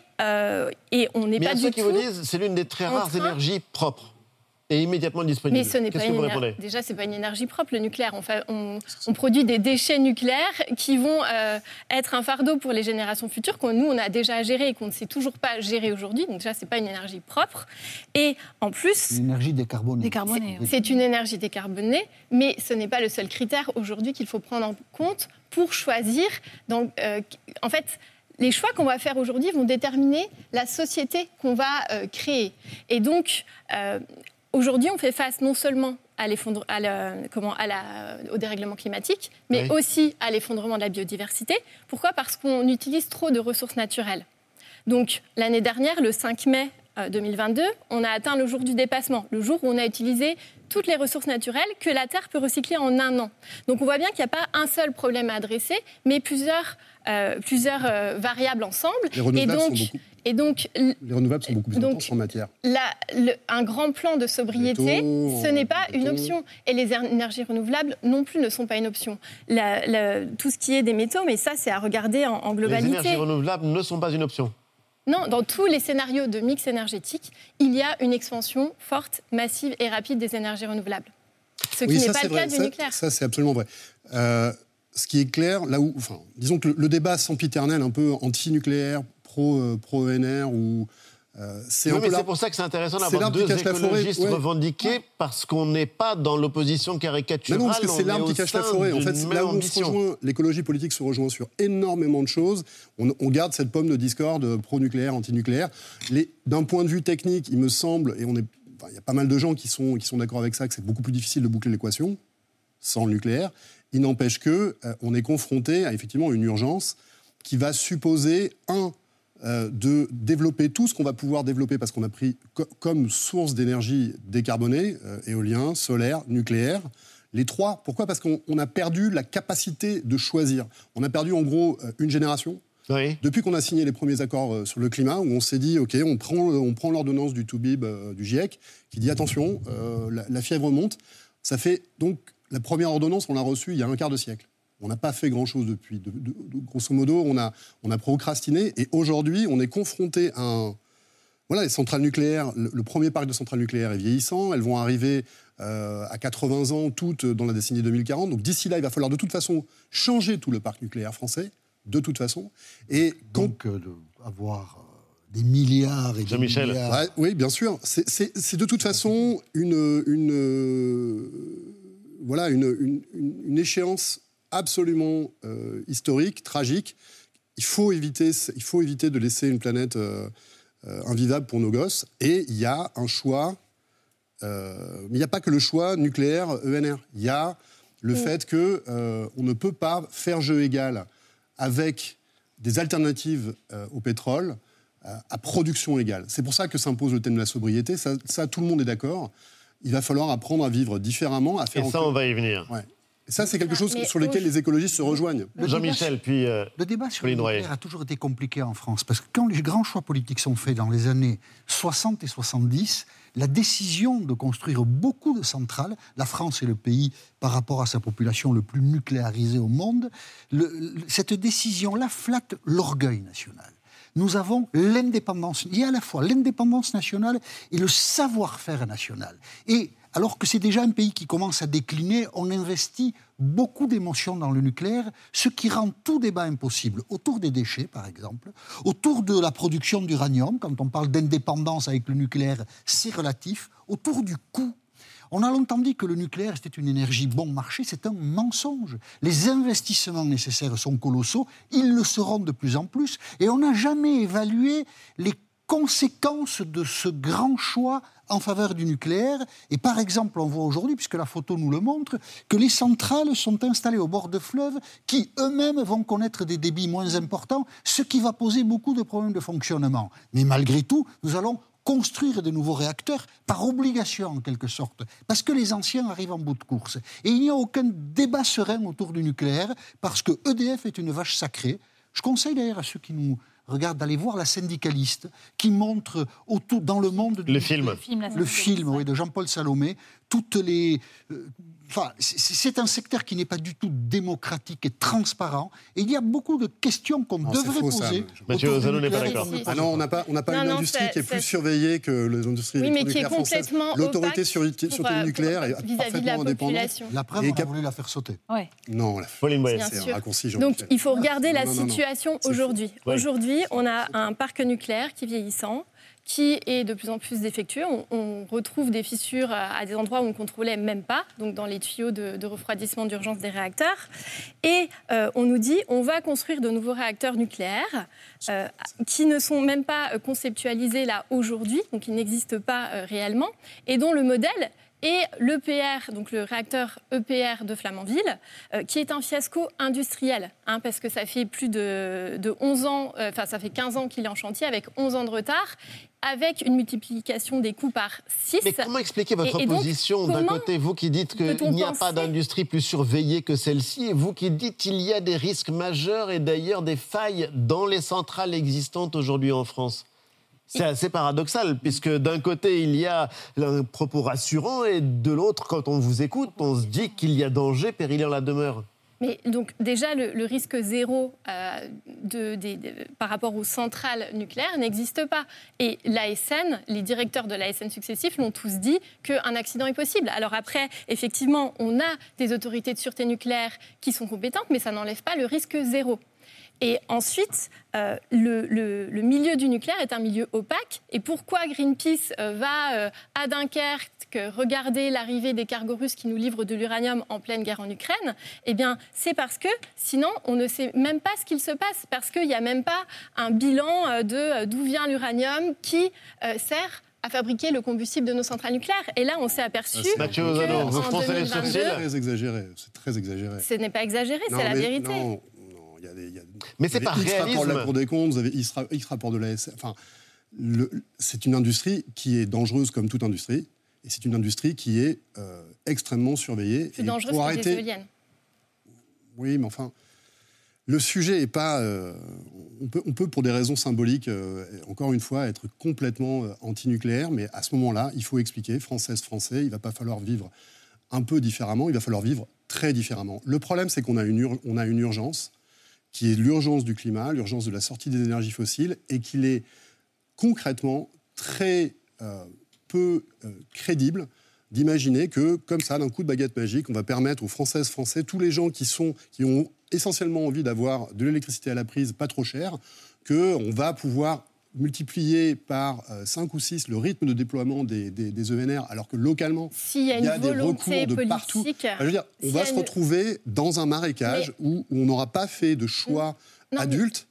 et on n'est pas du tout. qui vous disent c'est l'une des très rares énergies propres et immédiatement disponible. Mais ce n'est pas une Déjà, c'est pas une énergie propre, le nucléaire. On, on, produit des déchets nucléaires qui vont euh, être un fardeau pour les générations futures, que nous, on a déjà à gérer et qu'on ne sait toujours pas gérer aujourd'hui. Donc déjà, c'est pas une énergie propre. Et en plus... Une énergie décarbonée. décarbonée c'est une énergie décarbonée, mais ce n'est pas le seul critère aujourd'hui qu'il faut prendre en compte pour choisir. Donc, euh, en fait, les choix qu'on va faire aujourd'hui vont déterminer la société qu'on va euh, créer. Et donc, Aujourd'hui, on fait face non seulement à comment, à la, au dérèglement climatique, mais aussi à l'effondrement de la biodiversité. Pourquoi? Parce qu'on utilise trop de ressources naturelles. Donc, l'année dernière, le 5 mai 2022, euh, on a atteint le jour du dépassement, le jour où on a utilisé toutes les ressources naturelles que la Terre peut recycler en un an. Donc, on voit bien qu'il n'y a pas un seul problème à adresser, mais plusieurs, euh, plusieurs euh, variables ensemble. Et donc, et donc, les renouvelables sont beaucoup plus intenses en matière. un grand plan de sobriété, ce n'est pas une option. Et les énergies renouvelables non plus ne sont pas une option. tout ce qui est des métaux, mais ça, c'est à regarder en, globalité. Les énergies renouvelables ne sont pas une option. Non, dans tous les scénarios de mix énergétique, il y a une expansion forte, massive et rapide des énergies renouvelables. Ce qui n'est pas le cas du nucléaire. Ça, c'est absolument vrai. Euh, ce qui est clair, là où, enfin, disons que le, le débat sempiternel, un peu anti-nucléaire, pro, pro ENR ou euh, c'est pour ça que c'est intéressant d'avoir deux écologistes revendiqués parce qu'on n'est pas dans l'opposition caricaturale. non, parce que c'est l'arme qui cache la forêt. En fait, là où l'écologie politique se rejoint sur énormément de choses. On, garde cette pomme de discorde pro-nucléaire, anti-nucléaire. D'un point de vue technique, il me semble, et on est, il y a pas mal de gens qui sont, qui sont d'accord avec ça, que c'est beaucoup plus difficile de boucler l'équation sans le nucléaire. Il n'empêche que euh, on est confronté à effectivement une urgence qui va supposer un euh, de développer tout ce qu'on va pouvoir développer parce qu'on a pris comme source d'énergie décarbonée, euh, éolien, solaire, nucléaire. Les trois, pourquoi? Parce qu'on a perdu la capacité de choisir. On a perdu en gros euh, une génération. Depuis qu'on a signé les premiers accords sur le climat, où on s'est dit, OK, on prend, on prend l'ordonnance du Toubib, du GIEC, qui dit, attention, la, la fièvre monte. Ça fait donc, la première ordonnance, on l'a reçue il y a un quart de siècle. On n'a pas fait grand-chose depuis. De, grosso modo, on a, on a procrastiné. Et aujourd'hui, on est confronté à un... Voilà, les centrales nucléaires, le, premier parc de centrales nucléaires est vieillissant. Elles vont arriver euh, à 80 ans, toutes dans la décennie 2040. Donc d'ici là, il va falloir de toute façon changer tout le parc nucléaire français, de toute façon. Et Donc, euh, avoir euh, des milliards et des milliards... oui, bien sûr. C'est de toute façon une, une, voilà, une, une échéance absolument euh, historique, tragique. Il faut, éviter, il faut éviter de laisser une planète euh, euh, invivable pour nos gosses. Et il y a un choix, mais il n'y a pas que le choix nucléaire ENR. Il y a le fait qu'on on ne peut pas faire jeu égal avec des alternatives au pétrole à production égale. C'est pour ça que s'impose le thème de la sobriété. Ça, ça, tout le monde est d'accord. Il va falloir apprendre à vivre différemment, à faire. Et ça, on va y venir. Ouais. Ça, c'est quelque chose sur lequel les écologistes se rejoignent. Jean-Michel, puis. Euh, le débat sur le nucléaire a toujours été compliqué en France, parce que quand les grands choix politiques sont faits dans les années 60 et 70, la décision de construire beaucoup de centrales, la France est le pays par rapport à sa population le plus nucléarisé au monde, cette décision-là flatte l'orgueil national nous avons l'indépendance. Il y a à la fois l'indépendance nationale et le savoir-faire national. Et alors que c'est déjà un pays qui commence à décliner, on investit beaucoup d'émotions dans le nucléaire, ce qui rend tout débat impossible. Autour des déchets, par exemple, autour de la production d'uranium, quand on parle d'indépendance avec le nucléaire, c'est relatif, autour du coût on a longtemps dit que le nucléaire c'était une énergie bon marché, c'est un mensonge. Les investissements nécessaires sont colossaux, ils le seront de plus en plus, et on n'a jamais évalué les conséquence de ce grand choix en faveur du nucléaire. Et par exemple, on voit aujourd'hui, puisque la photo nous le montre, que les centrales sont installées au bord de fleuves qui eux-mêmes vont connaître des débits moins importants, ce qui va poser beaucoup de problèmes de fonctionnement. Mais malgré tout, nous allons construire de nouveaux réacteurs par obligation en quelque sorte, parce que les anciens arrivent en bout de course. Et il n'y a aucun débat serein autour du nucléaire, parce que EDF est une vache sacrée. Je conseille d'ailleurs à ceux qui nous regardent d'aller voir La syndicaliste, qui montre autour, dans le monde... Le film. Le film, le film oui, de Jean-Paul Salomé, toutes les... euh, Enfin, c'est un secteur qui n'est pas du tout démocratique et transparent. Et il y a beaucoup de questions qu'on devrait faux, poser. Mathieu Ozano n'est pas d'accord. Ah non, on n'a pas, on n'a pas Non, une non, industrie qui est plus surveillée que les industries Oui, mais qui est complètement L'autorité sur pour, euh, nucléaire est de la parfaitement indépendante. population. La preuve, Et on a voulu la faire sauter. Ouais. Non, c'est un raccourci, Donc, il faut regarder la situation aujourd'hui. Aujourd'hui, on a un parc nucléaire qui est vieillissant, qui est de plus en plus défectueux. On, retrouve des fissures à des endroits où on ne contrôlait même pas, donc dans les tuyaux de, refroidissement d'urgence des réacteurs. Et euh, on nous dit on va construire de nouveaux réacteurs nucléaires euh, qui ne sont même pas conceptualisés là aujourd'hui, donc ils n'existent pas euh, réellement, et dont le modèle et l'EPR, donc le réacteur EPR de Flamanville, euh, qui est un fiasco industriel, hein, parce que ça fait plus de, de 11 ans, euh, enfin ça fait 15 ans qu'il est en chantier, avec 11 ans de retard, avec une multiplication des coûts par 6. Mais comment expliquer votre Et- et donc, position D'un côté, vous qui dites qu'il n'y a pas d'industrie plus surveillée que celle-ci, et vous qui dites qu'il y a des risques majeurs et d'ailleurs des failles dans les centrales existantes aujourd'hui en France? C'est assez paradoxal, puisque d'un côté, il y a un propos rassurant, et de l'autre, quand on vous écoute, on se dit qu'il y a danger, péril en la demeure. Mais donc déjà, le, risque zéro euh, par rapport aux centrales nucléaires n'existe pas. Et l'ASN, les directeurs de l'ASN successifs l'ont tous dit qu'un accident est possible. Alors après, effectivement, on a des autorités de sûreté nucléaire qui sont compétentes, mais ça n'enlève pas le risque zéro. Et ensuite, euh, le, le- le milieu du nucléaire est un milieu opaque. Et pourquoi Greenpeace euh, va euh, à Dunkerque regarder l'arrivée des cargos russes qui nous livrent de l'uranium en pleine guerre en Ukraine? Eh bien, c'est parce que sinon, on ne sait même pas ce qu'il se passe, parce qu'il n'y a même pas un bilan de d'où vient l'uranium qui sert à fabriquer le combustible de nos centrales nucléaires. Et là, on s'est aperçu Ah, c'est- Mathieu Ozano, vous en froncez les 2022, sourcils. C'est très exagéré. C'est très exagéré. ce n'est pas exagéré, c'est la vérité. non, il y a des- il y a- Mais vous c'est avez par X rapport de la réalisme. Cour des comptes, vous avez X, ra- X rapport de la SF. Enfin, c'est une industrie qui est dangereuse comme toute industrie. Et c'est une industrie qui est euh, extrêmement surveillée. Plus pour que arrêter, les éoliennes. Oui, mais enfin, le sujet est pas. euh, on, peut, on peut, pour des raisons symboliques, euh, encore une fois, être complètement euh, anti-nucléaire, mais à ce moment-là, il faut expliquer, française, français, il va pas falloir vivre un peu différemment, il va falloir vivre très différemment. Le problème, c'est qu'on a, une ur- on a une urgence qui est l'urgence du climat, l'urgence de la sortie des énergies fossiles, et qu'il est concrètement très euh, peu euh, crédible d'imaginer que, comme ça, d'un coup de baguette magique, on va permettre aux Françaises, Français, tous les gens qui, sont, qui ont essentiellement envie d'avoir de l'électricité à la prise pas trop chère, qu'on va pouvoir multiplier par 5 ou 6 le rythme de déploiement des, des- des ENR, alors que localement, S'il y a il y a des recours de partout. Enfin, je veux dire, on va a se une- retrouver dans un marécage où, où on n'aura pas fait de choix Non, mais- adultes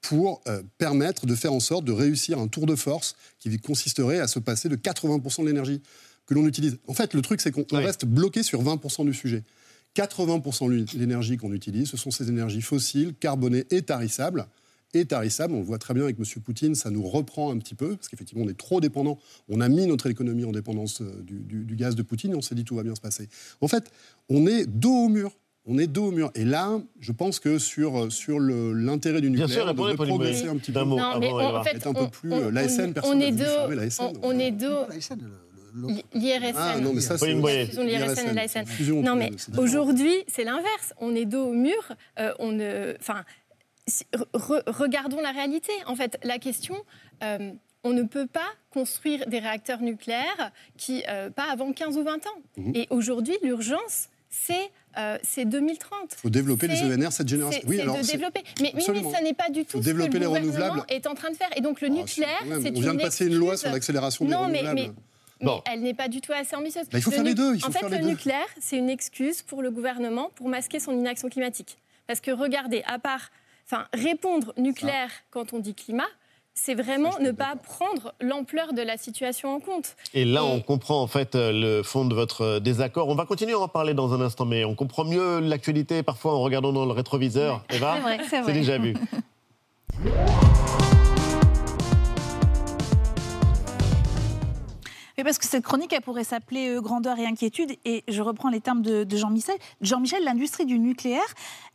pour euh, permettre de faire en sorte de réussir un tour de force qui consisterait à se passer de 80% de l'énergie que l'on utilise. En fait, le truc, c'est qu'on on reste bloqué sur 20% du sujet. 80% de l'énergie qu'on utilise, ce sont ces énergies fossiles, carbonées et tarissables. Et tarissables, on le voit très bien avec M. Poutine, ça nous reprend un petit peu, parce qu'effectivement, on est trop dépendant. On a mis notre économie en dépendance euh, du, du- du gaz de Poutine et on s'est dit tout va bien se passer. En fait, on est dos au mur. On est dos au mur. Et là, je pense que sur, sur le- l'intérêt du Bien nucléaire, sûr, on devrait progresser un petit peu. Non, mais avant on- en fait, Être un peu plus, on- euh, l'ASN, on- personne l'ASN, on- est deux. L'IRSN. Ah, non, mais ça, c'est- Pauline Boyer. La fusion de l'IRSN et de l'ASN. Non, mais aujourd'hui, c'est l'inverse. On est dos au mur. euh, on ne, enfin, si- re- regardons la réalité. En fait, la question. euh, on ne peut pas construire des réacteurs nucléaires qui, euh, pas avant 15 ou 20 ans. Mhm. Et aujourd'hui, l'urgence, c'est euh, c'est 2030. Il faut développer les ENR, cette génération. Oui, alors, de développer. Mais, oui, mais Absolument. ça n'est pas du tout ce que le les gouvernement renouvelables. est en train de faire. Et donc le Ah, nucléaire, c'est on vient de passer une loi excuse. sur l'accélération des non, mais, renouvelables. mais, Bon. mais elle n'est pas du tout assez ambitieuse. Bah, il faut Le faire les deux, il faut en fait, faire le deux. nucléaire, c'est une excuse pour le gouvernement pour masquer son inaction climatique. Parce que regardez, à part, enfin, répondre nucléaire quand on dit climat, c'est vraiment ne pas prendre l'ampleur de la situation en compte. Et là, on comprend en fait euh, le fond de votre euh, désaccord. On va continuer à en parler dans un instant, mais on comprend mieux l'actualité parfois en regardant dans le rétroviseur. Eva, c'est déjà vu. Parce que cette chronique, elle pourrait s'appeler euh, Grandeur et inquiétude. Et je reprends les termes de, Jean-Michel. Jean-Michel, l'industrie du nucléaire,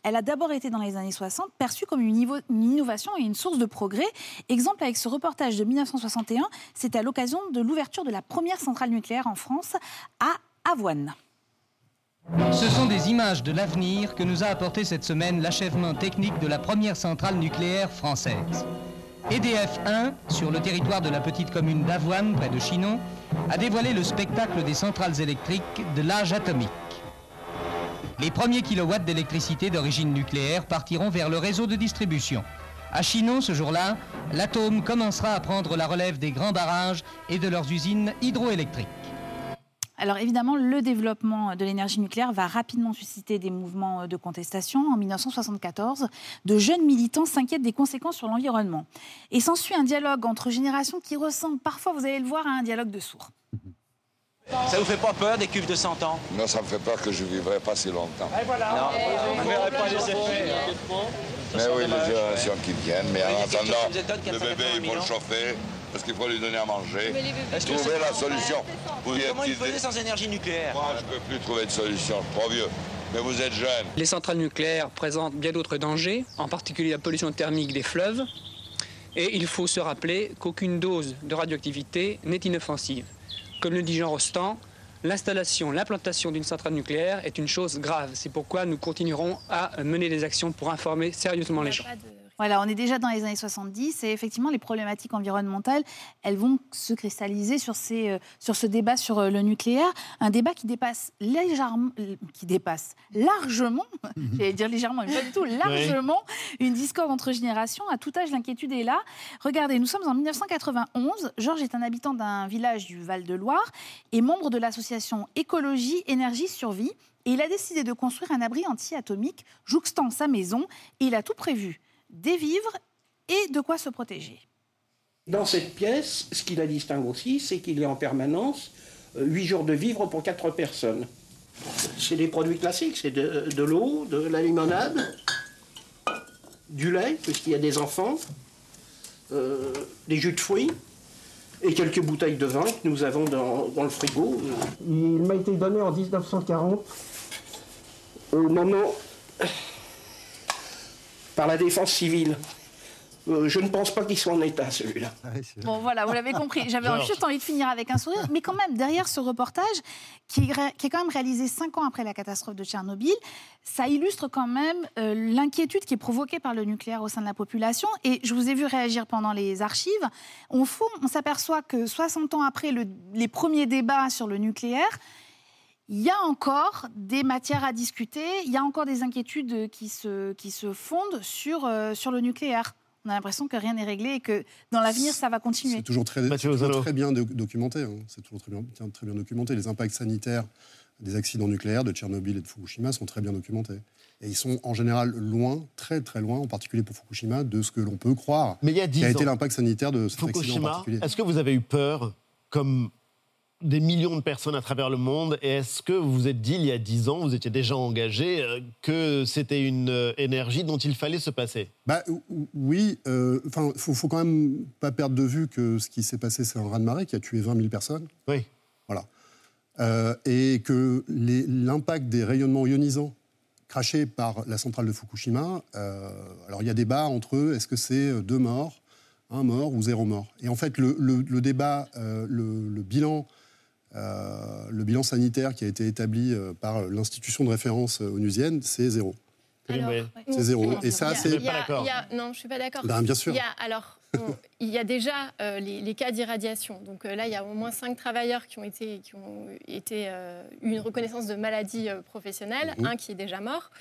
elle a d'abord été dans les années 60 perçue comme une, une, innovation et une source de progrès. Exemple avec ce reportage de 1961, c'était à l'occasion de l'ouverture de la première centrale nucléaire en France à Avoine. Ce sont des images de l'avenir que nous a apporté cette semaine l'achèvement technique de la première centrale nucléaire française. EDF 1, sur le territoire de la petite commune d'Avoine, près de Chinon, a dévoilé le spectacle des centrales électriques de l'âge atomique. Les premiers kilowatts d'électricité d'origine nucléaire partiront vers le réseau de distribution. À Chinon, ce jour-là, l'atome commencera à prendre la relève des grands barrages et de leurs usines hydroélectriques. Alors évidemment, le développement de l'énergie nucléaire va rapidement susciter des mouvements de contestation. En 1974, de jeunes militants s'inquiètent des conséquences sur l'environnement. Et s'ensuit un dialogue entre générations qui ressemble parfois, vous allez le voir, à un dialogue de sourds. Ça vous fait pas peur des cuves de 100 ans? Non, ça me fait peur que je ne vivrai pas si longtemps. Et voilà. Non, vous ne verrez pas les effets. Mais oui, les générations qui viennent. Mais en attendant, le bébé, il faut le chauffer parce qu'il faut lui donner à manger. Trouver la solution. Comment il faisait sans énergie nucléaire? Moi, je ne peux plus trouver de solution, je suis trop vieux. Mais vous êtes jeune. Les centrales nucléaires présentent bien d'autres dangers, en particulier la pollution thermique des fleuves. Et il faut se rappeler qu'aucune dose de radioactivité n'est inoffensive. Comme le dit Jean Rostand, l'installation, l'implantation d'une centrale nucléaire est une chose grave. C'est pourquoi nous continuerons à mener des actions pour informer sérieusement les gens. Voilà, on est déjà dans les années 70 et effectivement, les problématiques environnementales, elles vont se cristalliser sur, ces, euh, sur ce débat sur euh, le nucléaire. Un débat qui dépasse légèrement, euh, qui dépasse largement, j'allais dire légèrement, mais pas du tout, largement, une discorde entre générations. À tout âge, l'inquiétude est là. Regardez, nous sommes en 1991. Georges est un habitant d'un village du Val-de-Loire et membre de l'association Écologie, Énergie, Survie. Et il a décidé de construire un abri anti-atomique jouxtant sa maison et il a tout prévu des vivres et de quoi se protéger. Dans cette pièce, ce qui la distingue aussi, c'est qu'il y a en permanence 8 euh, jours de vivres pour 4 personnes. C'est des produits classiques, c'est de, l'eau, de la limonade, du lait, puisqu'il y a des enfants, euh, des jus de fruits et quelques bouteilles de vin que nous avons dans, dans le frigo. Il m'a été donné en 1940 au moment par la défense civile. Euh, je ne pense pas qu'il soit en état, celui-là. Ah bon, voilà, vous l'avez compris. J'avais juste envie de finir avec un sourire. Mais quand même, derrière ce reportage, qui est, qui est, quand même réalisé cinq ans après la catastrophe de Tchernobyl, ça illustre quand même euh, l'inquiétude qui est provoquée par le nucléaire au sein de la population. Et je vous ai vu réagir pendant les archives. On, on s'aperçoit que 60 ans après le, les premiers débats sur le nucléaire, il y a encore des matières à discuter, il y a encore des inquiétudes qui se, qui se fondent sur, euh, sur le nucléaire. On a l'impression que rien n'est réglé et que dans l'avenir, ça va continuer. C'est toujours très, très bien documenté. Hein. C'est toujours très bien, très bien documenté. Les impacts sanitaires des accidents nucléaires de Tchernobyl et de Fukushima sont très bien documentés. Et ils sont en général loin, très très loin, en particulier pour Fukushima, de ce que l'on peut croire Mais il y a, qui a été l'impact sanitaire de cet accident en particulier. Est-ce que vous avez eu peur, comme des millions de personnes à travers le monde. Et est-ce que vous vous êtes dit, il y a dix ans, vous étiez déjà engagé, euh, que c'était une euh, énergie dont il fallait se passer? Bah, Oui. Euh, il faut, faut, quand même pas perdre de vue que ce qui s'est passé, c'est un raz-de-marée qui a tué 20 000 personnes. Oui. Voilà. et que l'impact des rayonnements ionisants crachés par la centrale de Fukushima, alors il y a débat entre eux, est-ce que c'est deux morts? Un mort ou zéro mort? Et en fait, le, débat, le, bilan le bilan sanitaire qui a été établi euh, par l'institution de référence euh, onusienne, c'est zéro. C'est zéro. Et ça, c'est. pas d'accord. Non, je suis pas d'accord. Ben, bien sûr. Il y a, alors, il y a déjà les, cas d'irradiation. Donc là, il y a au moins cinq travailleurs qui ont été, qui ont été eu une reconnaissance de maladie professionnelle, mhm. un qui est déjà mort.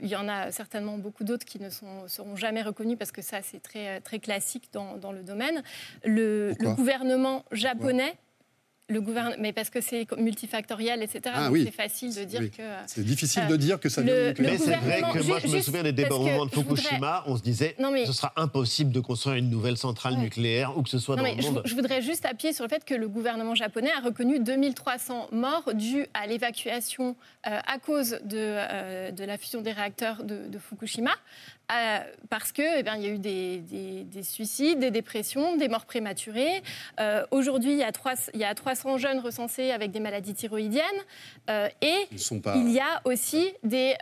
il y en a certainement beaucoup d'autres qui ne sont, seront jamais reconnus parce que ça, c'est très, très classique dans, dans le domaine. Le, gouvernement japonais le gouvernement, mais parce que c'est multifactoriel, etc. Ah, oui. c'est facile de dire Oui. que. C'est difficile euh, de dire que ça le-. Mais c'est vrai que moi, je me souviens des moment de voudrais- Fukushima. On se disait Non, mais- ce sera impossible de construire une nouvelle centrale Ouais. nucléaire où que ce soit Non, dans mais le je, monde. je voudrais juste appuyer sur le fait que le gouvernement japonais a reconnu 2300 morts dus à l'évacuation euh, à cause de, euh, de la fusion des réacteurs de, de Fukushima. Euh, parce que, eh bien, il y a eu des, des- des suicides, des dépressions, des morts prématurées. Euh, Aujourd'hui, il, y a trois- il y a 300 jeunes recensés avec des maladies thyroïdiennes. Euh, et pas- il y a aussi des,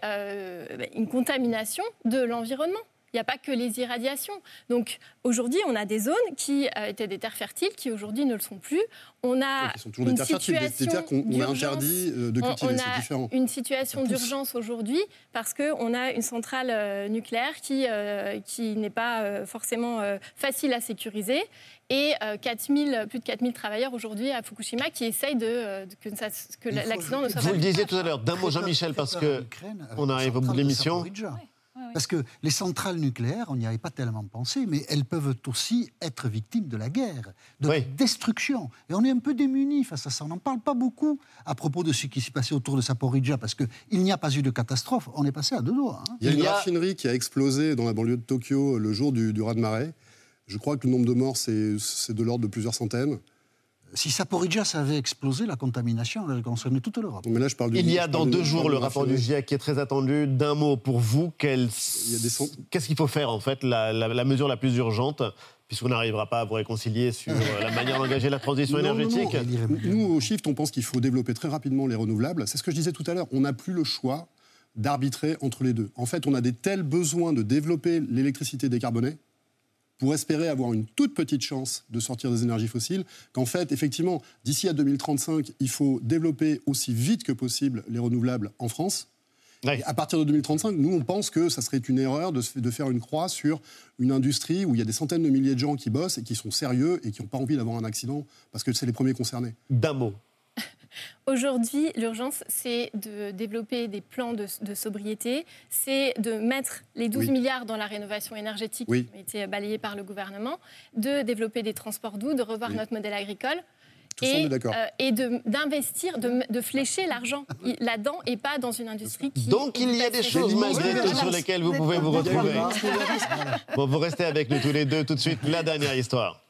une contamination de l'environnement. Il n'y a pas que les irradiations. Donc aujourd'hui, on a des zones qui euh, étaient des terres fertiles qui aujourd'hui ne le sont plus. On a sont toujours des une terres fertiles, des- des situation terres qu'on- on a d'urgence. interdit, euh, de On- cultiver, On, a différent. une situation d'urgence aujourd'hui parce qu'on a une centrale euh, nucléaire qui, euh, qui n'est pas euh, forcément euh, facile à sécuriser et euh, 4000, plus de 4000 travailleurs aujourd'hui à Fukushima qui essayent de, de- que, l'accident ne soit Vous pas le disiez tout à l'heure, d'un mot Jean-Michel, parce que on arrive au bout de l'émission. Parce que les centrales nucléaires, on n'y avait pas tellement pensé, mais elles peuvent aussi être victimes de la guerre, de la destruction. Et on est un peu démunis face à ça. On n'en parle pas beaucoup à propos de ce qui s'est passé autour de Saporidja, parce qu'il n'y a pas eu de catastrophe. On est passé à deux doigts. hein. Il y a une raffinerie qui a explosé dans la banlieue de Tokyo le jour du, du raz-de-marée. Je crois que le nombre de morts, c'est de l'ordre de plusieurs centaines. Si Saporidja ça avait explosé, la contamination aurait concerné toute l'Europe. Mais là, je parle du- Il y a dans deux jours le rapport du. GIEC qui est très attendu. D'un mot pour vous, qu'est-ce qu'il faut faire en fait, la, la- la mesure la plus urgente, puisqu'on n'arrivera pas à vous réconcilier sur euh, la manière d'engager la transition Non, non, énergétique non. Nous, au Shift, on pense qu'il faut développer très rapidement les renouvelables. C'est ce que je disais tout à l'heure. On n'a plus le choix d'arbitrer entre les deux. En fait, on a des tels besoins de développer l'électricité décarbonée pour espérer avoir une toute petite chance de sortir des énergies fossiles, qu'en fait, effectivement, d'ici à 2035, il faut développer aussi vite que possible les renouvelables en France. Et à partir de 2035, nous, on pense que ça serait une erreur de, de faire une croix sur une industrie où il y a des centaines de milliers de gens qui bossent et qui sont sérieux et qui n'ont pas envie d'avoir un accident parce que c'est les premiers concernés. D'un mot. Aujourd'hui, l'urgence, c'est de développer des plans de, de sobriété, c'est de mettre les 12 Oui. milliards dans la rénovation énergétique Oui. qui ont été balayés par le gouvernement, de développer des transports doux, de revoir notre modèle agricole. Tout et, euh, et d'investir, de, de flécher l'argent là-dedans et pas dans une industrie qui. Donc il y a des choses malgré tout sur lesquelles vous pouvez vous retrouver. Bon, vous restez avec nous tous les deux. Tout de suite, la dernière histoire.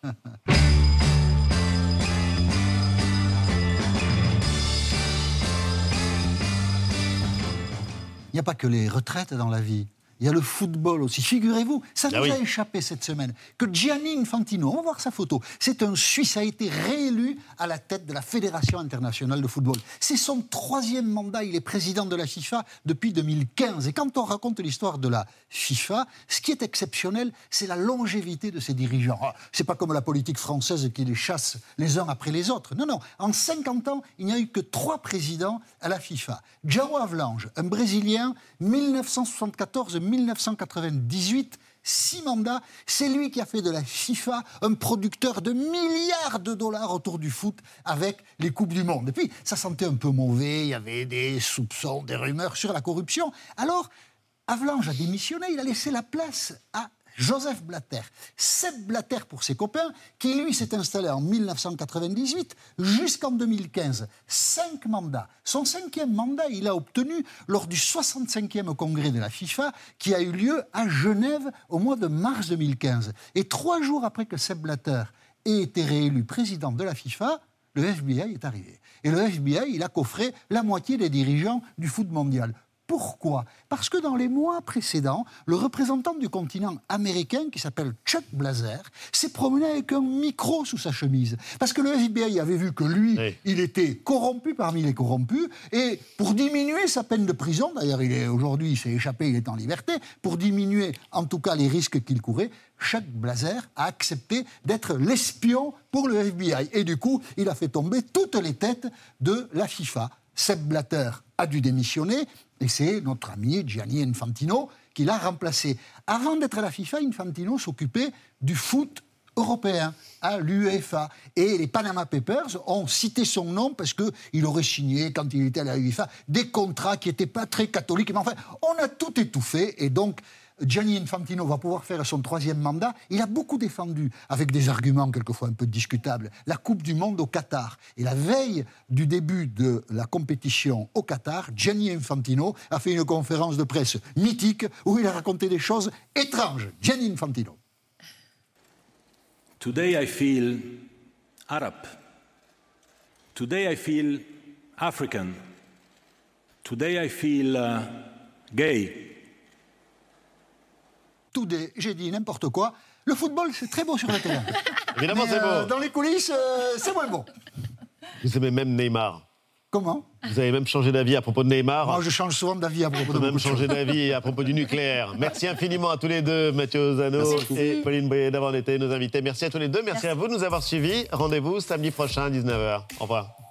N'y a pas que les retraites dans la vie. Il y a le football aussi. Figurez-vous, ça nous Ah oui. a échappé cette semaine, que Gianni Infantino, on va voir sa photo, c'est un Suisse, a été réélu à la tête de la Fédération internationale de football. C'est son troisième mandat, il est président de la FIFA depuis 2015. Et quand on raconte l'histoire de la FIFA, ce qui est exceptionnel, c'est la longévité de ses dirigeants. Ah, C'est pas comme la politique française qui les chasse les uns après les autres. Non, non. En 50 ans, il n'y a eu que trois présidents à la FIFA. João Avlange, un Brésilien, 1974-1998, six mandats. C'est lui qui a fait de la FIFA un producteur de milliards de dollars autour du foot avec les Coupes du Monde. Et puis, ça sentait un peu mauvais, il y avait des soupçons, des rumeurs sur la corruption. Alors, Avlange a démissionné, il a laissé la place à Joseph Blatter. Sepp Blatter pour ses copains, qui lui s'est installé en 1998 jusqu'en 2015. Cinq mandats. Son cinquième mandat, il a obtenu lors du 65e congrès de la FIFA qui a eu lieu à Genève au mois de mars 2015. Et trois jours après que Sepp Blatter ait été réélu président de la FIFA, le FBI est arrivé. Et le FBI, il a coffré la moitié des dirigeants du foot mondial. Pourquoi? Parce que dans les mois précédents, le représentant du continent américain, qui s'appelle Chuck Blazer, s'est promené avec un micro sous sa chemise. Parce que le FBI avait vu que lui, il était corrompu parmi les corrompus, et pour diminuer sa peine de prison, d'ailleurs il est aujourd'hui, il s'est échappé, il est en liberté, pour diminuer en tout cas les risques qu'il courait, Chuck Blazer a accepté d'être l'espion pour le FBI. Et du coup, il a fait tomber toutes les têtes de la FIFA. Sepp Blatter a dû démissionner et c'est notre ami Gianni Infantino qui l'a remplacé. Avant d'être à la FIFA, Infantino s'occupait du foot européen à l'UEFA. Et les Panama Papers ont cité son nom parce qu'il aurait signé, quand il était à la UEFA, des contrats qui n'étaient pas très catholiques. Mais enfin, on a tout étouffé. Et donc, Gianni Infantino va pouvoir faire son troisième mandat. Il a beaucoup défendu, avec des arguments quelquefois un peu discutables, la Coupe du Monde au Qatar. Et la veille du début de la compétition au Qatar, Gianni Infantino a fait une conférence de presse mythique où il a raconté des choses étranges. Gianni Infantino. Today I feel Arab. Today I feel African. Today I feel uh, gay. Today, j'ai dit n'importe quoi. Le football, c'est très beau sur la télé. Évidemment, c'est euh, beau. Dans les coulisses, euh, c'est moins bon. Vous aimez même Neymar. Comment? Vous avez même changé d'avis à propos de Neymar. Moi, je change souvent d'avis à propos Vous de avez même changé d'avis à propos du nucléaire. Merci infiniment à tous les deux, Mathieu Zano Merci. et Pauline Boyer d'avoir été nos invités. Merci à tous les deux. Merci, à vous de nous avoir suivis. Rendez-vous samedi prochain à 19h. Au revoir.